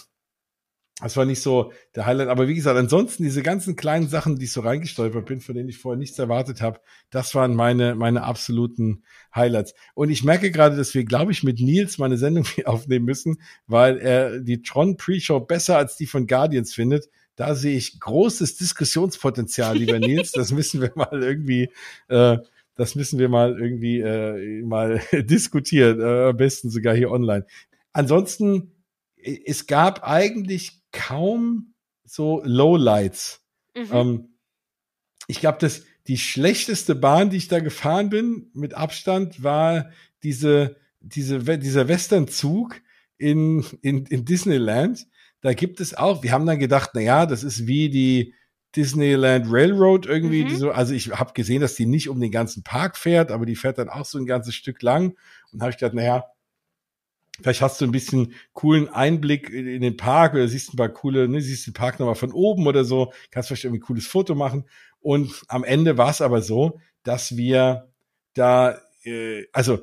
Speaker 2: das war nicht so der Highlight. Aber wie gesagt, ansonsten diese ganzen kleinen Sachen, die ich so reingestolpert bin, von denen ich vorher nichts erwartet habe, das waren meine, meine absoluten Highlights. Und ich merke gerade, dass wir, glaube ich, mit Nils meine Sendung aufnehmen müssen, weil er die Tron Pre-Show besser als die von Guardians findet. Da sehe ich großes Diskussionspotenzial, lieber Nils. Das müssen wir mal irgendwie, äh, das müssen wir mal irgendwie äh, mal diskutieren. Äh, am besten sogar hier online. Ansonsten, es gab eigentlich kaum so Lowlights. Mhm. Ähm, ich glaube, dass die schlechteste Bahn, die ich da gefahren bin, mit Abstand, war diese, diese, dieser Westernzug in, in, in Disneyland. Da gibt es auch, wir haben dann gedacht, na ja, das ist wie die Disneyland Railroad irgendwie, mhm. so, also ich habe gesehen, dass die nicht um den ganzen Park fährt, aber die fährt dann auch so ein ganzes Stück lang und habe ich gedacht, na ja, Vielleicht hast du ein bisschen coolen Einblick in den Park oder siehst ein paar coole, ne, siehst den Park nochmal von oben oder so, kannst vielleicht irgendwie ein cooles Foto machen. Und am Ende war es aber so, dass wir da, äh, also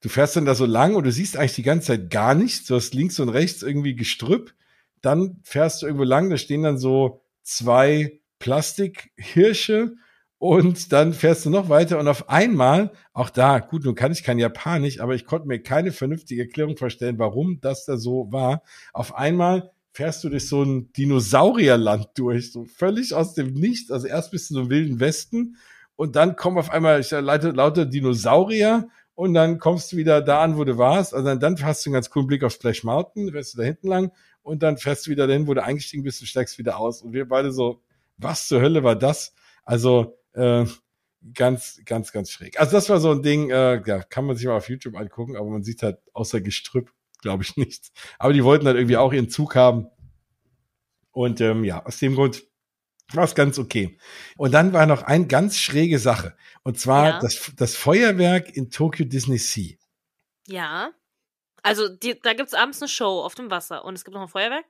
Speaker 2: du fährst dann da so lang und du siehst eigentlich die ganze Zeit gar nichts. Du hast links und rechts irgendwie Gestrüpp. Dann fährst du irgendwo lang, da stehen dann so zwei Plastikhirsche und dann fährst du noch weiter und auf einmal, auch da, gut, nun kann ich kein Japanisch, aber ich konnte mir keine vernünftige Erklärung vorstellen, warum das da so war. Auf einmal fährst du durch so ein Dinosaurierland durch, so völlig aus dem Nichts. Also erst bist du so im wilden Westen und dann kommen auf einmal ich leite, lauter Dinosaurier und dann kommst du wieder da an, wo du warst. Also dann, dann hast du einen ganz coolen Blick auf Splash Mountain, fährst du da hinten lang und dann fährst du wieder dahin, wo du eingestiegen bist und steigst wieder aus. Und wir beide so, was zur Hölle war das? Also äh, ganz, ganz, ganz schräg. Also das war so ein Ding, äh, ja, kann man sich mal auf YouTube angucken, aber man sieht halt außer Gestrüpp, glaube ich, nichts. Aber die wollten halt irgendwie auch ihren Zug haben. Und ähm, ja, aus dem Grund war es ganz okay. Und dann war noch eine ganz schräge Sache. Und zwar ja. das, das Feuerwerk in Tokyo Disney Sea.
Speaker 1: Ja. Also die, da gibt's abends eine Show auf dem Wasser und es gibt noch ein Feuerwerk?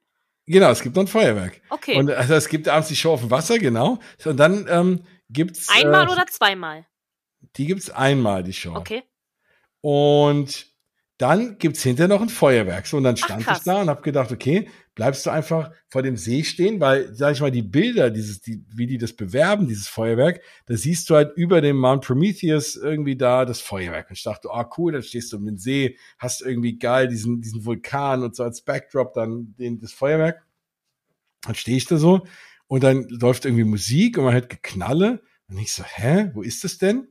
Speaker 2: Genau, es gibt noch ein Feuerwerk.
Speaker 1: Okay.
Speaker 2: Und also es gibt abends die Show auf dem Wasser, genau. Und dann ähm, gibt's.
Speaker 1: Einmal äh, oder zweimal?
Speaker 2: Die gibt's einmal, die Show.
Speaker 1: Okay.
Speaker 2: Und dann gibt's hinterher noch ein Feuerwerk. So, und dann stand Ach, ich da und habe gedacht, okay, bleibst du einfach vor dem See stehen, weil, sag ich mal, die Bilder, dieses, die, wie die das bewerben, dieses Feuerwerk, da siehst du halt über dem Mount Prometheus irgendwie da das Feuerwerk. Und ich dachte, oh cool, dann stehst du um den See, hast irgendwie geil diesen, diesen Vulkan und so als Backdrop dann den, das Feuerwerk. Dann stehe ich da so und dann läuft irgendwie Musik und man hört Geknalle. Und ich so, hä, wo ist das denn?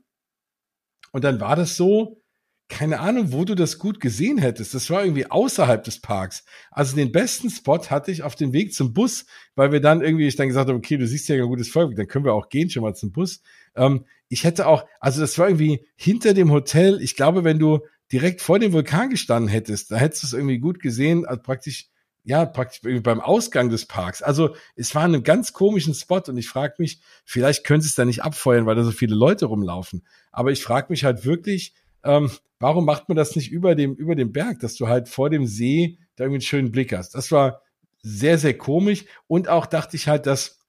Speaker 2: Und dann war das so, keine Ahnung, wo du das gut gesehen hättest. Das war irgendwie außerhalb des Parks. Also den besten Spot hatte ich auf dem Weg zum Bus, weil wir dann irgendwie, ich dann gesagt habe, okay, du siehst ja ein gutes Feuerwerk, dann können wir auch gehen schon mal zum Bus. Ähm, ich hätte auch, also das war irgendwie hinter dem Hotel. Ich glaube, wenn du direkt vor dem Vulkan gestanden hättest, da hättest du es irgendwie gut gesehen, also praktisch ja, praktisch beim Ausgang des Parks. Also es war ein ganz komischen Spot und ich frage mich, vielleicht können sie es da nicht abfeuern, weil da so viele Leute rumlaufen. Aber ich frage mich halt wirklich, ähm, warum macht man das nicht über dem, über dem Berg, dass du halt vor dem See da irgendwie einen schönen Blick hast. Das war sehr, sehr komisch. Und auch dachte ich halt, dass,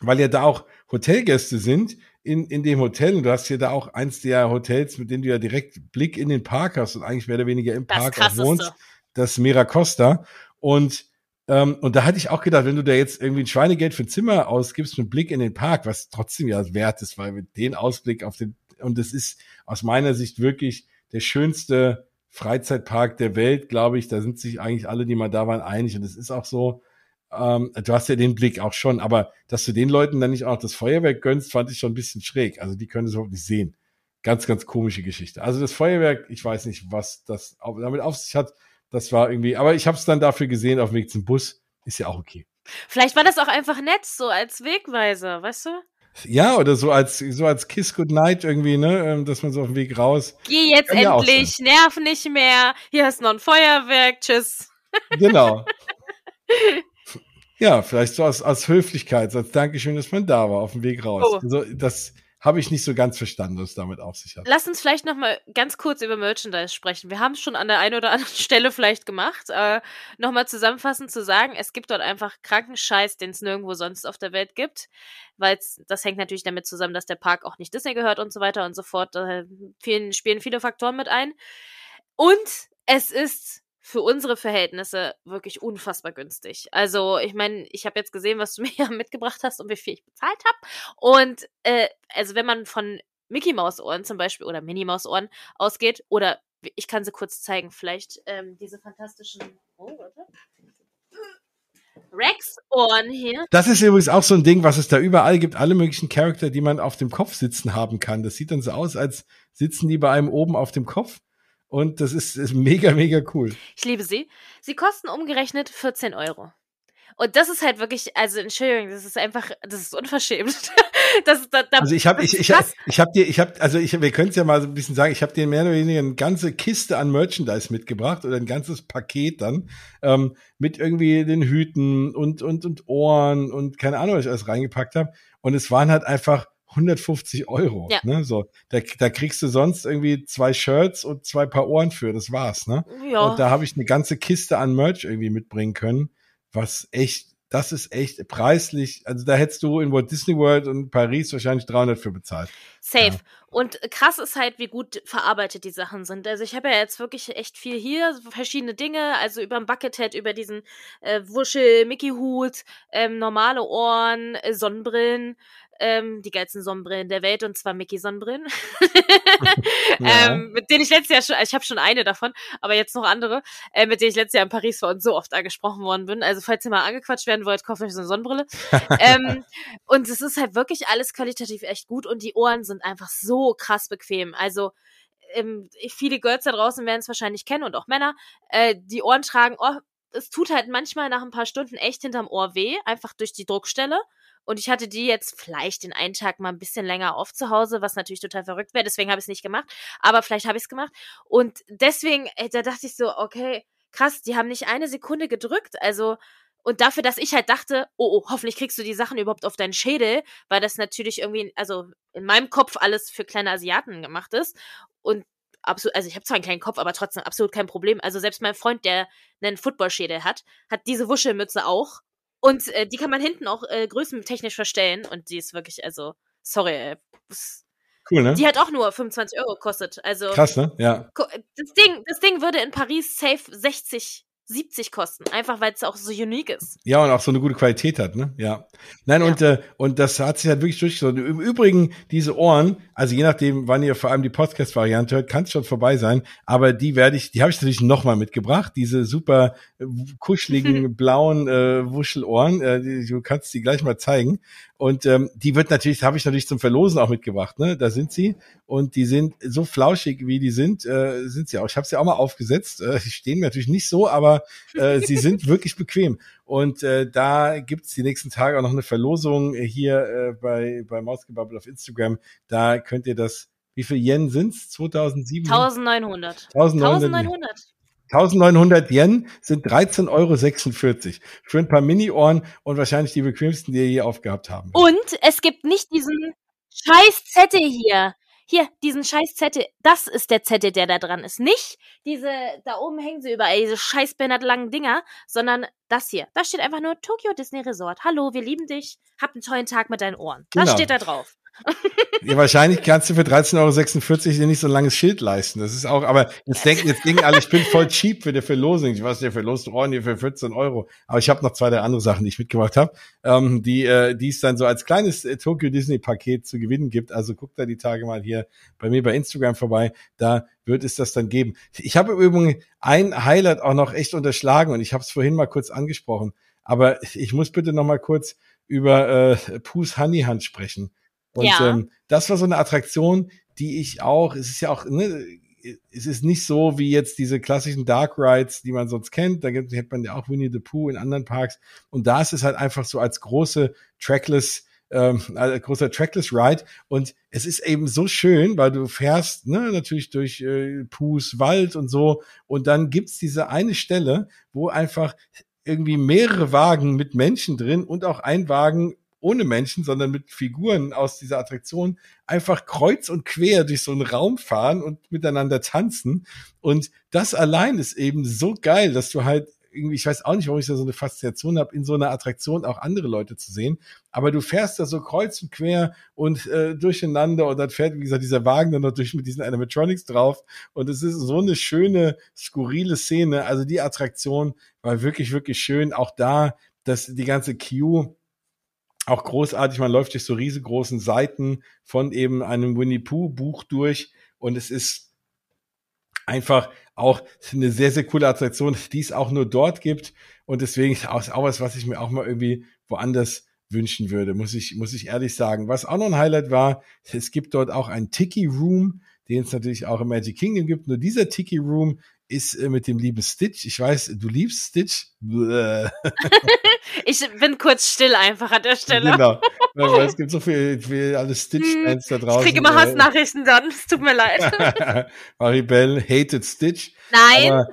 Speaker 2: weil ja da auch Hotelgäste sind, in, in dem Hotel, und du hast hier da auch eins der Hotels, mit denen du ja direkt Blick in den Park hast und eigentlich mehr oder weniger im das Park auch wohnst, das Miracosta. Und ähm, und da hatte ich auch gedacht, wenn du da jetzt irgendwie ein Schweinegeld für ein Zimmer ausgibst mit Blick in den Park, was trotzdem ja wert ist, weil mit den Ausblick auf den, und es ist aus meiner Sicht wirklich der schönste Freizeitpark der Welt, glaube ich. Da sind sich eigentlich alle, die mal da waren, einig. Und es ist auch so, ähm, du hast ja den Blick auch schon, aber dass du den Leuten dann nicht auch das Feuerwerk gönnst, fand ich schon ein bisschen schräg. Also die können es überhaupt nicht sehen. Ganz, ganz komische Geschichte. Also das Feuerwerk, ich weiß nicht, was das damit auf sich hat. Das war irgendwie, aber ich habe es dann dafür gesehen auf dem Weg zum Bus. Ist ja auch okay.
Speaker 1: Vielleicht war das auch einfach nett, so als Wegweiser, weißt du?
Speaker 2: Ja, oder so als so als Kiss Goodnight irgendwie, ne, ähm, dass man so auf dem Weg raus.
Speaker 1: Geh jetzt endlich, nerv nicht mehr. Hier hast noch ein Feuerwerk, tschüss.
Speaker 2: Genau. ja, vielleicht so als, als Höflichkeit, als Dankeschön, dass man da war auf dem Weg raus. Oh. Also das habe ich nicht so ganz verstanden, was damit auf sich hat.
Speaker 1: Lass uns vielleicht noch mal ganz kurz über Merchandise sprechen. Wir haben es schon an der einen oder anderen Stelle vielleicht gemacht. Äh, noch mal zusammenfassend zu sagen, es gibt dort einfach kranken Scheiß, den es nirgendwo sonst auf der Welt gibt, weil das hängt natürlich damit zusammen, dass der Park auch nicht Disney gehört und so weiter und so fort. Da vielen, spielen viele Faktoren mit ein. Und es ist für unsere Verhältnisse wirklich unfassbar günstig. Also ich meine, ich habe jetzt gesehen, was du mir ja mitgebracht hast und wie viel ich bezahlt habe. Und äh, also wenn man von Mickey Maus Ohren zum Beispiel oder Minnie Maus Ohren ausgeht oder ich kann sie kurz zeigen, vielleicht ähm, diese fantastischen. Oh, warte. Rex-Ohren hier.
Speaker 2: Das ist übrigens auch so ein Ding, was es da überall gibt. Alle möglichen Charakter, die man auf dem Kopf sitzen haben kann. Das sieht dann so aus, als sitzen die bei einem oben auf dem Kopf. Und das ist, ist mega, mega cool.
Speaker 1: Ich liebe sie. Sie kosten umgerechnet 14 Euro. Und das ist halt wirklich, also Entschuldigung, das ist einfach, das ist unverschämt.
Speaker 2: das, da, da, also ich habe, ich, ich, ich, ich habe dir, ich habe, also ich, wir können es ja mal so ein bisschen sagen, ich habe dir mehr oder weniger eine ganze Kiste an Merchandise mitgebracht oder ein ganzes Paket dann ähm, mit irgendwie den Hüten und und und Ohren und keine Ahnung, was ich alles reingepackt habe. Und es waren halt einfach 150 Euro. Ja. Ne? So, da, da kriegst du sonst irgendwie zwei Shirts und zwei Paar Ohren für, das war's. Ne? Ja. Und da habe ich eine ganze Kiste an Merch irgendwie mitbringen können, was echt, das ist echt preislich. Also da hättest du in Walt Disney World und Paris wahrscheinlich 300 für bezahlt.
Speaker 1: Safe. Ja. Und krass ist halt, wie gut verarbeitet die Sachen sind. Also ich habe ja jetzt wirklich echt viel hier, verschiedene Dinge, also über ein Buckethead, über diesen äh, Wuschel, Mickey-Hut, ähm, normale Ohren, äh, Sonnenbrillen, ähm, die geilsten Sonnenbrillen der Welt und zwar Mickey Sonnenbrillen, ja. ähm, mit denen ich letztes Jahr schon, ich habe schon eine davon, aber jetzt noch andere, äh, mit denen ich letztes Jahr in Paris war und so oft angesprochen worden bin. Also falls ihr mal angequatscht werden wollt, kauft euch so eine Sonnenbrille. ähm, und es ist halt wirklich alles qualitativ echt gut und die Ohren sind einfach so krass bequem. Also ähm, viele Girls da draußen werden es wahrscheinlich kennen und auch Männer, äh, die Ohren tragen, oh, es tut halt manchmal nach ein paar Stunden echt hinterm Ohr weh, einfach durch die Druckstelle. Und ich hatte die jetzt vielleicht den einen Tag mal ein bisschen länger auf zu Hause, was natürlich total verrückt wäre. Deswegen habe ich es nicht gemacht. Aber vielleicht habe ich es gemacht. Und deswegen, ey, da dachte ich so, okay, krass, die haben nicht eine Sekunde gedrückt. Also, und dafür, dass ich halt dachte, oh, oh, hoffentlich kriegst du die Sachen überhaupt auf deinen Schädel, weil das natürlich irgendwie, also in meinem Kopf alles für kleine Asiaten gemacht ist. Und absolut, also ich habe zwar einen kleinen Kopf, aber trotzdem absolut kein Problem. Also selbst mein Freund, der einen Footballschädel hat, hat diese Wuschelmütze auch und äh, die kann man hinten auch äh, größentechnisch verstellen. Und die ist wirklich, also, sorry, ey. Cool, ne? Die hat auch nur 25 Euro gekostet. Also,
Speaker 2: Krass, ne? Ja.
Speaker 1: Das Ding, das Ding würde in Paris safe 60 70 kosten, einfach weil es auch so unique ist.
Speaker 2: Ja, und auch so eine gute Qualität hat, ne? Ja. Nein, ja. und, äh, und das hat sich halt wirklich durchgesetzt. Im Übrigen, diese Ohren, also je nachdem, wann ihr vor allem die Podcast-Variante hört, kann es schon vorbei sein, aber die werde ich, die habe ich natürlich nochmal mitgebracht, diese super äh, kuscheligen blauen äh, Wuschelohren, äh, die, du kannst die gleich mal zeigen. Und ähm, die wird natürlich, habe ich natürlich zum Verlosen auch mitgebracht, ne? Da sind sie. Und die sind so flauschig, wie die sind, äh, sind sie auch. Ich habe sie auch mal aufgesetzt. Äh, die stehen mir natürlich nicht so, aber äh, sie sind wirklich bequem. Und äh, da gibt's die nächsten Tage auch noch eine Verlosung hier äh, bei, bei Mausgebabbel auf Instagram. Da könnt ihr das, wie viel Yen sind's? 2700?
Speaker 1: 1900.
Speaker 2: 1900. 1900. 1900 Yen sind 13,46 Euro für ein paar Mini-Ohren und wahrscheinlich die bequemsten, die ihr je aufgehabt haben.
Speaker 1: Und es gibt nicht diesen scheiß Zettel hier. Hier, diesen scheiß Zettel. Das ist der Zettel, der da dran ist. Nicht diese, da oben hängen sie überall, diese scheiß langen Dinger, sondern das hier. Da steht einfach nur Tokyo Disney Resort. Hallo, wir lieben dich. Hab einen tollen Tag mit deinen Ohren. Das genau. steht da drauf.
Speaker 2: Ja, wahrscheinlich kannst du für 13,46 Euro dir nicht so ein langes Schild leisten. Das ist auch, aber jetzt denken, jetzt denken alle, ich bin voll cheap für die Verlosung. Ich weiß, der verlost Ohren hier für 14 Euro. Aber ich habe noch zwei, drei andere Sachen, die ich mitgebracht habe, ähm, die, äh, die es dann so als kleines äh, Tokyo Disney Paket zu gewinnen gibt. Also guckt da die Tage mal hier bei mir bei Instagram vorbei. Da wird es das dann geben. Ich habe übrigens ein Highlight auch noch echt unterschlagen und ich habe es vorhin mal kurz angesprochen. Aber ich muss bitte noch mal kurz über äh, Pooh's Honey Hand sprechen. Und ja. ähm, das war so eine Attraktion, die ich auch, es ist ja auch, ne, es ist nicht so wie jetzt diese klassischen Dark Rides, die man sonst kennt. Da gibt, hat man ja auch Winnie the Pooh in anderen Parks. Und da ist es halt einfach so als große Trackless, ähm, als großer Trackless Ride. Und es ist eben so schön, weil du fährst ne, natürlich durch äh, Poohs Wald und so. Und dann gibt's diese eine Stelle, wo einfach irgendwie mehrere Wagen mit Menschen drin und auch ein Wagen ohne Menschen, sondern mit Figuren aus dieser Attraktion einfach kreuz und quer durch so einen Raum fahren und miteinander tanzen. Und das allein ist eben so geil, dass du halt irgendwie, ich weiß auch nicht, warum ich da so eine Faszination habe, in so einer Attraktion auch andere Leute zu sehen. Aber du fährst da so kreuz und quer und äh, durcheinander und dann fährt, wie gesagt, dieser Wagen dann noch durch mit diesen Animatronics drauf. Und es ist so eine schöne, skurrile Szene. Also die Attraktion war wirklich, wirklich schön. Auch da, dass die ganze Queue auch großartig. Man läuft durch so riesengroßen Seiten von eben einem Winnie Pooh Buch durch und es ist einfach auch eine sehr, sehr coole Attraktion, die es auch nur dort gibt. Und deswegen ist auch, auch was, was ich mir auch mal irgendwie woanders wünschen würde, muss ich, muss ich ehrlich sagen. Was auch noch ein Highlight war, es gibt dort auch einen Tiki Room, den es natürlich auch im Magic Kingdom gibt. Nur dieser Tiki Room ist äh, mit dem lieben Stitch. Ich weiß, du liebst Stitch.
Speaker 1: ich bin kurz still einfach an der Stelle.
Speaker 2: Genau. Weil es gibt so viel, viel alle Stitch-Fans da draußen.
Speaker 1: Ich kriege immer äh, Hassnachrichten dann. Es tut mir leid.
Speaker 2: Maribel hated Stitch.
Speaker 1: Nein.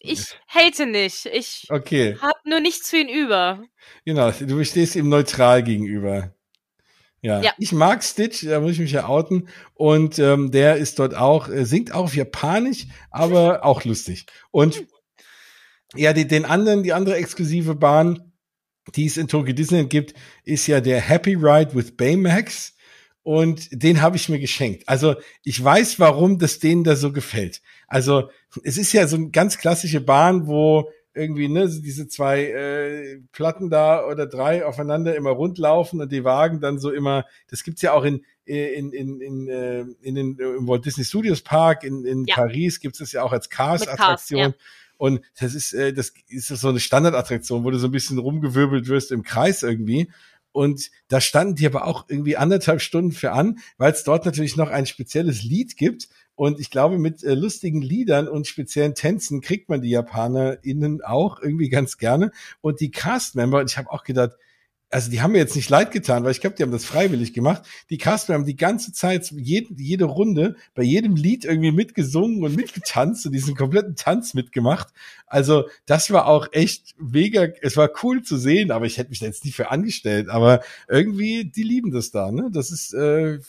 Speaker 1: ich hate nicht. Ich
Speaker 2: okay.
Speaker 1: habe nur nichts für ihn über.
Speaker 2: Genau, du stehst ihm neutral gegenüber. Ja. ja. Ich mag Stitch, da muss ich mich ja outen. Und ähm, der ist dort auch, äh, singt auch auf Japanisch, aber auch lustig. Und ja, die, den anderen, die andere exklusive Bahn, die es in Tokyo Disneyland gibt, ist ja der Happy Ride with Baymax. Und den habe ich mir geschenkt. Also ich weiß, warum das denen da so gefällt. Also es ist ja so eine ganz klassische Bahn, wo irgendwie, ne, diese zwei äh, Platten da oder drei aufeinander immer rundlaufen und die Wagen dann so immer, das gibt's ja auch in in in in, äh, in den im Walt Disney Studios Park in in ja. Paris gibt's das ja auch als Cars Attraktion. Ja. Und das ist äh, das ist so eine Standardattraktion, wo du so ein bisschen rumgewirbelt wirst im Kreis irgendwie. Und da standen die aber auch irgendwie anderthalb Stunden für an, weil es dort natürlich noch ein spezielles Lied gibt, und ich glaube, mit äh, lustigen Liedern und speziellen Tänzen kriegt man die JapanerInnen auch irgendwie ganz gerne. Und die Cast-Member, ich habe auch gedacht, also die haben mir jetzt nicht leid getan, weil ich glaube, die haben das freiwillig gemacht. Die Castmember haben die ganze Zeit, jede, jede Runde, bei jedem Lied irgendwie mitgesungen und mitgetanzt und diesen kompletten Tanz mitgemacht. Also das war auch echt mega, es war cool zu sehen, aber ich hätte mich da jetzt nicht für angestellt. Aber irgendwie, die lieben das da, ne? Das ist äh,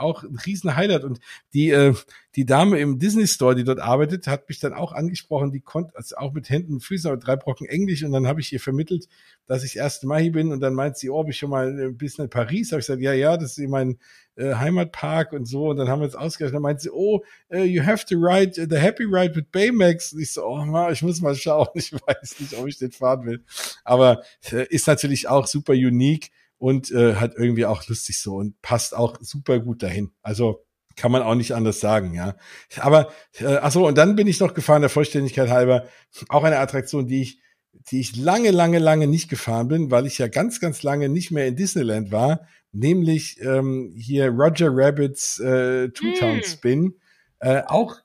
Speaker 2: auch ein riesen Highlight. Und die, äh, die Dame im Disney Store, die dort arbeitet, hat mich dann auch angesprochen, die konnte also auch mit Händen und Füßen, aber drei Brocken Englisch. Und dann habe ich ihr vermittelt, dass ich erste Mal hier bin. Und dann meint sie, oh, bin ich schon mal ein bisschen in Paris? Habe ich gesagt, ja, ja, das ist mein äh, Heimatpark und so. Und dann haben wir jetzt ausgerechnet. Dann meint sie, oh, uh, you have to ride the Happy Ride with Baymax. Und ich so, oh, man, ich muss mal schauen. Ich weiß nicht, ob ich den fahren will. Aber äh, ist natürlich auch super unique und äh, hat irgendwie auch lustig so und passt auch super gut dahin. Also kann man auch nicht anders sagen, ja. Aber äh, ach so und dann bin ich noch gefahren der Vollständigkeit halber auch eine Attraktion, die ich die ich lange, lange, lange nicht gefahren bin, weil ich ja ganz, ganz lange nicht mehr in Disneyland war, nämlich ähm, hier Roger Rabbits äh, Two Town hm. Spin. Äh, auch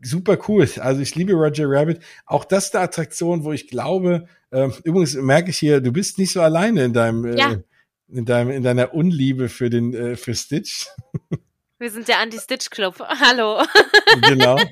Speaker 2: super cool. Also ich liebe Roger Rabbit. Auch das ist eine Attraktion, wo ich glaube, äh, übrigens merke ich hier, du bist nicht so alleine in deinem äh, ja in, deinem, in deiner Unliebe für den äh, für Stitch.
Speaker 1: Wir sind der Anti-Stitch-Club. Hallo.
Speaker 2: Genau.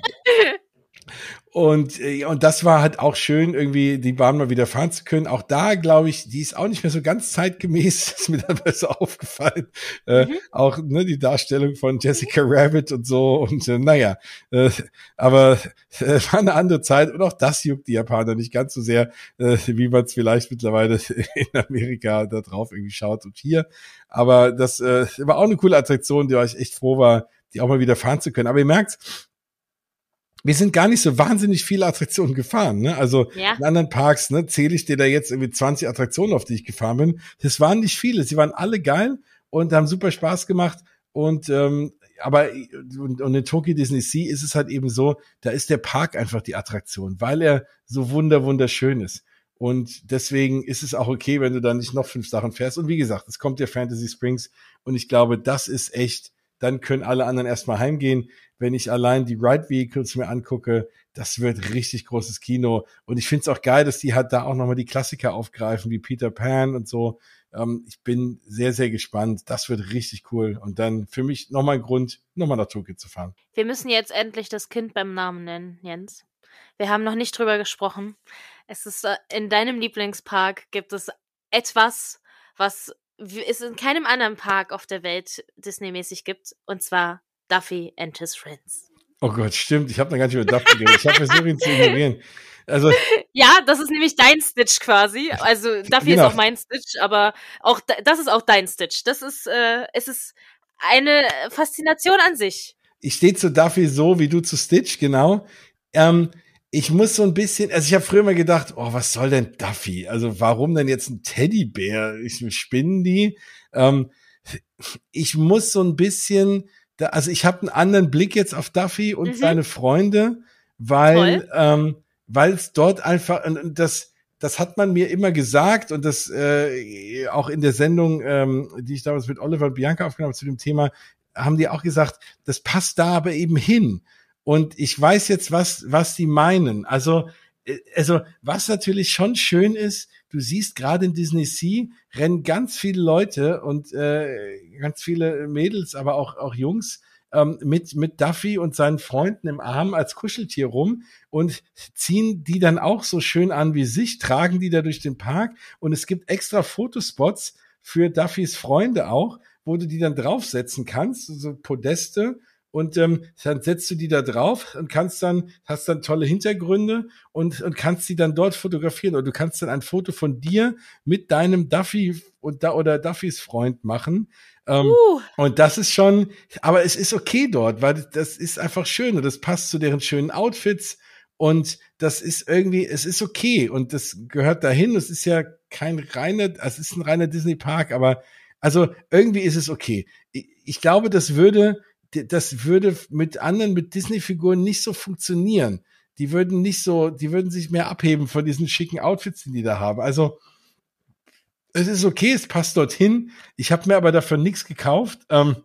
Speaker 2: Und, äh, und das war halt auch schön, irgendwie die Bahn mal wieder fahren zu können. Auch da, glaube ich, die ist auch nicht mehr so ganz zeitgemäß, ist mir dann so aufgefallen. Äh, mhm. Auch ne, die Darstellung von Jessica Rabbit und so. Und äh, naja, äh, aber äh, war eine andere Zeit und auch das juckt die Japaner nicht ganz so sehr, äh, wie man es vielleicht mittlerweile in Amerika da drauf irgendwie schaut und hier. Aber das äh, war auch eine coole Attraktion, die ich echt froh war, die auch mal wieder fahren zu können. Aber ihr merkt, wir sind gar nicht so wahnsinnig viele Attraktionen gefahren. Ne? Also ja. in anderen Parks ne, zähle ich dir da jetzt irgendwie 20 Attraktionen, auf die ich gefahren bin. Das waren nicht viele. Sie waren alle geil und haben super Spaß gemacht. Und ähm, aber und, und in Tokyo Disney Sea ist es halt eben so, da ist der Park einfach die Attraktion, weil er so wunder wunderschön ist. Und deswegen ist es auch okay, wenn du da nicht noch fünf Sachen fährst. Und wie gesagt, es kommt ja Fantasy Springs und ich glaube, das ist echt dann können alle anderen erstmal heimgehen. Wenn ich allein die Ride Vehicles mir angucke, das wird richtig großes Kino. Und ich finde es auch geil, dass die halt da auch nochmal die Klassiker aufgreifen, wie Peter Pan und so. Ähm, ich bin sehr, sehr gespannt. Das wird richtig cool. Und dann für mich nochmal ein Grund, nochmal nach Tokio zu fahren.
Speaker 1: Wir müssen jetzt endlich das Kind beim Namen nennen, Jens. Wir haben noch nicht drüber gesprochen. Es ist äh, in deinem Lieblingspark gibt es etwas, was es in keinem anderen Park auf der Welt Disney-mäßig gibt. Und zwar Duffy and His Friends.
Speaker 2: Oh Gott, stimmt. Ich habe noch gar nicht über Duffy geredet. Ich habe versucht, ihn zu ignorieren. Also,
Speaker 1: ja, das ist nämlich dein Stitch quasi. Also Duffy genau. ist auch mein Stitch, aber auch das ist auch dein Stitch. Das ist, äh, es ist eine Faszination an sich.
Speaker 2: Ich stehe zu Duffy so wie du zu Stitch, genau. Ähm, ich muss so ein bisschen, also ich habe früher mal gedacht, oh, was soll denn Duffy? Also warum denn jetzt ein Teddybär? Ich spinnen die. Ähm, ich muss so ein bisschen, da, also ich habe einen anderen Blick jetzt auf Duffy und mhm. seine Freunde, weil ähm, weil es dort einfach das das hat man mir immer gesagt und das äh, auch in der Sendung, ähm, die ich damals mit Oliver und Bianca aufgenommen habe zu dem Thema, haben die auch gesagt, das passt da aber eben hin. Und ich weiß jetzt, was, was die meinen. Also, also, was natürlich schon schön ist, du siehst gerade in Disney Sea rennen ganz viele Leute und äh, ganz viele Mädels, aber auch, auch Jungs ähm, mit, mit Duffy und seinen Freunden im Arm als Kuscheltier rum und ziehen die dann auch so schön an wie sich, tragen die da durch den Park und es gibt extra Fotospots für Duffys Freunde auch, wo du die dann draufsetzen kannst, so Podeste und ähm, dann setzt du die da drauf und kannst dann, hast dann tolle Hintergründe und, und kannst sie dann dort fotografieren. Oder du kannst dann ein Foto von dir mit deinem Duffy und da oder Duffys Freund machen. Ähm, uh. Und das ist schon, aber es ist okay dort, weil das ist einfach schön und das passt zu deren schönen Outfits. Und das ist irgendwie, es ist okay und das gehört dahin. Es ist ja kein reiner, es ist ein reiner Disney Park, aber also irgendwie ist es okay. Ich, ich glaube, das würde, das würde mit anderen, mit Disney-Figuren nicht so funktionieren. Die würden nicht so, die würden sich mehr abheben von diesen schicken Outfits, die die da haben. Also, es ist okay, es passt dorthin. Ich habe mir aber dafür nichts gekauft. Ähm,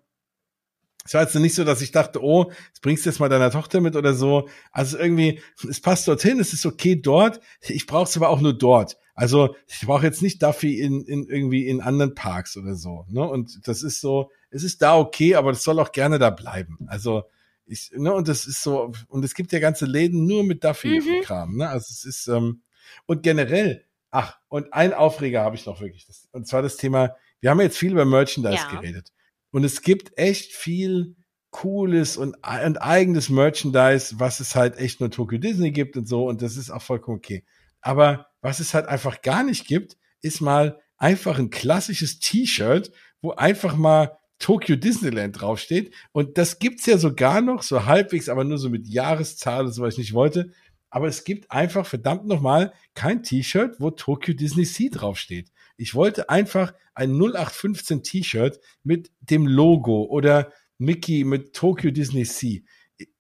Speaker 2: es war jetzt nicht so, dass ich dachte, oh, jetzt bringst du jetzt mal deiner Tochter mit oder so. Also irgendwie, es passt dorthin, es ist okay dort. Ich brauche es aber auch nur dort. Also ich brauche jetzt nicht Duffy in, in irgendwie in anderen Parks oder so. Ne? Und das ist so, es ist da okay, aber das soll auch gerne da bleiben. Also ich, ne, und das ist so, und es gibt ja ganze Läden nur mit Duffy-Kram, mhm. ne? Also es ist, ähm, und generell, ach, und ein Aufreger habe ich noch wirklich, das, und zwar das Thema, wir haben jetzt viel über Merchandise ja. geredet. Und es gibt echt viel cooles und, und eigenes Merchandise, was es halt echt nur Tokyo Disney gibt und so, und das ist auch vollkommen okay. Aber was es halt einfach gar nicht gibt, ist mal einfach ein klassisches T-Shirt, wo einfach mal Tokyo Disneyland draufsteht. Und das gibt's ja sogar noch, so halbwegs, aber nur so mit Jahreszahl so, was ich nicht wollte. Aber es gibt einfach verdammt nochmal kein T-Shirt, wo Tokyo Disney Sea draufsteht. Ich wollte einfach ein 0815 T-Shirt mit dem Logo oder Mickey mit Tokyo Disney Sea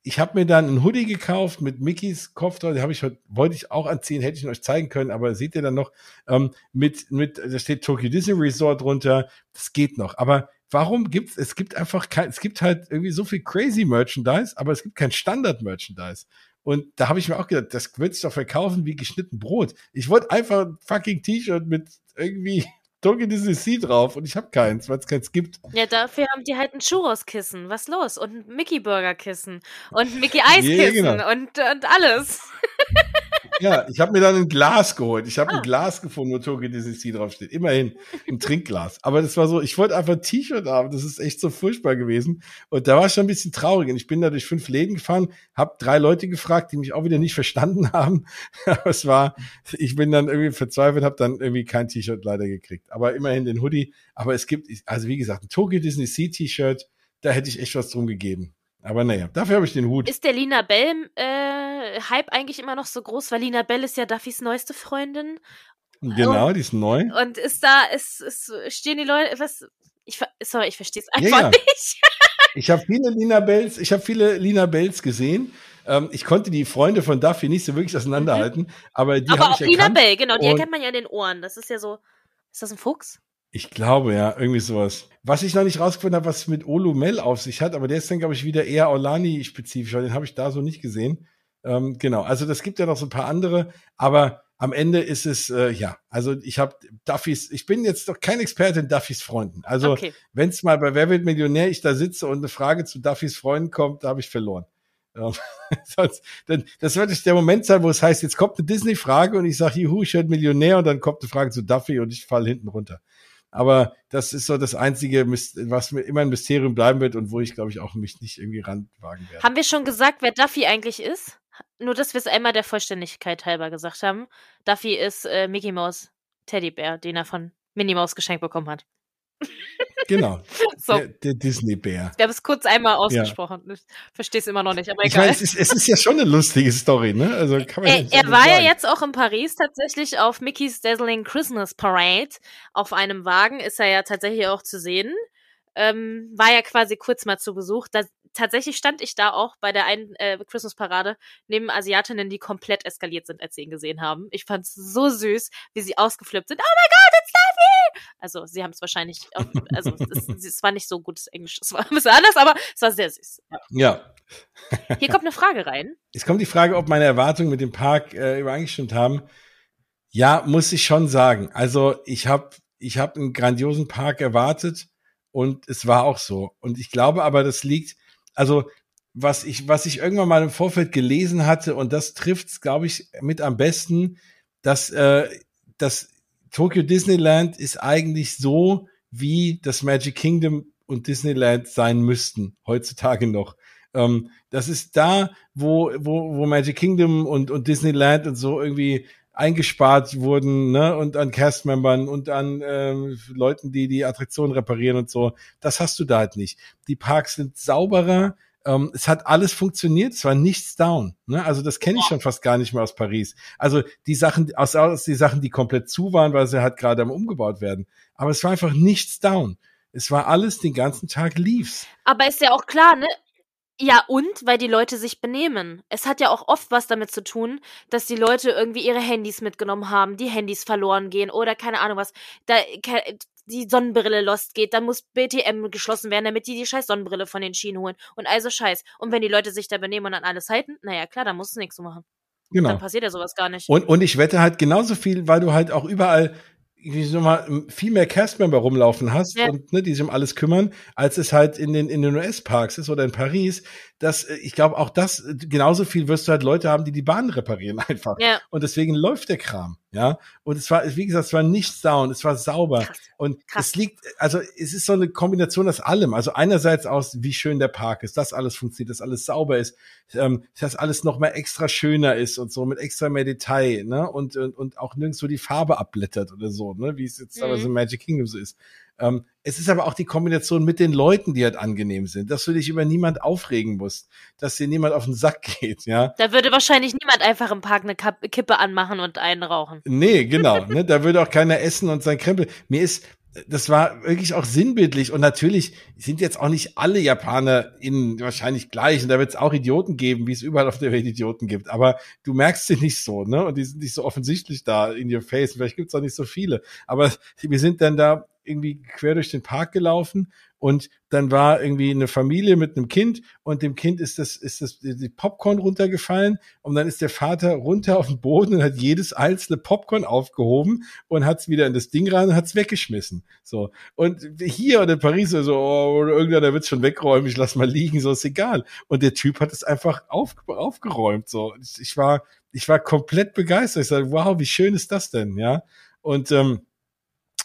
Speaker 2: ich habe mir dann ein Hoodie gekauft mit Mickeys Kopf drauf, den habe ich heute, wollte ich auch anziehen, hätte ich ihn euch zeigen können, aber seht ihr dann noch, ähm, mit, mit, da steht Tokyo Disney Resort drunter, das geht noch. Aber warum gibt's, es gibt einfach kein, es gibt halt irgendwie so viel crazy Merchandise, aber es gibt kein Standard Merchandise. Und da habe ich mir auch gedacht, das wird sich doch verkaufen wie geschnitten Brot. Ich wollte einfach ein fucking T-Shirt mit irgendwie Tokyo Disney Sea drauf und ich habe keins, weil es keins gibt.
Speaker 1: Ja, dafür haben die halt ein Churros-Kissen. Was los? Und ein Mickey-Burger-Kissen. Und ein Mickey-Eis-Kissen. Ja, genau. und, und alles.
Speaker 2: Ja, ich habe mir dann ein Glas geholt. Ich habe ah. ein Glas gefunden, wo Tokyo Disney Sea draufsteht. Immerhin ein Trinkglas. Aber das war so, ich wollte einfach ein T-Shirt haben. Das ist echt so furchtbar gewesen. Und da war ich schon ein bisschen traurig. Und ich bin da durch fünf Läden gefahren, habe drei Leute gefragt, die mich auch wieder nicht verstanden haben. Aber es war, ich bin dann irgendwie verzweifelt, habe dann irgendwie kein T-Shirt leider gekriegt. Aber immerhin den Hoodie. Aber es gibt, also wie gesagt, ein Tokyo Disney Sea T-Shirt, da hätte ich echt was drum gegeben. Aber naja, dafür habe ich den Hut.
Speaker 1: Ist der Lina Bell äh, Hype eigentlich immer noch so groß? Weil Lina Bell ist ja Duffys neueste Freundin.
Speaker 2: Genau, und, die ist neu.
Speaker 1: Und ist da, ist, ist, stehen die Leute, was, ich, sorry, ich verstehe es einfach ja, ja. nicht.
Speaker 2: ich habe viele Lina Bells, ich habe viele Lina Bells gesehen. Ähm, ich konnte die Freunde von Duffy nicht so wirklich auseinanderhalten, mhm. aber die habe ich erkannt.
Speaker 1: Lina Bell, genau, die erkennt man ja in den Ohren. Das ist ja so, ist das ein Fuchs?
Speaker 2: Ich glaube, ja, irgendwie sowas. Was ich noch nicht rausgefunden habe, was mit Olu Mel auf sich hat, aber der ist dann, glaube ich, wieder eher Olani-spezifisch, den habe ich da so nicht gesehen. Ähm, genau, also das gibt ja noch so ein paar andere, aber am Ende ist es, äh, ja, also ich habe Duffys, ich bin jetzt doch kein Experte in Duffys Freunden. Also okay. wenn es mal bei Wer wird Millionär ich da sitze und eine Frage zu Duffys Freunden kommt, da habe ich verloren. Ähm, sonst, denn das wird der Moment sein, wo es heißt, jetzt kommt eine Disney-Frage und ich sage, juhu, ich werde Millionär und dann kommt eine Frage zu Duffy und ich falle hinten runter. Aber das ist so das Einzige, was mir immer ein Mysterium bleiben wird und wo ich, glaube ich, auch mich nicht irgendwie ranwagen werde.
Speaker 1: Haben wir schon gesagt, wer Duffy eigentlich ist? Nur, dass wir es einmal der Vollständigkeit halber gesagt haben. Duffy ist äh, Mickey Mouse Teddybär, den er von Minnie Maus geschenkt bekommen hat.
Speaker 2: Genau. so. Der, der Disney-Bär.
Speaker 1: Wir haben es kurz einmal ausgesprochen. Ja. Ich verstehe es immer noch nicht, aber
Speaker 2: egal. Ich meine, es ist, es ist ja schon eine lustige Story, ne? Also
Speaker 1: kann man er, ja er war sagen. ja jetzt auch in Paris tatsächlich auf Mickey's Dazzling Christmas Parade. Auf einem Wagen ist er ja tatsächlich auch zu sehen. Ähm, war ja quasi kurz mal zu Besuch. Da tatsächlich stand ich da auch bei der einen äh, Christmas-Parade neben Asiatinnen, die komplett eskaliert sind, als sie ihn gesehen haben. Ich fand's so süß, wie sie ausgeflippt sind. Oh my God, Duffy! Also, sie haben es wahrscheinlich, auch, also, es, es, war nicht so gutes Englisch, es war ein bisschen anders, aber es war sehr süß.
Speaker 2: Ja.
Speaker 1: Hier kommt eine Frage rein.
Speaker 2: Jetzt kommt die Frage, ob meine Erwartungen mit dem Park äh, übereingestimmt haben. Ja, muss ich schon sagen. Also, ich habe ich hab einen grandiosen Park erwartet und es war auch so. Und ich glaube aber, das liegt also was ich, was ich irgendwann mal im Vorfeld gelesen hatte, und das trifft glaube ich, mit am besten, dass äh, das Tokyo Disneyland ist eigentlich so, wie das Magic Kingdom und Disneyland sein müssten, heutzutage noch. Ähm, das ist da, wo, wo, wo Magic Kingdom und, und Disneyland und so irgendwie eingespart wurden, ne, und an Castmembern und an ähm, Leuten, die die Attraktion reparieren und so. Das hast du da halt nicht. Die Parks sind sauberer. Ähm, es hat alles funktioniert, es war nichts down. Ne? Also das kenne ich schon fast gar nicht mehr aus Paris. Also die Sachen, aus, aus die Sachen, die komplett zu waren, weil sie halt gerade am umgebaut werden. Aber es war einfach nichts down. Es war alles den ganzen Tag lief's.
Speaker 1: Aber ist ja auch klar, ne? Ja, und weil die Leute sich benehmen. Es hat ja auch oft was damit zu tun, dass die Leute irgendwie ihre Handys mitgenommen haben, die Handys verloren gehen oder keine Ahnung was. Da die Sonnenbrille lost geht, dann muss BTM geschlossen werden, damit die die scheiß Sonnenbrille von den Schienen holen und also Scheiß. Und wenn die Leute sich da benehmen und an alles halten, naja, klar, dann musst du nichts machen. Genau. Dann passiert ja sowas gar nicht.
Speaker 2: Und, und ich wette halt genauso viel, weil du halt auch überall wie so mal viel mehr Castmember rumlaufen hast ja. und ne, die sich um alles kümmern, als es halt in den in den US-Parks ist oder in Paris, dass äh, ich glaube auch das äh, genauso viel wirst du halt Leute haben, die die Bahn reparieren einfach. Ja. Und deswegen läuft der Kram, ja. Und es war, wie gesagt, es war nichts down, es war sauber Krass. und Krass. es liegt, also es ist so eine Kombination aus allem. Also einerseits aus, wie schön der Park ist, dass alles funktioniert, dass alles sauber ist, ähm, dass alles noch mal extra schöner ist und so mit extra mehr Detail, ne? Und und, und auch nirgendwo die Farbe abblättert oder so, ne? Wie es jetzt mhm. aber so Magic Kingdom so ist. Ähm, es ist aber auch die Kombination mit den Leuten, die halt angenehm sind, dass du dich über niemand aufregen musst, dass dir niemand auf den Sack geht, ja.
Speaker 1: Da würde wahrscheinlich niemand einfach im Park eine Kippe anmachen und einen rauchen.
Speaker 2: Nee, genau, ne, da würde auch keiner essen und sein Krempel. Mir ist, das war wirklich auch sinnbildlich und natürlich sind jetzt auch nicht alle Japaner in wahrscheinlich gleich und da wird es auch Idioten geben, wie es überall auf der Welt Idioten gibt, aber du merkst sie nicht so, ne? Und die sind nicht so offensichtlich da in your face. Vielleicht gibt es auch nicht so viele, aber wir sind dann da irgendwie quer durch den Park gelaufen und dann war irgendwie eine Familie mit einem Kind und dem Kind ist das, ist das, die Popcorn runtergefallen und dann ist der Vater runter auf den Boden und hat jedes einzelne Popcorn aufgehoben und hat es wieder in das Ding rein und hat es weggeschmissen. So. Und hier oder in Paris so, oh, irgendeiner wird es schon wegräumen, ich lass mal liegen, so ist egal. Und der Typ hat es einfach auf, aufgeräumt, so. Ich war, ich war komplett begeistert. Ich sage, wow, wie schön ist das denn, ja? Und, ähm,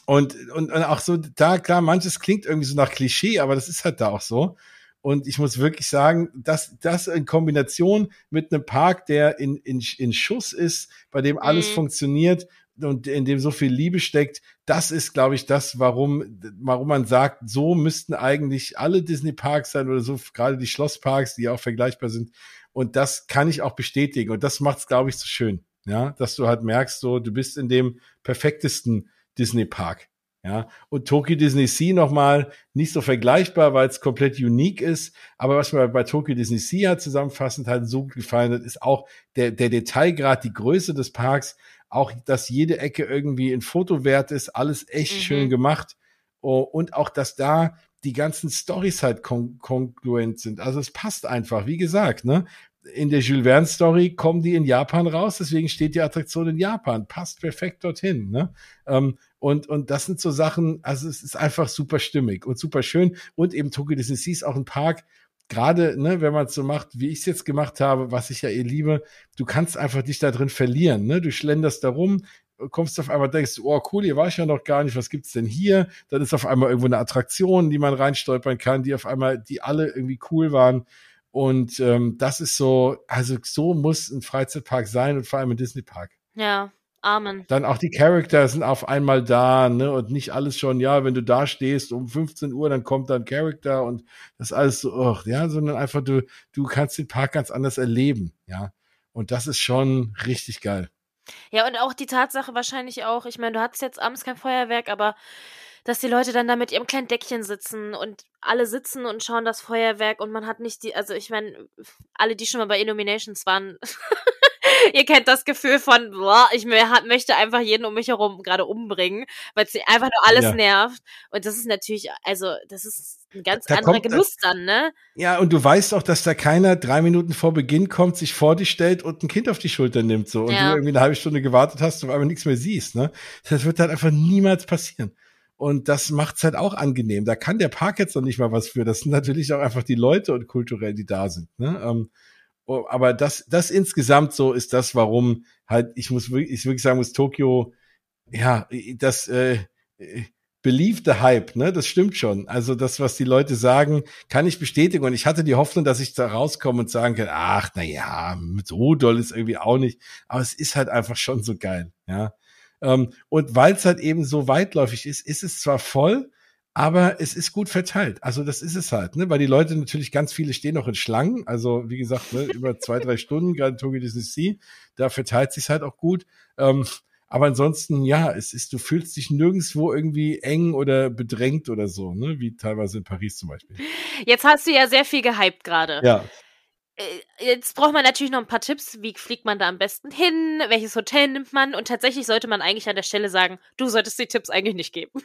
Speaker 2: und, und, und auch so, da, klar, manches klingt irgendwie so nach Klischee, aber das ist halt da auch so. Und ich muss wirklich sagen, dass das in Kombination mit einem Park, der in, in, in Schuss ist, bei dem alles mhm. funktioniert und in dem so viel Liebe steckt, das ist, glaube ich, das, warum, warum man sagt, so müssten eigentlich alle Disney-Parks sein oder so, gerade die Schlossparks, die auch vergleichbar sind. Und das kann ich auch bestätigen. Und das macht es, glaube ich, so schön. Ja, dass du halt merkst, so, du bist in dem perfektesten Disney Park. Ja, und Tokyo Disney Sea nochmal nicht so vergleichbar, weil es komplett unique ist. Aber was mir bei Tokyo Disney Sea hat zusammenfassend halt so gefallen hat, ist auch der, der Detailgrad, die Größe des Parks, auch, dass jede Ecke irgendwie in Foto wert ist, alles echt mhm. schön gemacht. Oh, und auch, dass da die ganzen Stories halt kon kongruent sind. Also es passt einfach, wie gesagt, ne? In der Jules Verne Story kommen die in Japan raus, deswegen steht die Attraktion in Japan, passt perfekt dorthin. Ne? Ähm, und, und das sind so Sachen, also es ist einfach super stimmig und super schön. Und eben Tokyo Disney Sea ist auch ein Park, gerade, ne, wenn man es so macht, wie ich es jetzt gemacht habe, was ich ja eh liebe, du kannst einfach dich da drin verlieren. Ne? Du schlenderst da rum, kommst auf einmal, denkst du, oh cool, hier war ich ja noch gar nicht, was gibt's denn hier? Dann ist auf einmal irgendwo eine Attraktion, die man reinstolpern kann, die auf einmal, die alle irgendwie cool waren. Und ähm, das ist so, also so muss ein Freizeitpark sein und vor allem ein Disneypark.
Speaker 1: Ja, Amen.
Speaker 2: Dann auch die Charakter sind auf einmal da, ne? Und nicht alles schon, ja, wenn du da stehst um 15 Uhr, dann kommt dann Charakter und das alles so, oh, ja, sondern einfach du, du kannst den Park ganz anders erleben, ja. Und das ist schon richtig geil.
Speaker 1: Ja, und auch die Tatsache wahrscheinlich auch, ich meine, du hattest jetzt abends kein Feuerwerk, aber dass die Leute dann da mit ihrem kleinen Deckchen sitzen und alle sitzen und schauen das Feuerwerk und man hat nicht die, also ich meine, alle, die schon mal bei Illuminations waren, ihr kennt das Gefühl von, boah, ich möchte einfach jeden um mich herum gerade umbringen, weil es einfach nur alles ja. nervt. Und das ist natürlich, also, das ist ein ganz da anderer Genuss das, dann, ne?
Speaker 2: Ja, und du weißt auch, dass da keiner drei Minuten vor Beginn kommt, sich vor dich stellt und ein Kind auf die Schulter nimmt, so, und ja. du irgendwie eine halbe Stunde gewartet hast und einmal nichts mehr siehst, ne? Das wird halt einfach niemals passieren. Und das macht's halt auch angenehm. Da kann der Park jetzt noch nicht mal was für. Das sind natürlich auch einfach die Leute und kulturell, die da sind. Ne? Ähm, Oh, aber das, das insgesamt so ist das, warum halt, ich muss wirklich, ich wirklich sagen muss, Tokio, ja, das äh, beliebte Hype, ne, das stimmt schon. Also das, was die Leute sagen, kann ich bestätigen. Und ich hatte die Hoffnung, dass ich da rauskomme und sagen kann, ach, na ja, so doll ist irgendwie auch nicht. Aber es ist halt einfach schon so geil, ja. Ähm, und weil es halt eben so weitläufig ist, ist es zwar voll, aber es ist gut verteilt. Also das ist es halt, ne? Weil die Leute natürlich ganz viele stehen noch in Schlangen. Also wie gesagt, ne, über zwei, drei Stunden, gerade Tokyo Disney Sea, da verteilt sich halt auch gut. Ähm, aber ansonsten, ja, es ist, du fühlst dich nirgendwo irgendwie eng oder bedrängt oder so, ne? Wie teilweise in Paris zum Beispiel.
Speaker 1: Jetzt hast du ja sehr viel gehypt gerade.
Speaker 2: Ja.
Speaker 1: Äh, jetzt braucht man natürlich noch ein paar Tipps. Wie fliegt man da am besten hin? Welches Hotel nimmt man? Und tatsächlich sollte man eigentlich an der Stelle sagen, du solltest die Tipps eigentlich nicht geben.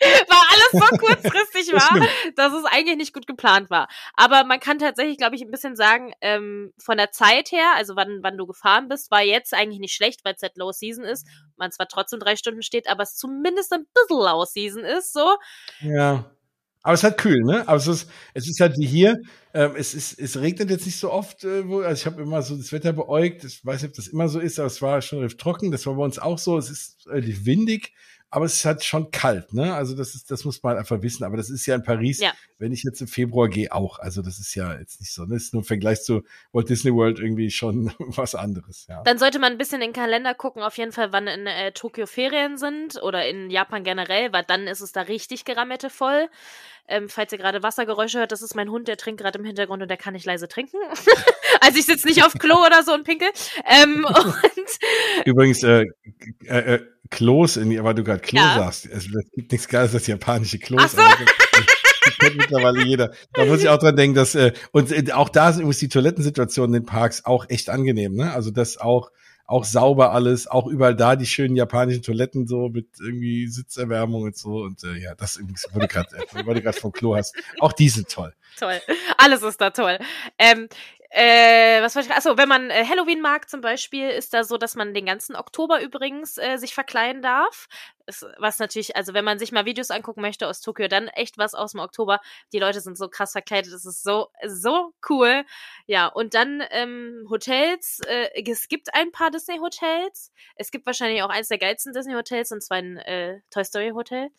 Speaker 1: Weil alles so kurzfristig war, dass es eigentlich nicht gut geplant war. Aber man kann tatsächlich, glaube ich, ein bisschen sagen, ähm, von der Zeit her, also wann, wann du gefahren bist, war jetzt eigentlich nicht schlecht, weil es halt Low Season ist. Man zwar trotzdem drei Stunden steht, aber es zumindest ein bisschen Low Season ist, so.
Speaker 2: Ja. Aber es ist halt kühl, ne? Aber es ist, es ist halt wie hier. Ähm, es ist, es regnet jetzt nicht so oft. Äh, wo, also ich habe immer so das Wetter beäugt. Ich weiß nicht, ob das immer so ist, aber es war schon recht trocken. Das war bei uns auch so. Es ist relativ windig aber es ist halt schon kalt, ne? Also das ist, das muss man halt einfach wissen. Aber das ist ja in Paris, ja. wenn ich jetzt im Februar gehe, auch. Also das ist ja jetzt nicht so. Das ist nur im Vergleich zu Walt Disney World irgendwie schon was anderes, ja.
Speaker 1: Dann sollte man ein bisschen in den Kalender gucken, auf jeden Fall, wann in äh, Tokio Ferien sind oder in Japan generell, weil dann ist es da richtig gerammete voll. Ähm, falls ihr gerade Wassergeräusche hört, das ist mein Hund, der trinkt gerade im Hintergrund und der kann nicht leise trinken. also ich sitze nicht auf Klo oder so und pinkel. Ähm, und
Speaker 2: Übrigens, äh, äh, äh Klos, in, weil du gerade Klo ja. sagst. Es, es, gibt nichts Geiles als japanische Klos. Ach so. Das kennt mittlerweile jeder. Da muss ich auch dran denken, dass äh, und äh, auch da sind übrigens die Toilettensituationen in den Parks auch echt angenehm, ne? Also das auch auch sauber alles, auch überall da die schönen japanischen Toiletten so mit irgendwie Sitzerwärmung und so und äh, ja, das äh, wo du gerade vom Klo hast, auch die sind toll.
Speaker 1: Toll, alles ist da toll. Ähm, äh, was wollte ich? Achso, wenn man äh, Halloween mag zum Beispiel, ist da so, dass man den ganzen Oktober übrigens äh, sich verkleiden darf. Ist, was natürlich, also wenn man sich mal Videos angucken möchte aus Tokio, dann echt was aus dem Oktober. Die Leute sind so krass verkleidet, das ist so, so cool. Ja, und dann ähm, Hotels. Äh, es gibt ein paar Disney-Hotels. Es gibt wahrscheinlich auch eins der geilsten Disney-Hotels, und zwar ein äh, Toy Story-Hotel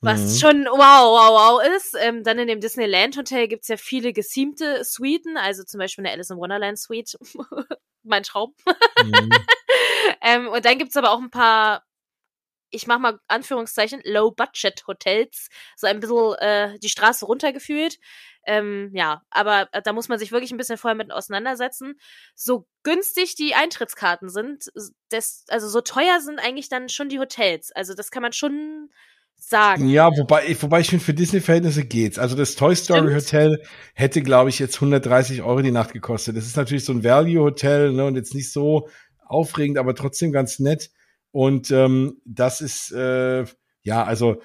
Speaker 1: was mhm. schon wow, wow, wow ist. Ähm, dann in dem Disneyland Hotel gibt's ja viele gesiemte Suiten, also zum Beispiel eine Alice in Wonderland Suite, mein Traum. Mhm. ähm, und dann gibt's aber auch ein paar, ich mach mal Anführungszeichen, Low-Budget-Hotels, so ein bisschen äh, die Straße runtergefühlt. Ähm, ja, aber äh, da muss man sich wirklich ein bisschen vorher mit auseinandersetzen. So günstig die Eintrittskarten sind, das, also so teuer sind eigentlich dann schon die Hotels. Also das kann man schon sagen.
Speaker 2: Ja, wobei, wobei ich finde, für Disney-Verhältnisse geht's. Also das Toy Story Stimmt. Hotel hätte, glaube ich, jetzt 130 Euro die Nacht gekostet. Das ist natürlich so ein Value-Hotel, ne, und jetzt nicht so aufregend, aber trotzdem ganz nett. Und ähm, das ist, äh, ja, also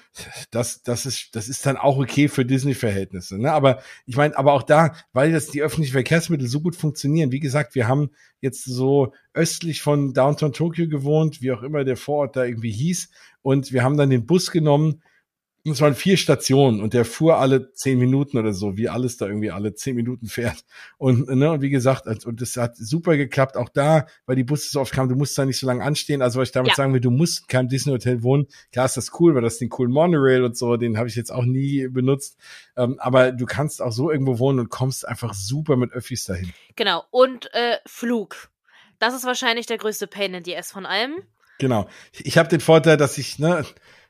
Speaker 2: das, das ist, das ist dann auch okay für Disney-Verhältnisse. Ne? Aber ich meine, aber auch da, weil das die öffentlichen Verkehrsmittel so gut funktionieren. Wie gesagt, wir haben jetzt so östlich von Downtown Tokyo gewohnt, wie auch immer der Vorort da irgendwie hieß, und wir haben dann den Bus genommen. Es waren vier Stationen und der fuhr alle zehn Minuten oder so, wie alles da irgendwie alle zehn Minuten fährt. Und, ne, und wie gesagt, und das hat super geklappt, auch da, weil die Busse so oft kamen, du musst da nicht so lange anstehen. Also was ich damit ja. sagen will, du musst kein Disney Hotel wohnen. Klar ist das cool, weil das den coolen Monorail und so, den habe ich jetzt auch nie benutzt. Ähm, aber du kannst auch so irgendwo wohnen und kommst einfach super mit Öffis dahin.
Speaker 1: Genau. Und äh, Flug. Das ist wahrscheinlich der größte Pain in the S von allem.
Speaker 2: Genau. Ich habe den Vorteil, dass ich, ne,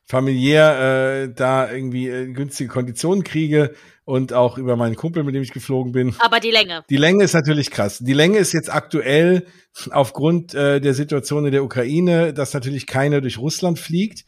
Speaker 2: familiär äh, da irgendwie äh, günstige Konditionen kriege und auch über meinen Kumpel, mit dem ich geflogen bin.
Speaker 1: Aber die Länge.
Speaker 2: Die Länge ist natürlich krass. Die Länge ist jetzt aktuell aufgrund äh, der Situation in der Ukraine, dass natürlich keiner durch Russland fliegt,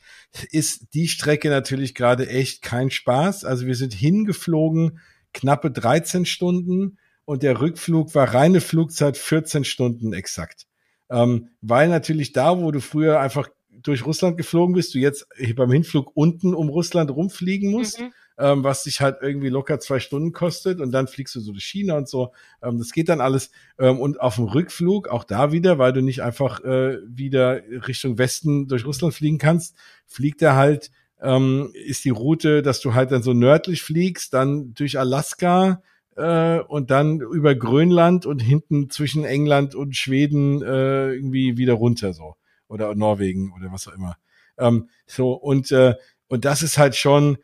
Speaker 2: ist die Strecke natürlich gerade echt kein Spaß. Also wir sind hingeflogen knappe 13 Stunden und der Rückflug war reine Flugzeit 14 Stunden exakt. Ähm, weil natürlich da, wo du früher einfach durch Russland geflogen bist, du jetzt beim Hinflug unten um Russland rumfliegen musst, mhm. ähm, was dich halt irgendwie locker zwei Stunden kostet und dann fliegst du so durch China und so. Ähm, das geht dann alles. Ähm, und auf dem Rückflug, auch da wieder, weil du nicht einfach äh, wieder Richtung Westen durch Russland fliegen kannst, fliegt er halt, ähm, ist die Route, dass du halt dann so nördlich fliegst, dann durch Alaska, äh, und dann über Grönland und hinten zwischen England und Schweden äh, irgendwie wieder runter so oder Norwegen oder was auch immer. Ähm, so und äh, und das ist halt schon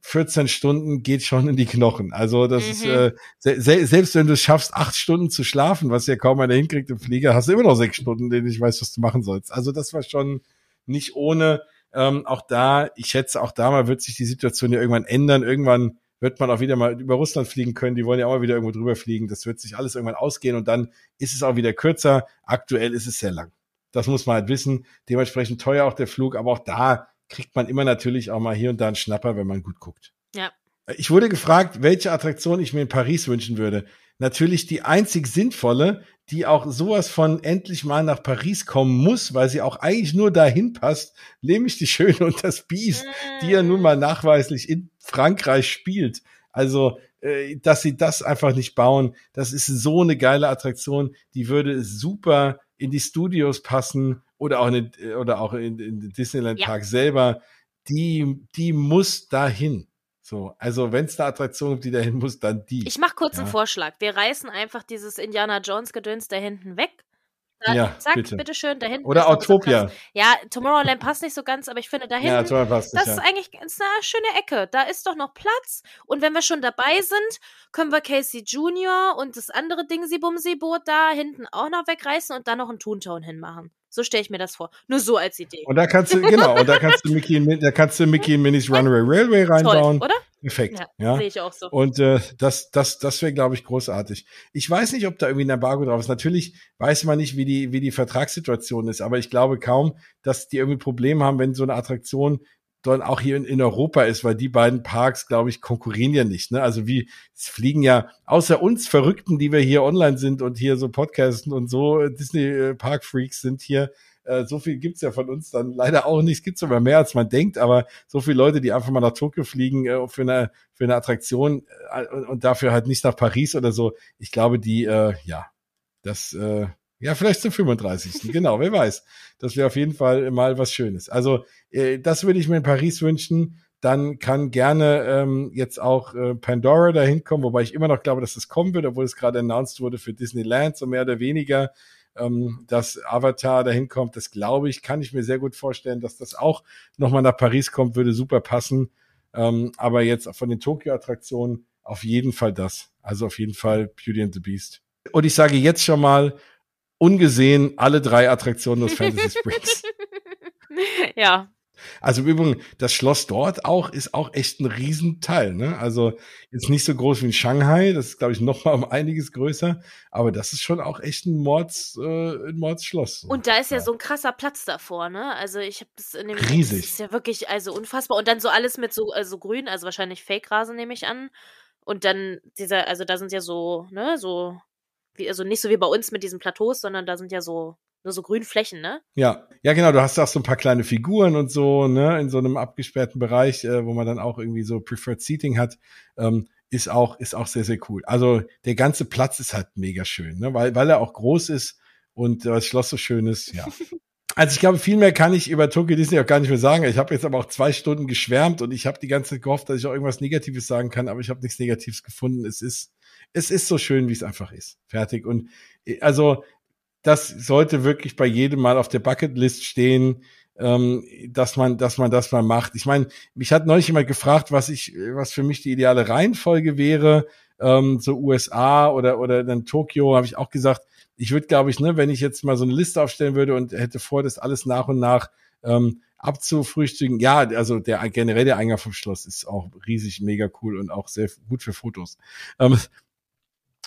Speaker 2: 14 Stunden geht schon in die Knochen. Also das mhm. ist äh, se selbst wenn du es schaffst, acht Stunden zu schlafen, was ja kaum einer hinkriegt im Flieger, hast du immer noch sechs Stunden, denen ich weiß, was du machen sollst. Also das war schon nicht ohne. Ähm, auch da, ich schätze, auch da mal wird sich die Situation ja irgendwann ändern. Irgendwann wird man auch wieder mal über Russland fliegen können. Die wollen ja auch mal wieder irgendwo drüber fliegen. Das wird sich alles irgendwann ausgehen und dann ist es auch wieder kürzer. Aktuell ist es sehr lang. Das muss man halt wissen. Dementsprechend teuer auch der Flug, aber auch da kriegt man immer natürlich auch mal hier und da einen Schnapper, wenn man gut guckt.
Speaker 1: Ja.
Speaker 2: Ich wurde gefragt, welche Attraktion ich mir in Paris wünschen würde. Natürlich die einzig sinnvolle, die auch sowas von endlich mal nach Paris kommen muss, weil sie auch eigentlich nur dahin passt, nämlich die Schöne und das Biest, die ja nun mal nachweislich in Frankreich spielt. Also, äh, dass sie das einfach nicht bauen, das ist so eine geile Attraktion, die würde super in die Studios passen oder auch in, oder auch in, in Disneyland Park ja. selber, die, die muss dahin. So, also wenn es eine Attraktion gibt, die dahin muss, dann die.
Speaker 1: Ich mache kurz ja. einen Vorschlag. Wir reißen einfach dieses Indiana Jones Gedöns da hinten weg da, ja, zack, bitte. bitteschön, da hinten.
Speaker 2: Oder Autopia.
Speaker 1: Ja, Tomorrowland passt nicht so ganz, aber ich finde da hinten, ja, passt nicht, das ist eigentlich eine schöne Ecke. Da ist doch noch Platz. Und wenn wir schon dabei sind, können wir Casey Junior und das andere Ding, Bumsi-Boot da hinten auch noch wegreißen und dann noch einen Toontown hinmachen. So stelle ich mir das vor. Nur so als Idee.
Speaker 2: Und da kannst du, genau, und da kannst du Mickey, da kannst du Mickey und Minnie's Runaway Railway reinbauen. Toll, oder? Perfekt. Ja, ja.
Speaker 1: sehe ich auch so.
Speaker 2: Und äh, das, das, das wäre, glaube ich, großartig. Ich weiß nicht, ob da irgendwie ein Embargo drauf ist. Natürlich weiß man nicht, wie die, wie die Vertragssituation ist, aber ich glaube kaum, dass die irgendwie Probleme haben, wenn so eine Attraktion dann auch hier in, in Europa ist, weil die beiden Parks, glaube ich, konkurrieren ja nicht. Ne? Also wie es fliegen ja außer uns Verrückten, die wir hier online sind und hier so podcasten und so äh, Disney äh, Park Freaks sind hier. Äh, so viel gibt's ja von uns dann leider auch nicht. Es gibt sogar mehr, als man denkt, aber so viele Leute, die einfach mal nach Tokio fliegen äh, für eine für eine Attraktion äh, und, und dafür halt nicht nach Paris oder so. Ich glaube, die äh, ja, das äh, ja, vielleicht zum 35. genau, wer weiß. Das wäre auf jeden Fall mal was Schönes. Also, äh, das würde ich mir in Paris wünschen. Dann kann gerne ähm, jetzt auch äh, Pandora dahin kommen, wobei ich immer noch glaube, dass das kommen wird, obwohl es gerade announced wurde für Disneyland, so mehr oder weniger, ähm, dass Avatar dahin kommt. Das glaube ich, kann ich mir sehr gut vorstellen, dass das auch nochmal nach Paris kommt, würde super passen. Ähm, aber jetzt von den Tokio-Attraktionen auf jeden Fall das. Also auf jeden Fall Beauty and the Beast. Und ich sage jetzt schon mal, ungesehen alle drei Attraktionen des Fantasy Springs.
Speaker 1: ja.
Speaker 2: Also im Übrigen, das Schloss dort auch ist auch echt ein Riesenteil. Ne? Also ist nicht so groß wie in Shanghai, das ist, glaube ich, noch mal um einiges größer, aber das ist schon auch echt ein Mords, äh, ein Mordsschloss.
Speaker 1: Und da ist ja, ja, so ein krasser Platz davor, ne? Also ich habe das in dem
Speaker 2: Riesig.
Speaker 1: Das ist ja wirklich also unfassbar. Und dann so alles mit so also grün, also wahrscheinlich Fake-Rasen nehme ich an. Und dann dieser, also da sind ja so, ne, so also nicht so wie bei uns mit diesen Plateaus, sondern da sind ja so nur so Grünflächen, ne?
Speaker 2: Ja, ja genau. Du hast auch so ein paar kleine Figuren und so, ne, in so einem abgesperrten Bereich, äh, wo man dann auch irgendwie so Preferred Seating hat, ähm, ist auch ist auch sehr sehr cool. Also der ganze Platz ist halt mega schön, ne, weil weil er auch groß ist und das Schloss so schön ist. Ja. Also ich glaube, viel mehr kann ich über Tokyo Disney auch gar nicht mehr sagen. Ich habe jetzt aber auch zwei Stunden geschwärmt und ich habe die ganze Zeit gehofft, dass ich auch irgendwas Negatives sagen kann, aber ich habe nichts Negatives gefunden. Es ist, es ist so schön, wie es einfach ist. Fertig. Und äh, also das sollte wirklich bei jedem mal auf der Bucketlist stehen, ähm, dass man, dass man das mal macht. Ich meine, mich hat neulich jemand gefragt, was ich, was für mich die ideale Reihenfolge wäre, ähm, so USA oder oder dann Tokio, habe ich auch gesagt, ich würde, glaube ich, ne, wenn ich jetzt mal so eine Liste aufstellen würde und hätte vor, das alles nach und nach ähm, abzufrühstücken, ja, also der generell der Eingang vom Schloss ist auch riesig, mega cool und auch sehr gut für Fotos. Ähm,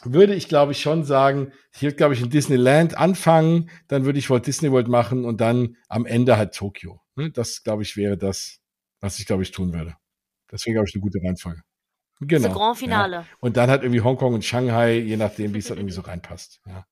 Speaker 2: würde ich, glaube ich, schon sagen, ich würde, glaube ich, in Disneyland anfangen, dann würde ich Walt Disney World machen und dann am Ende halt Tokio. Ne? Das, glaube ich, wäre das, was ich, glaube ich, tun würde. Das wäre, glaube ich, eine gute Reihenfolge.
Speaker 1: Genau. Das Grand Finale.
Speaker 2: Ja. Und dann halt irgendwie Hongkong und Shanghai, je nachdem, wie es halt irgendwie so reinpasst. Ja.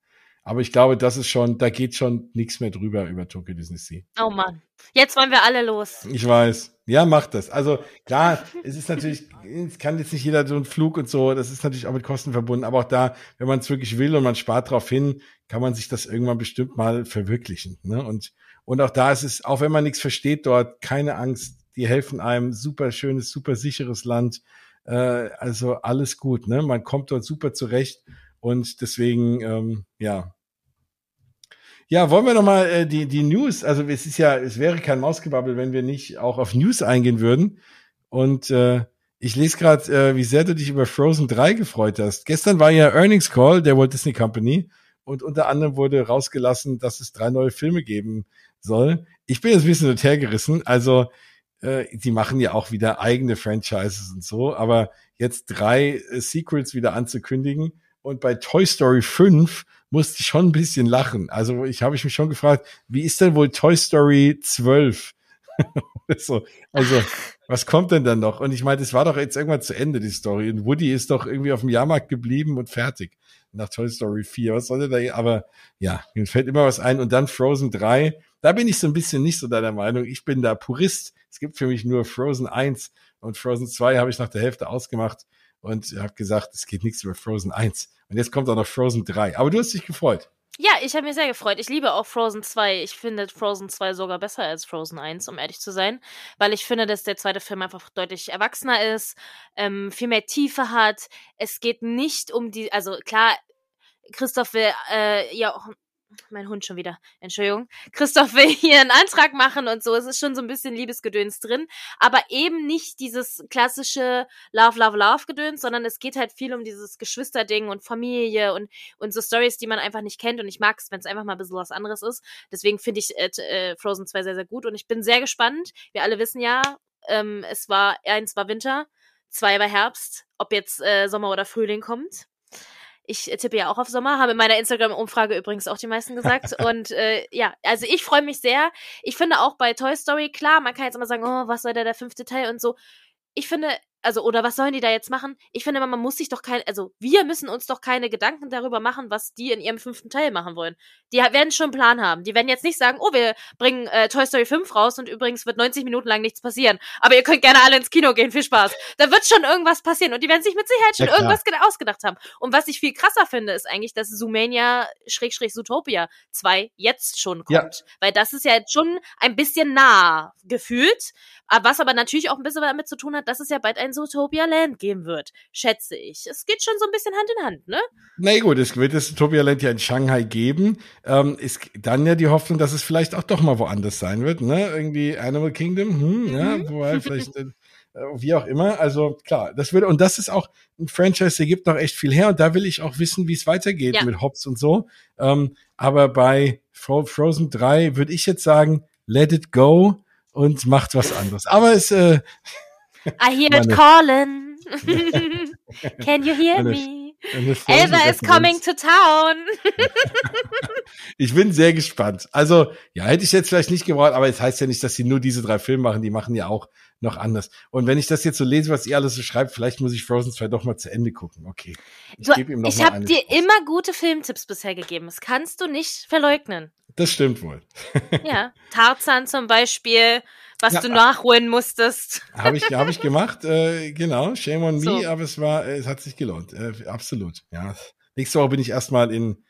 Speaker 2: Aber ich glaube, das ist schon, da geht schon nichts mehr drüber über Tokyo Disney Sea.
Speaker 1: Oh Mann. Jetzt wollen wir alle los.
Speaker 2: Ich weiß. Ja, macht das. Also klar, es ist natürlich, es kann jetzt nicht jeder so einen Flug und so, das ist natürlich auch mit Kosten verbunden, aber auch da, wenn man es wirklich will und man spart drauf hin, kann man sich das irgendwann bestimmt mal verwirklichen. Ne? Und, und auch da ist es, auch wenn man nichts versteht dort, keine Angst, die helfen einem, super schönes, super sicheres Land. Äh, also alles gut, ne? Man kommt dort super zurecht und deswegen, ähm, ja. Ja, wollen wir noch mal äh, die, die News, also es ist ja, es wäre kein Mausgebabbel, wenn wir nicht auch auf News eingehen würden. Und äh, ich lese gerade, äh, wie sehr du dich über Frozen 3 gefreut hast. Gestern war ja Earnings Call der Walt Disney Company und unter anderem wurde rausgelassen, dass es drei neue Filme geben soll. Ich bin jetzt ein bisschen hergerissen. Also, äh, die machen ja auch wieder eigene Franchises und so, aber jetzt drei äh, Sequels wieder anzukündigen, und bei Toy Story 5 musste ich schon ein bisschen lachen. Also ich habe ich mich schon gefragt, wie ist denn wohl Toy Story 12? so, also, was kommt denn dann noch? Und ich meine, das war doch jetzt irgendwann zu Ende, die Story. Und Woody ist doch irgendwie auf dem Jahrmarkt geblieben und fertig. Nach Toy Story 4. Was soll der da? Aber ja, mir fällt immer was ein. Und dann Frozen 3. Da bin ich so ein bisschen nicht so deiner Meinung. Ich bin da Purist. Es gibt für mich nur Frozen 1 und Frozen 2 habe ich nach der Hälfte ausgemacht und habe gesagt, es geht nichts über Frozen 1. Und jetzt kommt auch noch Frozen 3. Aber du hast dich gefreut.
Speaker 1: Ja, ich habe mich sehr gefreut. Ich liebe auch Frozen 2. Ich finde Frozen 2 sogar besser als Frozen 1, um ehrlich zu sein. Weil ich finde, dass der zweite Film einfach deutlich erwachsener ist, ähm, viel mehr Tiefe hat. Es geht nicht um die, also klar, Christoph will äh, ja auch mein Hund schon wieder, Entschuldigung. Christoph will hier einen Antrag machen und so. Es ist schon so ein bisschen Liebesgedöns drin, aber eben nicht dieses klassische Love, Love, Love Gedöns, sondern es geht halt viel um dieses Geschwisterding und Familie und, und so Stories, die man einfach nicht kennt und ich mag es, wenn es einfach mal ein bisschen was anderes ist. Deswegen finde ich äh, äh, Frozen 2 sehr, sehr gut und ich bin sehr gespannt. Wir alle wissen ja, ähm, es war, eins war Winter, zwei war Herbst, ob jetzt äh, Sommer oder Frühling kommt. Ich tippe ja auch auf Sommer, habe in meiner Instagram-Umfrage übrigens auch die meisten gesagt. Und äh, ja, also ich freue mich sehr. Ich finde auch bei Toy Story, klar, man kann jetzt immer sagen, oh, was soll da der fünfte Teil und so. Ich finde, also, oder was sollen die da jetzt machen? Ich finde, man muss sich doch kein, also, wir müssen uns doch keine Gedanken darüber machen, was die in ihrem fünften Teil machen wollen. Die werden schon einen Plan haben. Die werden jetzt nicht sagen, oh, wir bringen äh, Toy Story 5 raus und übrigens wird 90 Minuten lang nichts passieren. Aber ihr könnt gerne alle ins Kino gehen, viel Spaß. Da wird schon irgendwas passieren und die werden sich mit Sicherheit schon ja, irgendwas ausgedacht haben. Und was ich viel krasser finde, ist eigentlich, dass Zoomania Schrägstrich Zootopia 2 jetzt schon kommt. Ja. Weil das ist ja jetzt schon ein bisschen nah gefühlt. Was aber natürlich auch ein bisschen damit zu tun hat, dass es ja bald ein Zootopia Land geben wird, schätze ich. Es geht schon so ein bisschen Hand in Hand, ne?
Speaker 2: Na gut, es wird das Zootopia Land ja in Shanghai geben. Ähm, ist dann ja die Hoffnung, dass es vielleicht auch doch mal woanders sein wird, ne? Irgendwie Animal Kingdom, hm, mhm. ja, wobei vielleicht äh, wie auch immer. Also klar, das würde und das ist auch ein Franchise, der gibt noch echt viel her und da will ich auch wissen, wie es weitergeht ja. mit Hobbs und so. Ähm, aber bei Frozen 3 würde ich jetzt sagen, let it go und macht was anderes. Aber es äh,
Speaker 1: I hear it calling. Can you hear me? Elsa is coming to town.
Speaker 2: ich bin sehr gespannt. Also, ja, hätte ich jetzt vielleicht nicht gebraucht, aber es heißt ja nicht, dass sie nur diese drei Filme machen. Die machen ja auch noch anders. Und wenn ich das jetzt so lese, was ihr alles so schreibt, vielleicht muss ich Frozen 2 doch mal zu Ende gucken. Okay.
Speaker 1: Ich, du, ich habe dir Chance. immer gute Filmtipps bisher gegeben. Das kannst du nicht verleugnen.
Speaker 2: Das stimmt wohl.
Speaker 1: ja, Tarzan zum Beispiel was ja, du nachholen musstest.
Speaker 2: Habe ich, hab ich gemacht, äh, genau, shame on me, so. aber es war, es hat sich gelohnt, äh, absolut. Ja. Nächste Woche bin ich erstmal in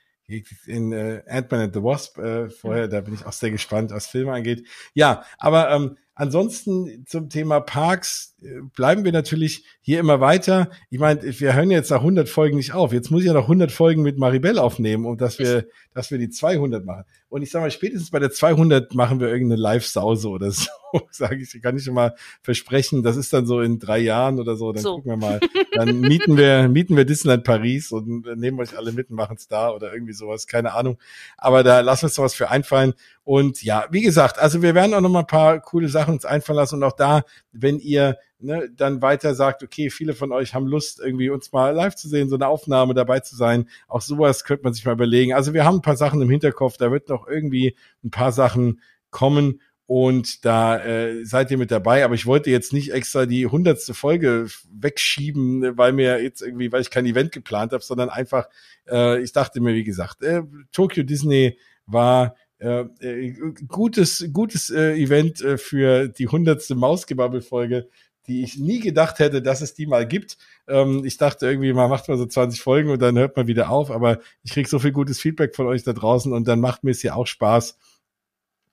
Speaker 2: in äh, Ant-Man and the Wasp äh, vorher, da bin ich auch sehr gespannt, was Filme angeht. Ja, aber ähm, ansonsten zum Thema Parks äh, bleiben wir natürlich hier immer weiter. Ich meine, wir hören jetzt nach 100 Folgen nicht auf. Jetzt muss ich ja noch 100 Folgen mit Maribel aufnehmen, um dass wir, dass wir die 200 machen. Und ich sage mal, spätestens bei der 200 machen wir irgendeine Live-Sause oder so, sage ich, kann ich schon mal versprechen. Das ist dann so in drei Jahren oder so. Dann so. gucken wir mal. Dann mieten wir, mieten wir Disneyland Paris und nehmen euch alle mit und machen es da oder irgendwie sowas. Keine Ahnung. Aber da lassen wir uns was für einfallen. Und ja, wie gesagt, also wir werden auch noch mal ein paar coole Sachen uns einfallen lassen. Und auch da, wenn ihr ne, dann weiter sagt, okay, viele von euch haben Lust, irgendwie uns mal live zu sehen, so eine Aufnahme dabei zu sein. Auch sowas könnte man sich mal überlegen. Also wir haben ein paar Sachen im Hinterkopf, da wird noch irgendwie ein paar Sachen kommen und da äh, seid ihr mit dabei. Aber ich wollte jetzt nicht extra die hundertste Folge wegschieben, weil mir jetzt irgendwie, weil ich kein Event geplant habe, sondern einfach, äh, ich dachte mir, wie gesagt, äh, Tokyo Disney war äh, äh gutes gutes äh, Event äh, für die hundertste Mausgebabbel-Folge die ich nie gedacht hätte, dass es die mal gibt. Ähm, ich dachte irgendwie, man macht mal so 20 Folgen und dann hört man wieder auf, aber ich krieg so viel gutes Feedback von euch da draußen und dann macht mir es ja auch Spaß,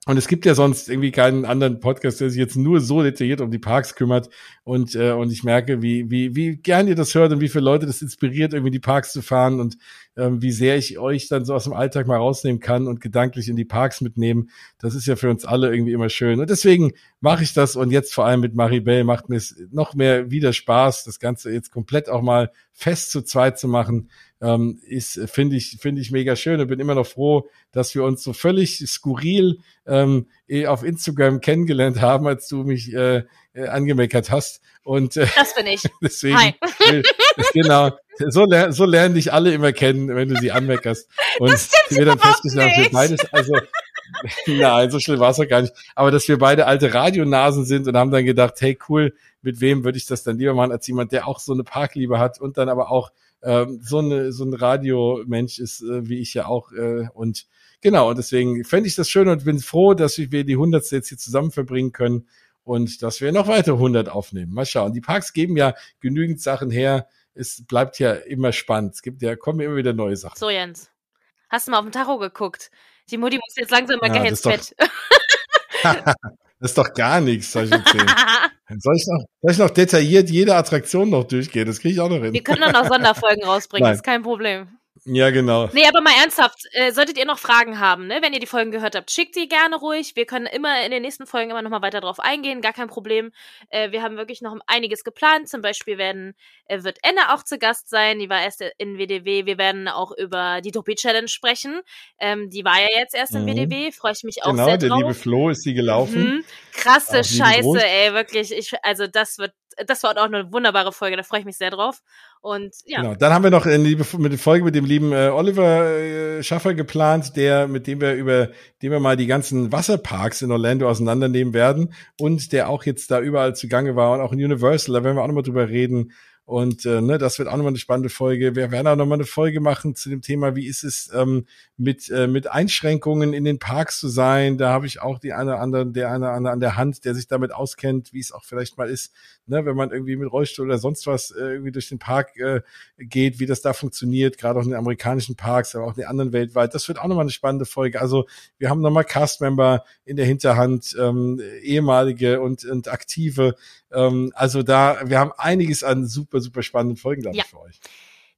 Speaker 2: und es gibt ja sonst irgendwie keinen anderen Podcast, der sich jetzt nur so detailliert um die Parks kümmert. Und, äh, und ich merke, wie, wie, wie gern ihr das hört und wie viele Leute das inspiriert, irgendwie die Parks zu fahren und ähm, wie sehr ich euch dann so aus dem Alltag mal rausnehmen kann und gedanklich in die Parks mitnehmen. Das ist ja für uns alle irgendwie immer schön. Und deswegen mache ich das und jetzt vor allem mit Maribel macht mir es noch mehr wieder Spaß, das Ganze jetzt komplett auch mal fest zu zweit zu machen ähm, ist, finde ich, finde ich mega schön und bin immer noch froh, dass wir uns so völlig skurril ähm, eh auf Instagram kennengelernt haben, als du mich äh, äh, angemeckert hast. Und äh,
Speaker 1: das bin ich.
Speaker 2: deswegen, Hi. genau. So, ler so lernen dich alle immer kennen, wenn du sie anmeckerst. Und wir dann festgestellt haben, wir beides, also Nein, so schlimm war es doch gar nicht. Aber dass wir beide alte Radionasen sind und haben dann gedacht, hey cool, mit wem würde ich das dann lieber machen, als jemand, der auch so eine Parkliebe hat und dann aber auch ähm, so, eine, so ein Radiomensch ist, äh, wie ich ja auch. Äh, und genau, und deswegen fände ich das schön und bin froh, dass wir die Hundertste jetzt hier zusammen verbringen können und dass wir noch weitere 100 aufnehmen. Mal schauen. Die Parks geben ja genügend Sachen her. Es bleibt ja immer spannend. Es gibt ja, kommen immer wieder neue Sachen.
Speaker 1: So, Jens. Hast du mal auf den Tacho geguckt? Die Mutti muss jetzt langsam mal ja, ins Bett.
Speaker 2: Das ist doch gar nichts, soll ich erzählen. soll, ich noch, soll ich noch detailliert jede Attraktion noch durchgehen? Das kriege ich auch noch hin.
Speaker 1: Wir können dann noch Sonderfolgen rausbringen, Nein. ist kein Problem.
Speaker 2: Ja, genau.
Speaker 1: Nee, aber mal ernsthaft, äh, solltet ihr noch Fragen haben, ne? wenn ihr die Folgen gehört habt, schickt die gerne ruhig. Wir können immer in den nächsten Folgen immer noch mal weiter drauf eingehen, gar kein Problem. Äh, wir haben wirklich noch einiges geplant. Zum Beispiel werden, äh, wird Enne auch zu Gast sein, die war erst in WDW. Wir werden auch über die Dopi Challenge sprechen. Ähm, die war ja jetzt erst in mhm. WDW, freue ich mich auch genau, sehr drauf.
Speaker 2: Genau, der liebe Flo ist sie gelaufen. Mhm.
Speaker 1: Krasse Scheiße, ey, wirklich. Ich, also das wird das war auch eine wunderbare Folge, da freue ich mich sehr drauf. Und ja. Genau.
Speaker 2: Dann haben wir noch eine Folge mit dem lieben äh, Oliver äh, Schaffer geplant, der, mit dem wir über, dem wir mal die ganzen Wasserparks in Orlando auseinandernehmen werden und der auch jetzt da überall zugange war und auch in Universal, da werden wir auch nochmal drüber reden. Und äh, ne, das wird auch nochmal eine spannende Folge. Wir werden auch nochmal eine Folge machen zu dem Thema, wie ist es ähm, mit, äh, mit Einschränkungen in den Parks zu sein. Da habe ich auch die eine oder andere, der eine oder andere an der Hand, der sich damit auskennt, wie es auch vielleicht mal ist, ne, wenn man irgendwie mit Rollstuhl oder sonst was äh, irgendwie durch den Park äh, geht, wie das da funktioniert, gerade auch in den amerikanischen Parks, aber auch in den anderen weltweit. Das wird auch nochmal eine spannende Folge. Also wir haben nochmal Cast-Member in der Hinterhand, ähm, ehemalige und, und aktive, ähm, also da, wir haben einiges an super, super spannenden Folgen, glaube ja. ich, für euch.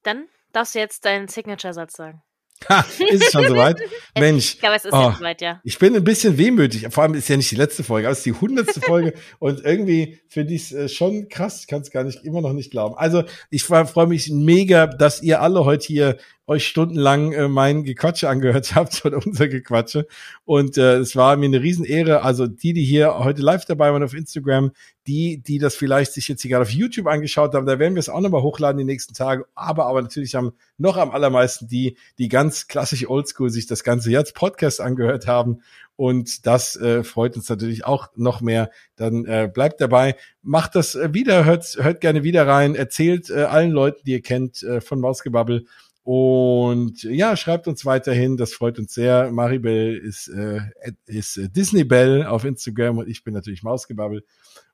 Speaker 1: Dann darfst du jetzt deinen Signature-Satz sagen.
Speaker 2: Ha, ist es schon soweit? Mensch.
Speaker 1: Ich glaube, es ist oh, soweit, ja.
Speaker 2: Ich bin ein bisschen wehmütig. Vor allem ist ja nicht die letzte Folge, aber es ist die hundertste Folge. und irgendwie finde ich es äh, schon krass. Ich kann es gar nicht, immer noch nicht glauben. Also, ich freue mich mega, dass ihr alle heute hier euch stundenlang äh, mein Gequatsche angehört habt oder unser Gequatsche. Und äh, es war mir eine Riesenehre. Also die, die hier heute live dabei waren auf Instagram, die, die das vielleicht sich jetzt gerade auf YouTube angeschaut haben, da werden wir es auch nochmal hochladen die nächsten Tage. Aber, aber natürlich haben noch am allermeisten die, die ganz klassisch oldschool sich das Ganze jetzt Podcast angehört haben. Und das äh, freut uns natürlich auch noch mehr. Dann äh, bleibt dabei, macht das äh, wieder, hört, hört gerne wieder rein, erzählt äh, allen Leuten, die ihr kennt, äh, von Mausgebabbel. Und ja, schreibt uns weiterhin, das freut uns sehr. Maribel ist, äh, ist äh, Disney Bell auf Instagram und ich bin natürlich Mausgebabbel.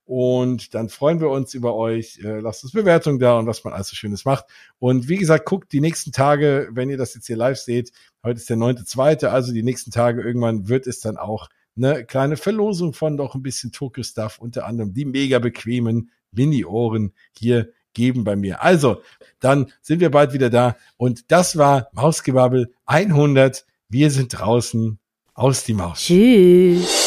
Speaker 2: Und dann freuen wir uns über euch. Äh, lasst uns Bewertungen da und was man alles so Schönes macht. Und wie gesagt, guckt die nächsten Tage, wenn ihr das jetzt hier live seht. Heute ist der neunte, zweite, also die nächsten Tage irgendwann wird es dann auch eine kleine Verlosung von doch ein bisschen Tokyo Stuff, unter anderem die mega bequemen Mini-Ohren hier geben bei mir. Also, dann sind wir bald wieder da. Und das war Mausgebabbel 100. Wir sind draußen aus die Maus.
Speaker 1: Tschüss.